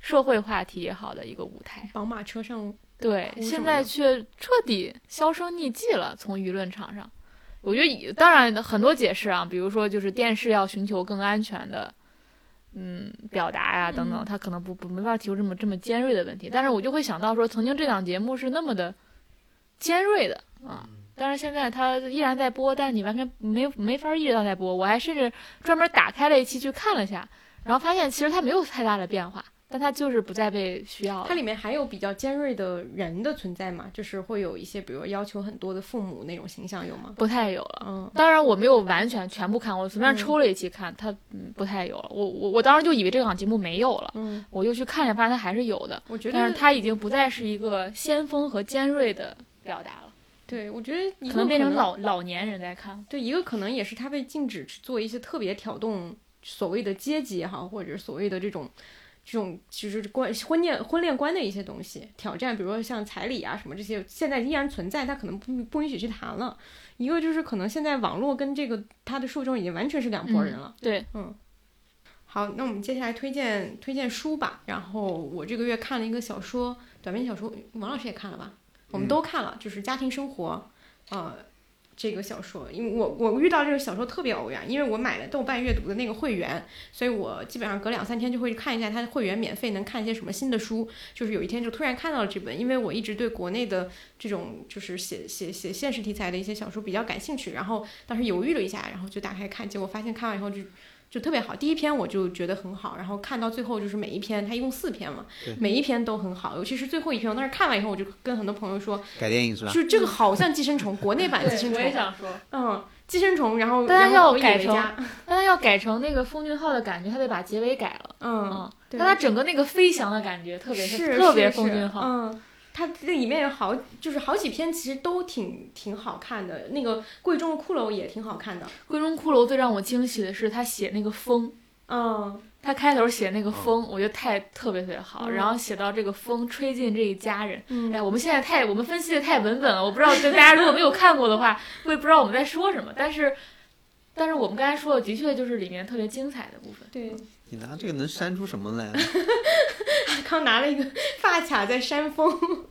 社会话题也好的一个舞台。宝马车上对，现在却彻底销声匿迹了，从舆论场上。我觉得以当然很多解释啊，比如说就是电视要寻求更安全的，嗯，表达呀、等等，嗯他可能不不没法提出这么这么尖锐的问题。但是我就会想到说，曾经这档节目是那么的尖锐的啊，但是现在它依然在播，但是你完全没没法意识到在播。我还甚至专门打开了一期去看了一下，然后发现其实它没有太大的变化，但它就是不再被需要了它。里面还有比较尖锐的人的存在嘛，就是会有一些，比如要求很多的父母那种形象有吗？不太有了。嗯，当然我没有完全全部看，我随便嗯抽了一期看，它嗯不太有了。我我我当时就以为这档节目没有了，嗯，我就去看了，发现它还是有的，我觉但是得它已经不再是一个先锋和尖锐的表达了，对，我觉得可能变成老老年人在看。对，一个可能也是他被禁止去做一些特别挑动所谓的阶级也好，或者所谓的这种。这种就是关婚恋婚恋观的一些东西挑战，比如说像彩礼啊什么这些，现在依然存在，他可能不不允许去谈了。一个就是可能现在网络跟这个他的受众已经完全是两拨人了。对，嗯。好，那我们接下来推荐推荐书吧。然后我这个月看了一个小说，短篇小说，王老师也看了吧？我们都看了，就是《家庭生活》，呃。这个小说，因为我我遇到这个小说特别偶然，因为我买了豆瓣阅读的那个会员，所以我基本上隔两三天就会看一下它的会员免费能看一些什么新的书。就是有一天就突然看到了这本，因为我一直对国内的这种就是写写写现实题材的一些小说比较感兴趣，然后当时犹豫了一下，然后就打开看，结果发现看完以后就。就特别好，第一篇我就觉得很好，然后看到最后就是每一篇，它一共四篇嘛，每一篇都很好，尤其是最后一篇，我当时看完以后，我就跟很多朋友说，改电影是吧？就这个好像寄生虫，国内版寄生虫。我也想说，嗯，寄生虫，然后但他要改成，但他要改成那个封俊浩的感觉，他得把结尾改了，嗯，但他整个那个飞翔的感觉特别是特别封俊昊，嗯。它这里面有好，就是好几篇，其实都挺挺好看的。那个贵重的骷髅也挺好看的。贵重骷髅最让我惊喜的是他写那个风，嗯，他开头写那个风，我觉得太特别特别好。然后写到这个风吹进这一家人，哎，我们现在太我们分析的太文本了，我不知道就大家如果没有看过的话，会不知道我们在说什么。但是，但是我们刚才说的的确就是里面特别精彩的部分。对。你拿这个能扇出什么来？刚拿了一个发卡在扇风。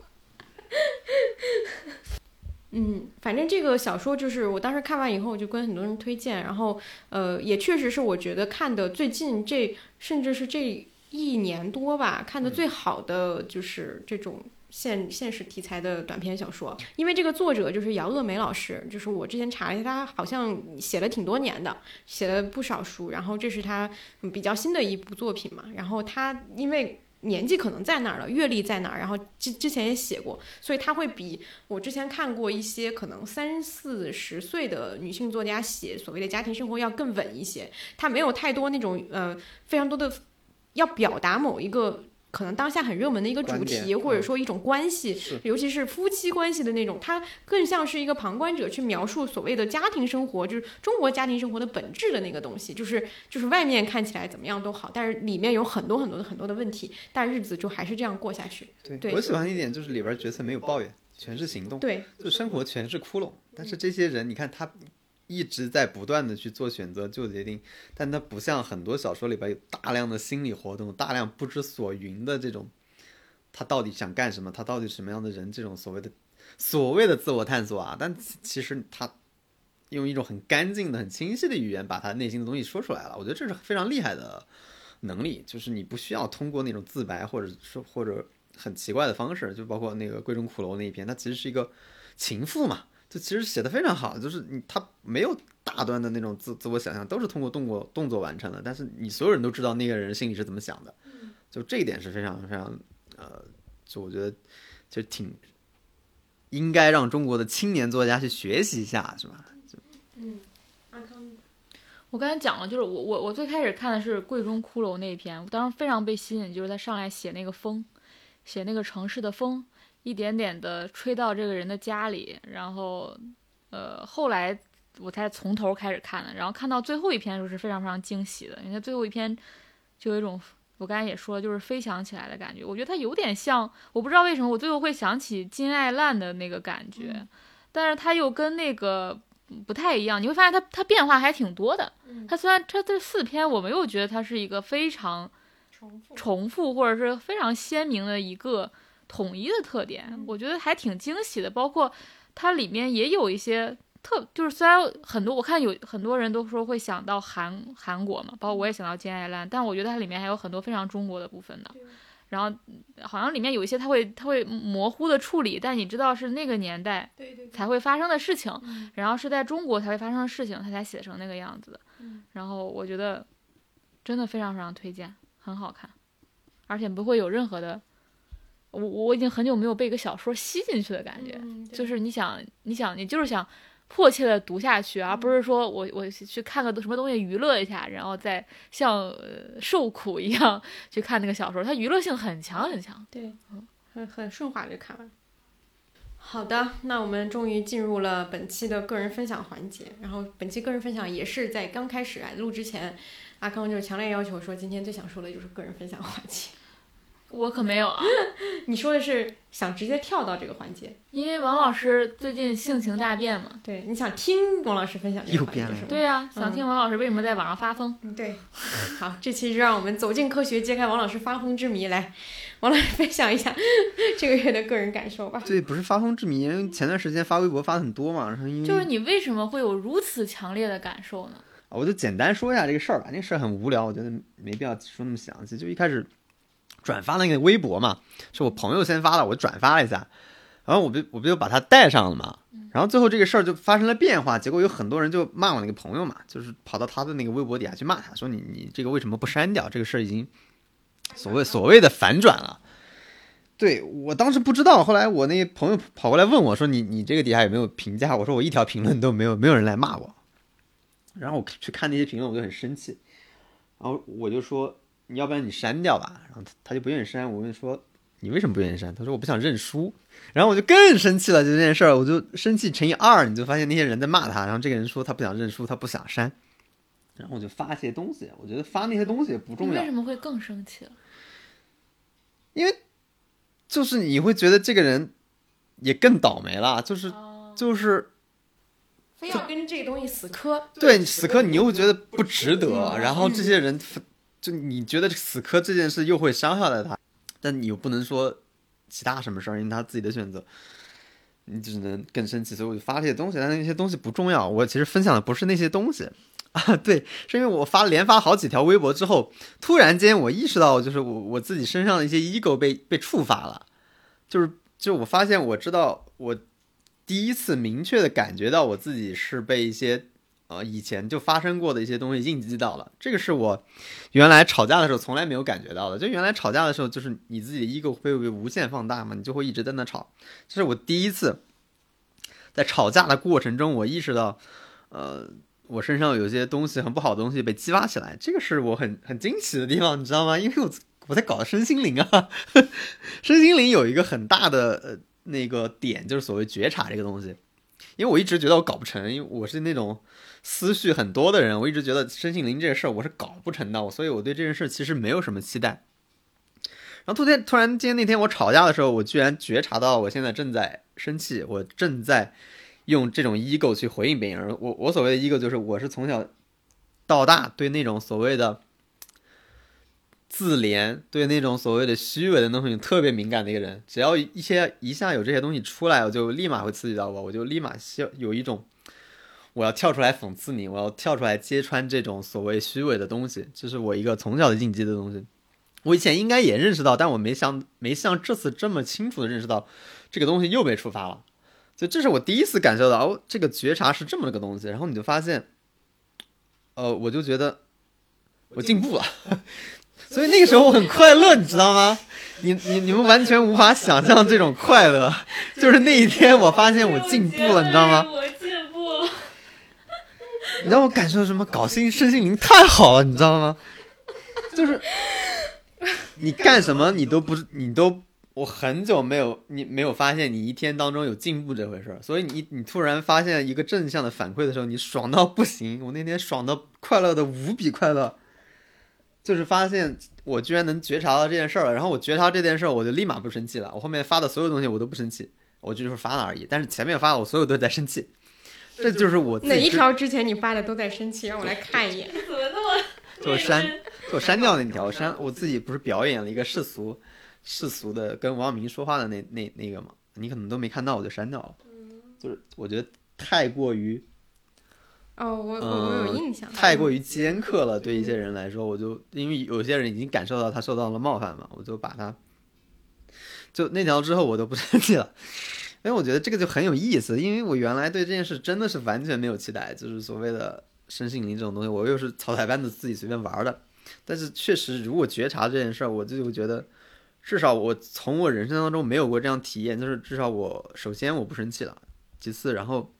嗯，反正这个小说就是我当时看完以后就跟很多人推荐，然后呃，也确实是我觉得看的最近这甚至是这一年多吧看的最好的就是这种。现现实题材的短篇小说，因为这个作者就是姚鄂梅老师，就是我之前查了一下，他好像写了挺多年的，写了不少书，然后这是他比较新的一部作品嘛。然后他因为年纪可能在那儿了，阅历在那儿，然后之之前也写过，所以他会比我之前看过一些可能三四十岁的女性作家写所谓的家庭生活要更稳一些。他没有太多那种呃非常多的要表达某一个。可能当下很热门的一个主题，或者说一种关系，尤其是夫妻关系的那种，它更像是一个旁观者去描述所谓的家庭生活，就是中国家庭生活的本质的那个东西，就是就是外面看起来怎么样都好，但是里面有很多很多的很多的问题，但日子就还是这样过下去。对，我喜欢一点就是里边角色没有抱怨，全是行动，对，就生活全是窟窿，但是这些人，你看他。一直在不断的去做选择、做决定，但它不像很多小说里边有大量的心理活动、大量不知所云的这种，他到底想干什么？他到底什么样的人？这种所谓的所谓的自我探索啊，但其实他用一种很干净的、很清晰的语言把他内心的东西说出来了。我觉得这是非常厉害的能力，就是你不需要通过那种自白，或者说或者很奇怪的方式，就包括那个《闺中骷髅》那一篇，它其实是一个情妇嘛。就其实写的非常好，就是你他没有大段的那种自自我想象，都是通过动作动作完成的。但是你所有人都知道那个人心里是怎么想的，就这一点是非常非常呃，就我觉得就挺应该让中国的青年作家去学习一下，是吧？嗯，阿康，我刚才讲了，就是我我我最开始看的是《柜中骷髅》那一篇，我当时非常被吸引，就是他上来写那个风，写那个城市的风。一点点的吹到这个人的家里，然后，呃，后来我才从头开始看的，然后看到最后一篇的时候是非常非常惊喜的，因为最后一篇就有一种我刚才也说了，就是飞翔起来的感觉。我觉得它有点像，我不知道为什么我最后会想起金爱烂的那个感觉，但是它又跟那个不太一样。你会发现它它变化还挺多的。它虽然它这四篇我没有觉得它是一个非常重复重复或者是非常鲜明的一个。统一的特点，我觉得还挺惊喜的。包括它里面也有一些特，就是虽然很多我看有很多人都说会想到韩韩国嘛，包括我也想到金爱烂，但我觉得它里面还有很多非常中国的部分的。然后好像里面有一些它会它会模糊的处理，但你知道是那个年代才会发生的事情，然后是在中国才会发生的事情，他才写成那个样子的。然后我觉得真的非常非常推荐，很好看，而且不会有任何的。我我已经很久没有被一个小说吸进去的感觉，就是你想你想你就是想迫切的读下去，而不是说我我去看个什么东西娱乐一下，然后再像呃受苦一样去看那个小说，它娱乐性很强很强。对，很很顺滑就看完。好的，那我们终于进入了本期的个人分享环节。然后本期个人分享也是在刚开始啊录之前，阿康就强烈要求说，今天最想说的就是个人分享环节。我可没有啊，你说的是想直接跳到这个环节？因为王老师最近性情大变嘛。对，你想听王老师分享这个环节又变了是吗？对呀、想听王老师为什么在网上发疯。嗯，对。好，这期就让我们走进科学，揭开王老师发疯之谜。来，王老师分享一下这个月的个人感受吧。对，不是发疯之谜，因为前段时间发微博发的很多嘛，然后因为就是你为什么会有如此强烈的感受呢？啊我就简单说一下这个事儿吧。那个事儿很无聊，我觉得没必要说那么详细。就一开始转发那个微博嘛，是我朋友先发的，我转发了一下，然后我不我不就把他带上了嘛。然后最后这个事儿就发生了变化，结果有很多人就骂我那个朋友嘛，就是跑到他的那个微博底下去骂他，说你你这个为什么不删掉？这个事儿已经所谓所谓的反转了。对我当时不知道，后来我那朋友跑过来问我说你你这个底下有没有评价？我说我一条评论都没有，没有人来骂我。然后我去看那些评论，我就很生气，然后我就说你要不然你删掉吧，然后他他就不愿意删，我问说你为什么不愿意删？他说我不想认输，然后我就更生气了，就这件事儿，我就生气乘以二，你就发现那些人在骂他，然后这个人说他不想认输，他不想删，然后我就发一些东西，我觉得发那些东西也不重要为，什么会更生气了？因为就是你会觉得这个人也更倒霉了，就是就是非要跟这个东西死磕，对死磕，你又觉得不值得，然后这些人就你觉得死磕这件事又会伤害了他，但你又不能说其他什么事儿，因为他自己的选择，你只能更生气，所以我就发这些东西，但那些东西不重要，我其实分享的不是那些东西。啊，对，是因为我发连发好几条微博之后，突然间我意识到，就是我我自己身上的一些 ego 被被触发了，就是就我发现我知道我第一次明确的感觉到我自己是被一些呃以前就发生过的一些东西应激到了，这个是我原来吵架的时候从来没有感觉到的。就原来吵架的时候，就是你自己的 ego 会被无限放大嘛，你就会一直在那吵。这是我第一次在吵架的过程中，我意识到，呃，我身上有些东西很不好的东西被激发起来，这个是我很很惊奇的地方，你知道吗？因为我我在搞身心灵啊，身心灵有一个很大的呃那个点，就是所谓觉察这个东西。因为我一直觉得我搞不成，因为我是那种思绪很多的人，我一直觉得身心灵这个事儿我是搞不成的，所以我对这件事其实没有什么期待。然后突然突然间那天我吵架的时候，我居然觉察到我现在正在生气，我正在用这种 ego 去回应别人。我我所谓的 ego 就是我是从小到大对那种所谓的自怜，对那种所谓的虚伪的东西特别敏感的一个人。只要一些一下有这些东西出来，我就立马会刺激到我，我就立马需要有一种我要跳出来讽刺你，我要跳出来揭穿这种所谓虚伪的东西，这是我一个从小的印记的东西。我以前应该也认识到，但我没想没像这次这么清楚的认识到，这个东西又被触发了。所以这是我第一次感受到，哦，这个觉察是这么个东西。然后你就发现，呃，我就觉得我进步了，所以那个时候我很快乐，你知道吗？你你你们完全无法想象这种快乐，就是那一天我发现我进步了，你知道吗？你让我感受什么？搞心身心灵太好了，你知道吗？就是你干什么你都不，你都我很久没有你没有发现你一天当中有进步这回事儿，所以你你突然发现一个正向的反馈的时候，你爽到不行。我那天爽到快乐的无比快乐，就是发现我居然能觉察到这件事儿了，然后我觉察这件事儿，我就立马不生气了。我后面发的所有东西我都不生气，我就是发了而已。但是前面发的我所有都在生气，这就是我自己哪一条之前你发的都在生气？让我来看一眼。怎么那么？就我删，就我删掉那条，删我自己不是表演了一个世俗世俗的跟王明说话的那那那个吗，你可能都没看到，我就删掉了。就是我觉得太过于哦，我我我有嗯印象。太过于尖刻了，对一些人来说，我就因为有些人已经感受到他受到了冒犯嘛，我就把他就那条之后我都不生气了。因为我觉得这个就很有意思，因为我原来对这件事真的是完全没有期待，就是所谓的身心灵这种东西，我又是草台班子自己随便玩的。但是确实，如果觉察这件事儿，我就会觉得，至少我从我人生当中没有过这样体验，就是至少我首先我不生气了，其次然后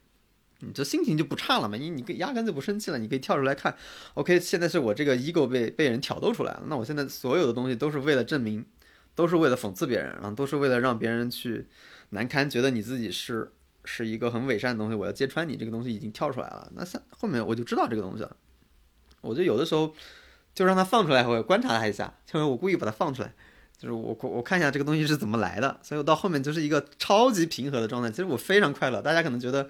你这心情就不差了嘛，你你压根就不生气了，你可以跳出来看，OK，现在是我这个 ego 被被人挑逗出来了，那我现在所有的东西都是为了证明，都是为了讽刺别人，然后都是为了让别人去难堪，觉得你自己是是一个很伪善的东西，我要揭穿你，这个东西已经跳出来了。那下后面我就知道这个东西了，我就有的时候就让它放出来，我观察它一下，就是我故意把它放出来，就是我我看一下这个东西是怎么来的，所以我到后面就是一个超级平和的状态。其实我非常快乐，大家可能觉得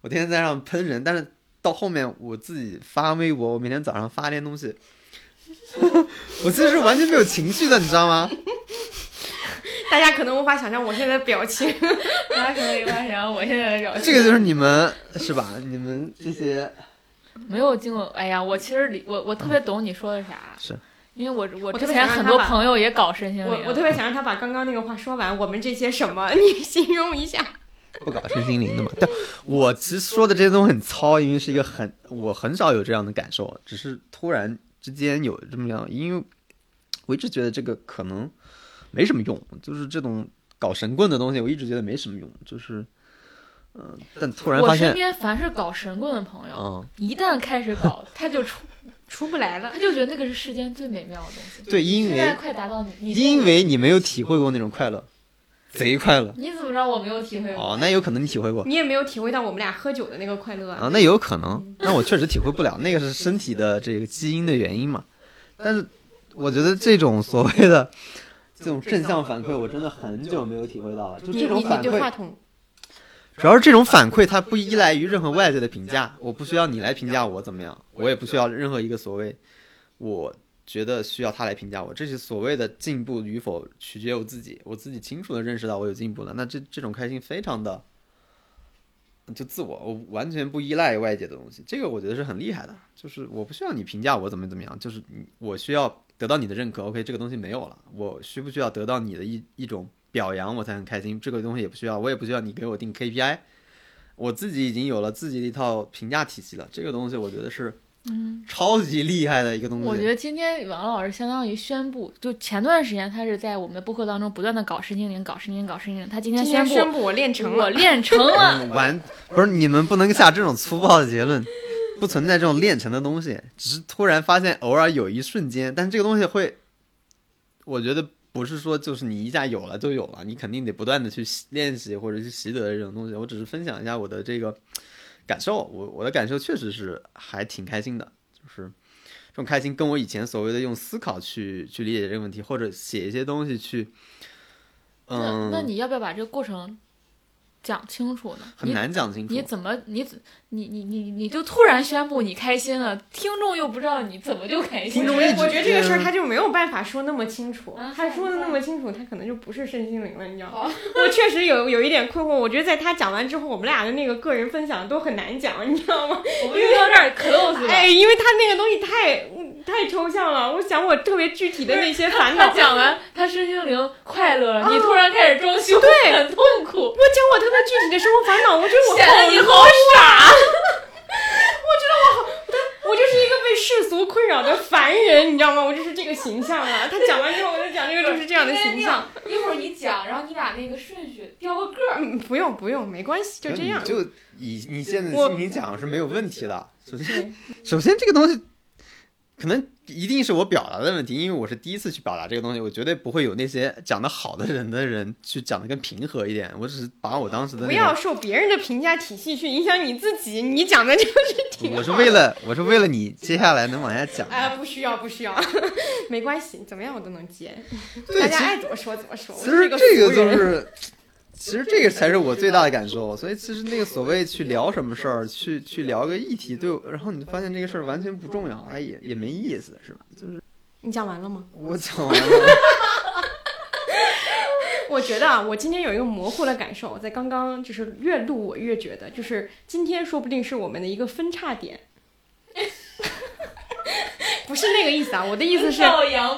我天天在上喷人，但是到后面我自己发微博，我每天早上发点东西。我其实是完全没有情绪的，你知道吗？大家可能无法想象我现在的表情。大家可能无法想象我现在的表情。这个就是你们是吧？你们这些没有经过，哎呀，我其实理我我特别懂你说的啥，是因为我我之前很多朋友也搞身心灵，我我特别想让他把刚刚那个话说完。我们这些什么，你形容一下。不搞身心灵的嘛。但我其实说的这些东西很糙，因为是一个很我很少有这样的感受，只是突然之间有这么样，因为我一直觉得这个可能没什么用，就是这种搞神棍的东西，我一直觉得没什么用，就是嗯、但突然发现我身边凡是搞神棍的朋友，嗯，一旦开始搞，他就出 出不来了他。就觉得那个是世间最美妙的东西。对，因现在为快达到你，你因为你没有体会过那种快乐，贼快乐。你怎么知道我没有体会过？哦，那有可能你体会过你也没有体会到我们俩喝酒的那个快乐啊，那有可能，那我确实体会不了，那个是身体的这个基因的原因嘛。但是我觉得这种所谓的这种正向反馈，我真的很久没有体会到了。就这种反馈，对话筒，主要是这种反馈，它不依赖于任何外界的评价，我不需要你来评价我怎么样，我也不需要任何一个所谓我觉得需要他来评价我。这些所谓的进步与否，取决于我自己，我自己清楚的认识到我有进步了，那这这种开心非常的。就自我，我完全不依赖外界的东西，这个我觉得是很厉害的。就是我不需要你评价我怎么怎么样，就是我需要得到你的认可。OK，这个东西没有了，我需不需要得到你的一一种表扬，我才很开心？这个东西也不需要，我也不需要你给我定 KPI，我自己已经有了自己的一套评价体系了。这个东西我觉得是嗯，超级厉害的一个东西。我觉得今天王老师相当于宣布，就前段时间他是在我们的播客当中不断的搞身心灵、搞身心灵、搞身心灵，他今天宣布宣布我练成我了。练成了。嗯完不是你们不能下这种粗暴的结论，不存在这种练成的东西，只是突然发现偶尔有一瞬间，但这个东西会，我觉得不是说就是你一下有了就有了，你肯定得不断的去练习或者去习得这种东西。我只是分享一下我的这个感受，我我的感受确实是还挺开心的，就是这种开心跟我以前所谓的用思考去去理解这个问题，或者写一些东西去，那嗯，那你要不要把这个过程讲清楚呢？很你难讲清楚。你怎么你怎你你你你就突然宣布你开心了，听众又不知道你怎么就开心了？听众一直我觉得这个事儿他就没有办法说那么清楚啊，他说的那么清楚，他可能就不是身心灵了，你知道吗？我确实有有一点困惑，我觉得在他讲完之后，我们俩的那个个人分享都很难讲，你知道吗？我们就到这儿 close 了。哎，因为他那个东西太嗯太抽象了，我想我特别具体的那些烦恼他。讲完他身心灵快乐了，你突然开始装修，对很痛苦。我讲我特别具体的生活烦恼，我觉得我显得你好好傻。我就是一个被世俗困扰的凡人，你知道吗？我就是这个形象啊。他讲完之后，我就讲这个就是这样的形象。一会儿你讲，然后你把那个顺序调个个儿。嗯，不用不用，没关系，就这样。就以你现在我心情讲是没有问题的。首先，首先这个东西可能一定是我表达的问题，因为我是第一次去表达这个东西，我绝对不会有那些讲的好的人的人去讲的更平和一点。我只是把我当时的不，要受别人的评价体系去影响你自己，你讲的就是挺我是为了我是为了你接下来能往下讲。哎，不需要不需要，没关系，怎么样我都能接，大家爱怎么说怎么说。我其实这个就是，其实这个才是我最大的感受。所以其实那个所谓去聊什么事儿，去去聊个议题，对，然后你就发现这个事儿完全不重要，哎也也没意思，是吧？就是你讲完了吗？我讲完了。我觉得啊，我今天有一个模糊的感受，在刚刚就是越录我越觉得，就是今天说不定是我们的一个分叉点。不是那个意思啊，我的意思是，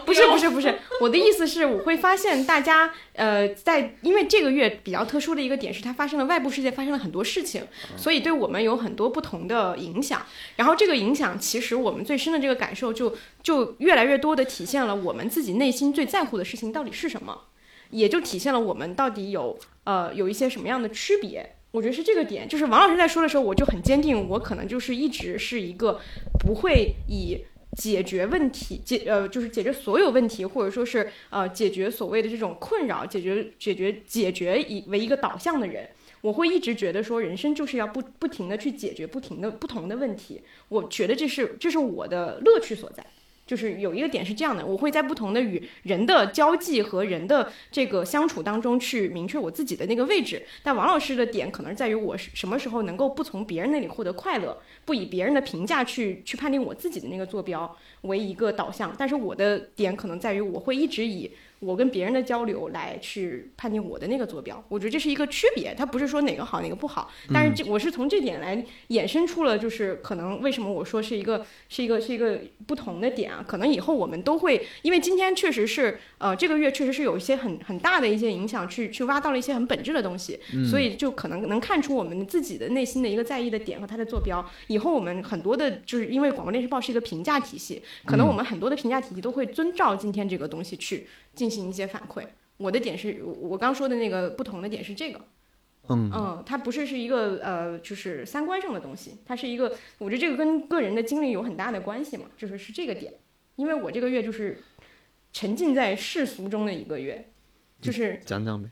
不是不是不是，我的意思是，我会发现大家呃，在因为这个月比较特殊的一个点是，它发生了外部世界发生了很多事情，所以对我们有很多不同的影响。然后这个影响，其实我们最深的这个感受就就越来越多的体现了我们自己内心最在乎的事情到底是什么，也就体现了我们到底有呃有一些什么样的区别。我觉得是这个点，就是王老师在说的时候，我就很坚定，我可能就是一直是一个不会以解决问题，解呃就是解决所有问题，或者说是呃解决所谓的这种困扰，解决解决解决以为一个导向的人。我会一直觉得说，人生就是要不不停的去解决不停的不同的问题。我觉得这是这是我的乐趣所在。就是有一个点是这样的，我会在不同的与人的交际和人的这个相处当中去明确我自己的那个位置。但王老师的点可能在于我什么时候能够不从别人那里获得快乐，不以别人的评价去去判定我自己的那个坐标为一个导向。但是我的点可能在于我会一直以。我跟别人的交流来去判定我的那个坐标，我觉得这是一个区别，它不是说哪个好哪个不好，但是这我是从这点来衍生出了，就是可能为什么我说是一个是一个是一个不同的点啊？可能以后我们都会，因为今天确实是呃这个月确实是有一些很很大的一些影响，去去挖到了一些很本质的东西，所以就可能能看出我们自己的内心的一个在意的点和它的坐标。以后我们很多的，就是因为广播电视报是一个评价体系，可能我们很多的评价体系都会遵照今天这个东西去。进行一些反馈，我的点是，我刚说的那个不同的点是这个，嗯。嗯，它不是是一个呃，就是三观上的东西，它是一个，我觉得这个跟个人的经历有很大的关系嘛，就是是这个点，因为我这个月就是沉浸在世俗中的一个月，就是讲讲呗，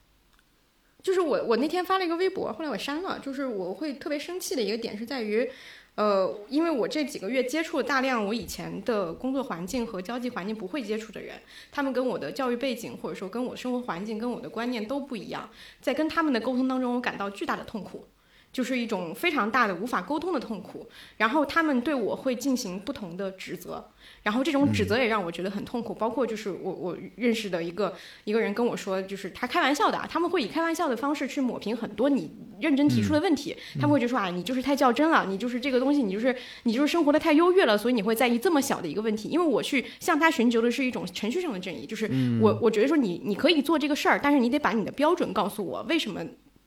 就是我我那天发了一个微博，后来我删了，就是我会特别生气的一个点是在于。呃，因为我这几个月接触了大量我以前的工作环境和交际环境不会接触的人，他们跟我的教育背景或者说跟我生活环境跟我的观念都不一样，在跟他们的沟通当中，我感到巨大的痛苦。就是一种非常大的无法沟通的痛苦，然后他们对我会进行不同的指责，然后这种指责也让我觉得很痛苦。包括就是我我认识的一个一个人跟我说，就是他开玩笑的，他们会以开玩笑的方式去抹平很多你认真提出的问题。他们会就说啊，你就是太较真了，你就是这个东西，你就是你就是生活的太优越了，所以你会在意这么小的一个问题。因为我去向他寻求的是一种程序上的正义，就是我我觉得说你你可以做这个事儿，但是你得把你的标准告诉我，为什么？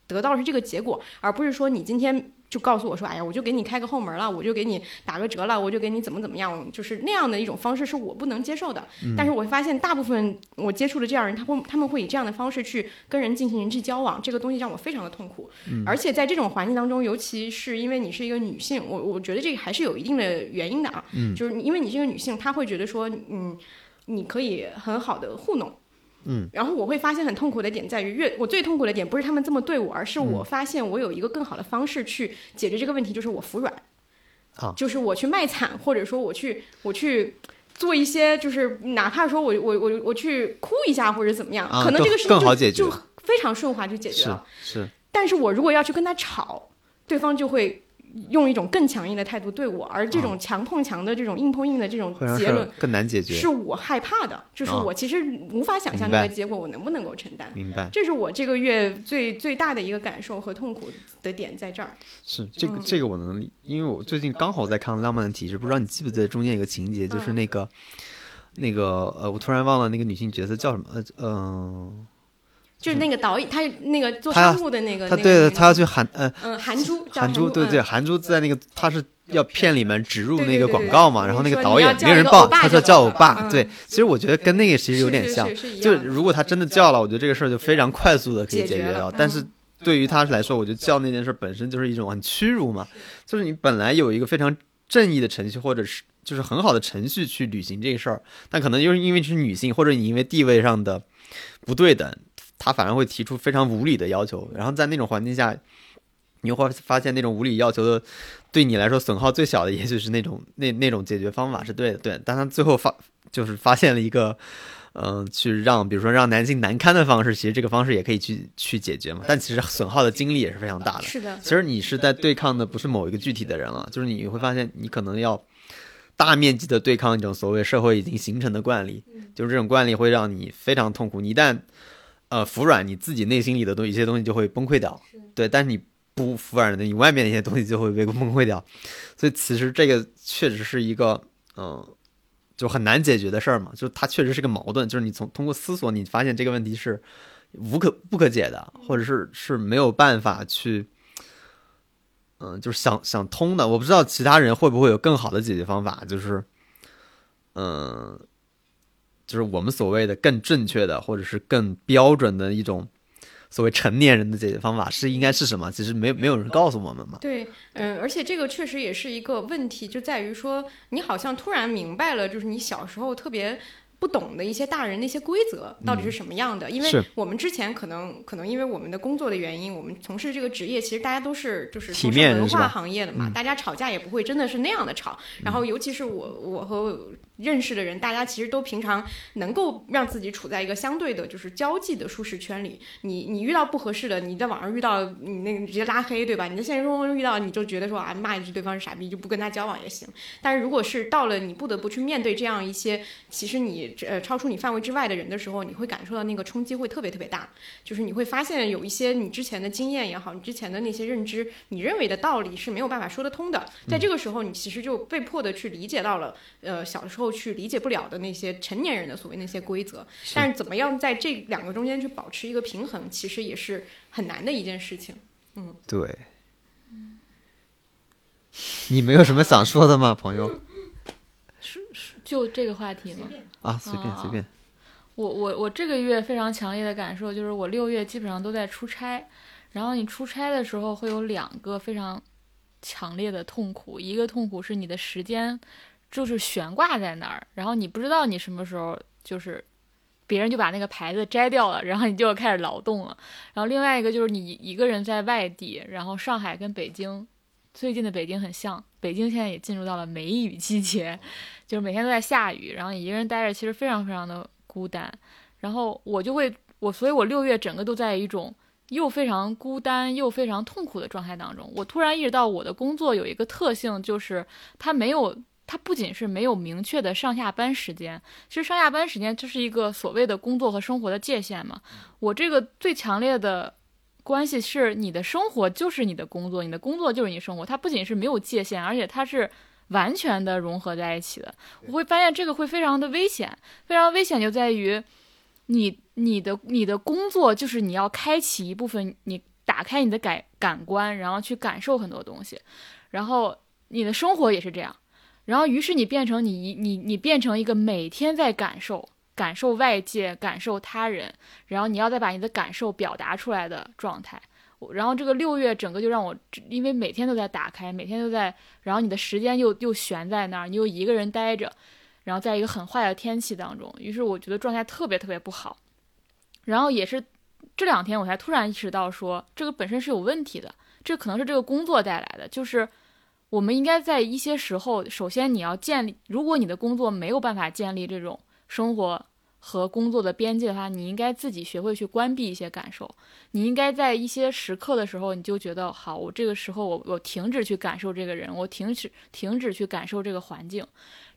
得到是这个结果，而不是说你今天就告诉我说，哎呀，我就给你开个后门了，我就给你打个折了，我就给你怎么怎么样，就是那样的一种方式是我不能接受的。但是我发现大部分我接触的这样人，他会他们会以这样的方式去跟人进行人际交往，这个东西让我非常的痛苦。而且在这种环境当中，尤其是因为你是一个女性，我我觉得这个还是有一定的原因的啊。就是因为你是一个女性，她会觉得说，嗯，你可以很好的糊弄。嗯，然后我会发现很痛苦的点在于，越我最痛苦的点不是他们这么对我，而是我发现我有一个更好的方式去解决这个问题，就是我服软，啊，就是我去卖惨，或者说我去我去做一些，就是哪怕说我我我我去哭一下或者怎么样，可能这个事情就就非常顺滑就解决了。是，但是我如果要去跟他吵，对方就会。用一种更强硬的态度对我，而这种强碰强的这种硬碰硬的这种结论更难解决，是我害怕的。就是我其实无法想象那个结果，我能不能够承担？明白，这是我这个月最最大的一个感受和痛苦的点在这儿。是这个这个我能，因为我最近刚好在看《浪漫的体质》，不知道你记不记得中间有个情节，就是那个那个呃，我突然忘了那个女性角色叫什么呃嗯。就是那个导演，他那个做商务的那个，他对他要去韩呃，嗯，韩珠，韩珠，对对，韩珠在那个他是要片里面植入那个广告嘛，然后那个导演没人报，他说叫我爸，对，其实我觉得跟那个其实有点像，就如果他真的叫了，我觉得这个事儿就非常快速的可以解决掉，但是对于他来说，我觉得叫那件事本身就是一种很屈辱嘛，就是你本来有一个非常正义的程序，或者是就是很好的程序去履行这个事儿，但可能就是因为是女性，或者你因为地位上的不对等。他反而会提出非常无理的要求，然后在那种环境下，你会发现那种无理要求的，对你来说损耗最小的，也许是那种那那种解决方法是对的，对。但他最后发就是发现了一个，嗯，去让比如说让男性难堪的方式，其实这个方式也可以去去解决嘛。但其实损耗的精力也是非常大的。是的。其实你是在对抗的不是某一个具体的人了，就是你会发现你可能要大面积的对抗一种所谓社会已经形成的惯例，就是这种惯例会让你非常痛苦。你一旦呃，服软，你自己内心里的东一些东西就会崩溃掉，对。但是你不服软的，你外面的一些东西就会被崩溃掉。所以其实这个确实是一个，嗯，就很难解决的事儿嘛。就它确实是个矛盾，就是你从通过思索，你发现这个问题是无可不可解的，或者是是没有办法去，嗯，就是想想通的。我不知道其他人会不会有更好的解决方法，就是，嗯。就是我们所谓的更正确的，或者是更标准的一种所谓成年人的解决方法是应该是什么？其实没没有人告诉我们嘛。对，嗯，而且这个确实也是一个问题，就在于说你好像突然明白了，就是你小时候特别。不懂的一些大人那些规则到底是什么样的？因为我们之前可能可能因为我们的工作的原因，我们从事这个职业，其实大家都是就是体从事文化行业的嘛，大家吵架也不会真的是那样的吵。然后尤其是我我和认识的人，大家其实都平常能够让自己处在一个相对的就是交际的舒适圈里。你你遇到不合适的，你在网上遇到你那个直接拉黑，对吧？你在现实生活中遇到，你就觉得说啊骂一句对方是傻逼，就不跟他交往也行。但是如果是到了你不得不去面对这样一些其实你呃超出你范围之外的人的时候，你会感受到那个冲击会特别特别大，就是你会发现有一些你之前的经验也好，你之前的那些认知，你认为的道理是没有办法说得通的。在这个时候，你其实就被迫的去理解到了呃小时候去理解不了的那些成年人的所谓那些规则。但是怎么样在这两个中间去保持一个平衡，其实也是很难的一件事情。嗯对，你没有什么想说的吗，朋友？就这个话题吗？啊，随便随便。我我我这个月非常强烈的感受就是我六月基本上都在出差，然后你出差的时候会有两个非常强烈的痛苦，一个痛苦是你的时间就是悬挂在那儿，然后你不知道你什么时候就是别人就把那个牌子摘掉了，然后你就要开始劳动了，然后另外一个就是你一个人在外地，然后上海跟北京最近的北京很像，北京现在也进入到了梅雨季节，就是每天都在下雨，然后你一个人待着其实非常非常的孤单。然后我就会我，所以我六月整个都在一种又非常孤单又非常痛苦的状态当中。我突然意识到，我的工作有一个特性，就是它没有，它不仅是没有明确的上下班时间，其实上下班时间就是一个所谓的工作和生活的界限嘛。我这个最强烈的关系是，你的生活就是你的工作，你的工作就是你生活，它不仅是没有界限，而且它是。完全的融合在一起的，我会发现这个会非常的危险，非常危险就在于，你你的你的工作就是你要开启一部分，你打开你的感感官，然后去感受很多东西，然后你的生活也是这样，然后于是你变成你你你变成一个每天在感受感受外界感受他人，然后你要再把你的感受表达出来的状态。然后这个六月整个就让我，因为每天都在打开，每天都在，然后你的时间又又悬在那儿，你又一个人待着，然后在一个很坏的天气当中，于是我觉得状态特别特别不好。然后也是这两天我才突然意识到，说这个本身是有问题的，这可能是这个工作带来的，就是我们应该在一些时候，首先你要建立，如果你的工作没有办法建立这种生活。和工作的边界的话，你应该自己学会去关闭一些感受。你应该在一些时刻的时候，你就觉得好，我这个时候我我停止去感受这个人，我停止停止去感受这个环境，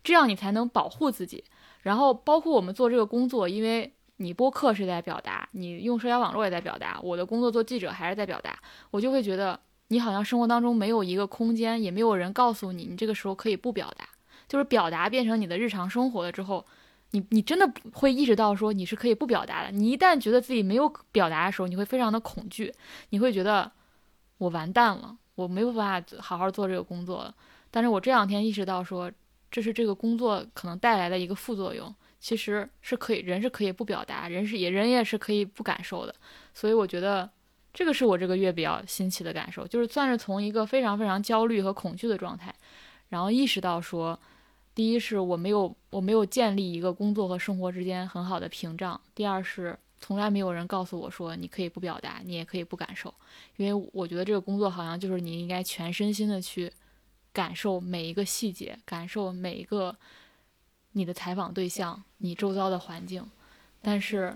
这样你才能保护自己。然后包括我们做这个工作，因为你播客是在表达，你用社交网络也在表达，我的工作做记者还是在表达，我就会觉得你好像生活当中没有一个空间，也没有人告诉你，你这个时候可以不表达，就是表达变成你的日常生活了之后。你你真的会意识到说你是可以不表达的。你一旦觉得自己没有表达的时候，你会非常的恐惧，你会觉得我完蛋了，我没有办法好好做这个工作了。但是我这两天意识到说，这是这个工作可能带来的一个副作用，其实是可以人是可以不表达，人是也人也是可以不感受的。所以我觉得这个是我这个月比较新奇的感受，就是算是从一个非常非常焦虑和恐惧的状态，然后意识到说。第一是我没有我没有建立一个工作和生活之间很好的屏障。第二是从来没有人告诉我说你可以不表达，你也可以不感受，因为我觉得这个工作好像就是你应该全身心的去感受每一个细节，感受每一个你的采访对象，你周遭的环境。但是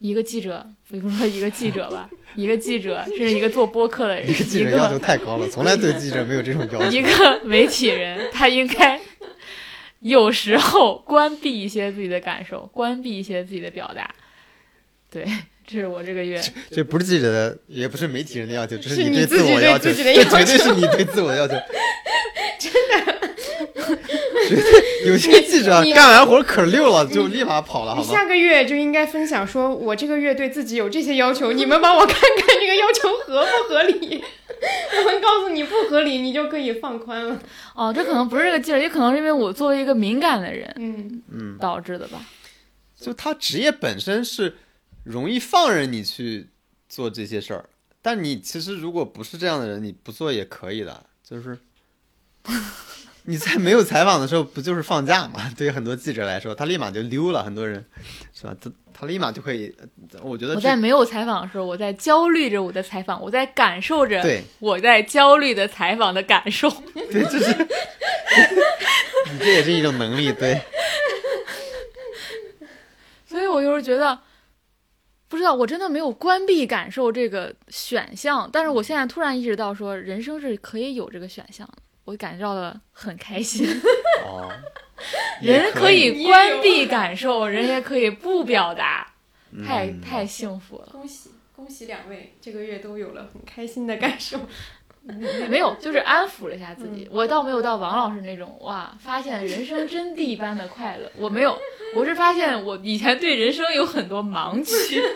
一个记者，比如说一个记者吧，一个记者甚至一个做播客的人，一个记者要求太高了，从来对记者没有这种要求。一个媒体人，他应该有时候关闭一些自己的感受，关闭一些自己的表达。对，这是我这个月。这不是记者的，也不是媒体人的要求，这是你对自己我要求，这绝对是你对自我的要求。真的，有些记者干完活可溜了，就立马跑了，好吗？你下个月就应该分享说，我这个月对自己有这些要求，你们帮我看看这个要求合不合理。我们告诉你不合理，你就可以放宽了。哦，这可能不是这个记者，也可能是因为我作为一个敏感的人嗯，嗯，导致的吧。就他职业本身是容易放任你去做这些事儿。但你其实如果不是这样的人，你不做也可以的，就是你在没有采访的时候，不就是放假嘛？对于很多记者来说，他立马就溜了，很多人是吧？他他立马就可以，我觉得我在没有采访的时候，我在焦虑着我的采访，我在感受着对我在焦虑的采访的感受。对，这是 你这也是一种能力，对。所以我就是觉得，不知道，我真的没有关闭感受这个选项，但是我现在突然意识到，说人生是可以有这个选项的，我感觉到了很开心。哦，人可可以以关闭感受，人也可以不表达，太嗯太幸福了。恭喜恭喜两位，这个月都有了很开心的感受。没有，就是安抚了一下自己。我倒没有到王老师那种哇，发现人生真谛般的快乐。我没有，我是发现我以前对人生有很多盲区。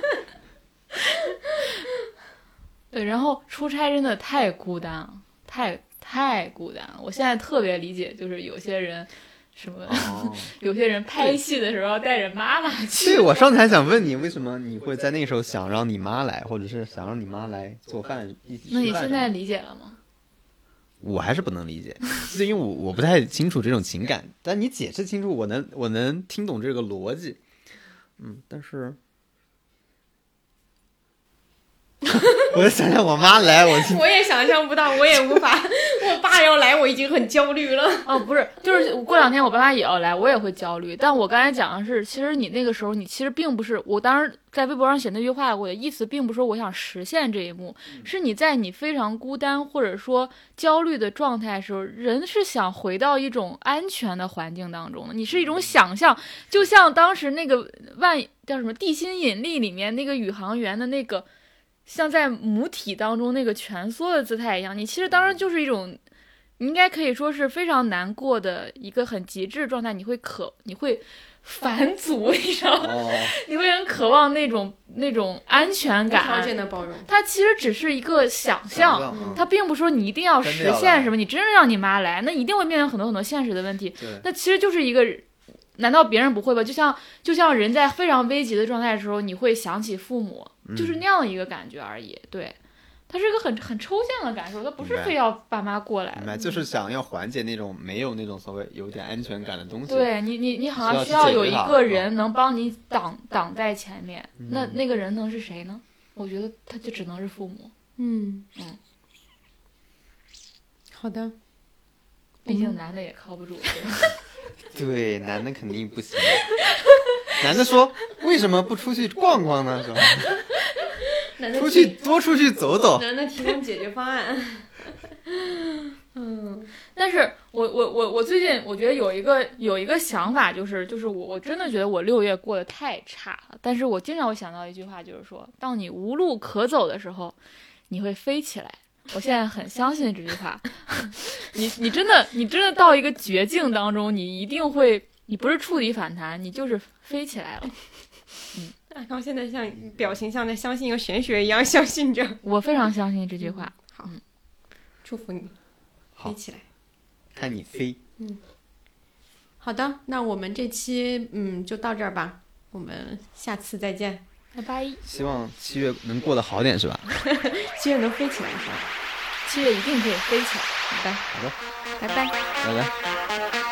对，然后出差真的太孤单了，太太孤单了。我现在特别理解，就是有些人什么，哦，有些人拍戏的时候要带着妈妈去。对，我上次还想问你，为什么你会在那个时候想让你妈来，或者是想让你妈来做饭一起吃那你现在理解了吗？我还是不能理解，是因为我我不太清楚这种情感，但你解释清楚，我能我能听懂这个逻辑，嗯，但是，我就想想我妈来，我 我也想象不到，我也无法。我爸要来，我已经很焦虑了。哦，不是，就是过两天我爸妈也要来，我也会焦虑。但我刚才讲的是，其实你那个时候，你其实并不是，我当时在微博上写那句话，我的意思并不是说我想实现这一幕，是你在你非常孤单或者说焦虑的状态的时候，人是想回到一种安全的环境当中的，你是一种想象，就像当时那个万叫什么《地心引力》里面那个宇航员的那个。像在母体当中那个蜷缩的姿态一样，你其实当时就是一种你应该可以说是非常难过的一个很极致的状态，你会渴，你会反祖，你知道吗？哦，你会很渴望那种那种安全无条感。件的包容。它其实只是一个想象，嗯它并不说你一定要实现什么，你真的让你妈来，那一定会面临很多很多现实的问题。对，那其实就是一个，难道别人不会吧？就像就像人在非常危急的状态的时候，你会想起父母，嗯就是那样一个感觉而已。对，它是一个很很抽象的感受，它不是非要爸妈过来明白，就是想要缓解那种没有那种所谓有点安全感的东西，，对你，你你好像需要有一个人能帮你挡挡在前面，那嗯那个人能是谁呢？我觉得他就只能是父母，嗯嗯，好的。毕竟男的也靠不住。对，男的肯定不行。男的说：“为什么不出去逛逛呢？是吧？男的出去多出去走走。男的提供解决方案。嗯但是我我我我最近我觉得有一个有一个想法，就是就是我我真的觉得我六月过得太差了。但是我经常会想到一句话，就是说，当你无路可走的时候，你会飞起来。我现在很相信这句话。你你真的你真的到一个绝境当中，你一定会，你不是触底反弹，你就是飞起来了。嗯，然后现在像表情像在相信一个玄学一样 相信着。我非常相信这句话。好，祝福你飞起来。看你飞，嗯好的，那我们这期嗯就到这儿吧，我们下次再见。拜拜，希望七月能过得好点，是吧？七月能飞起来是吧？七月一定可以飞起来。好的，好的，拜拜。拜拜。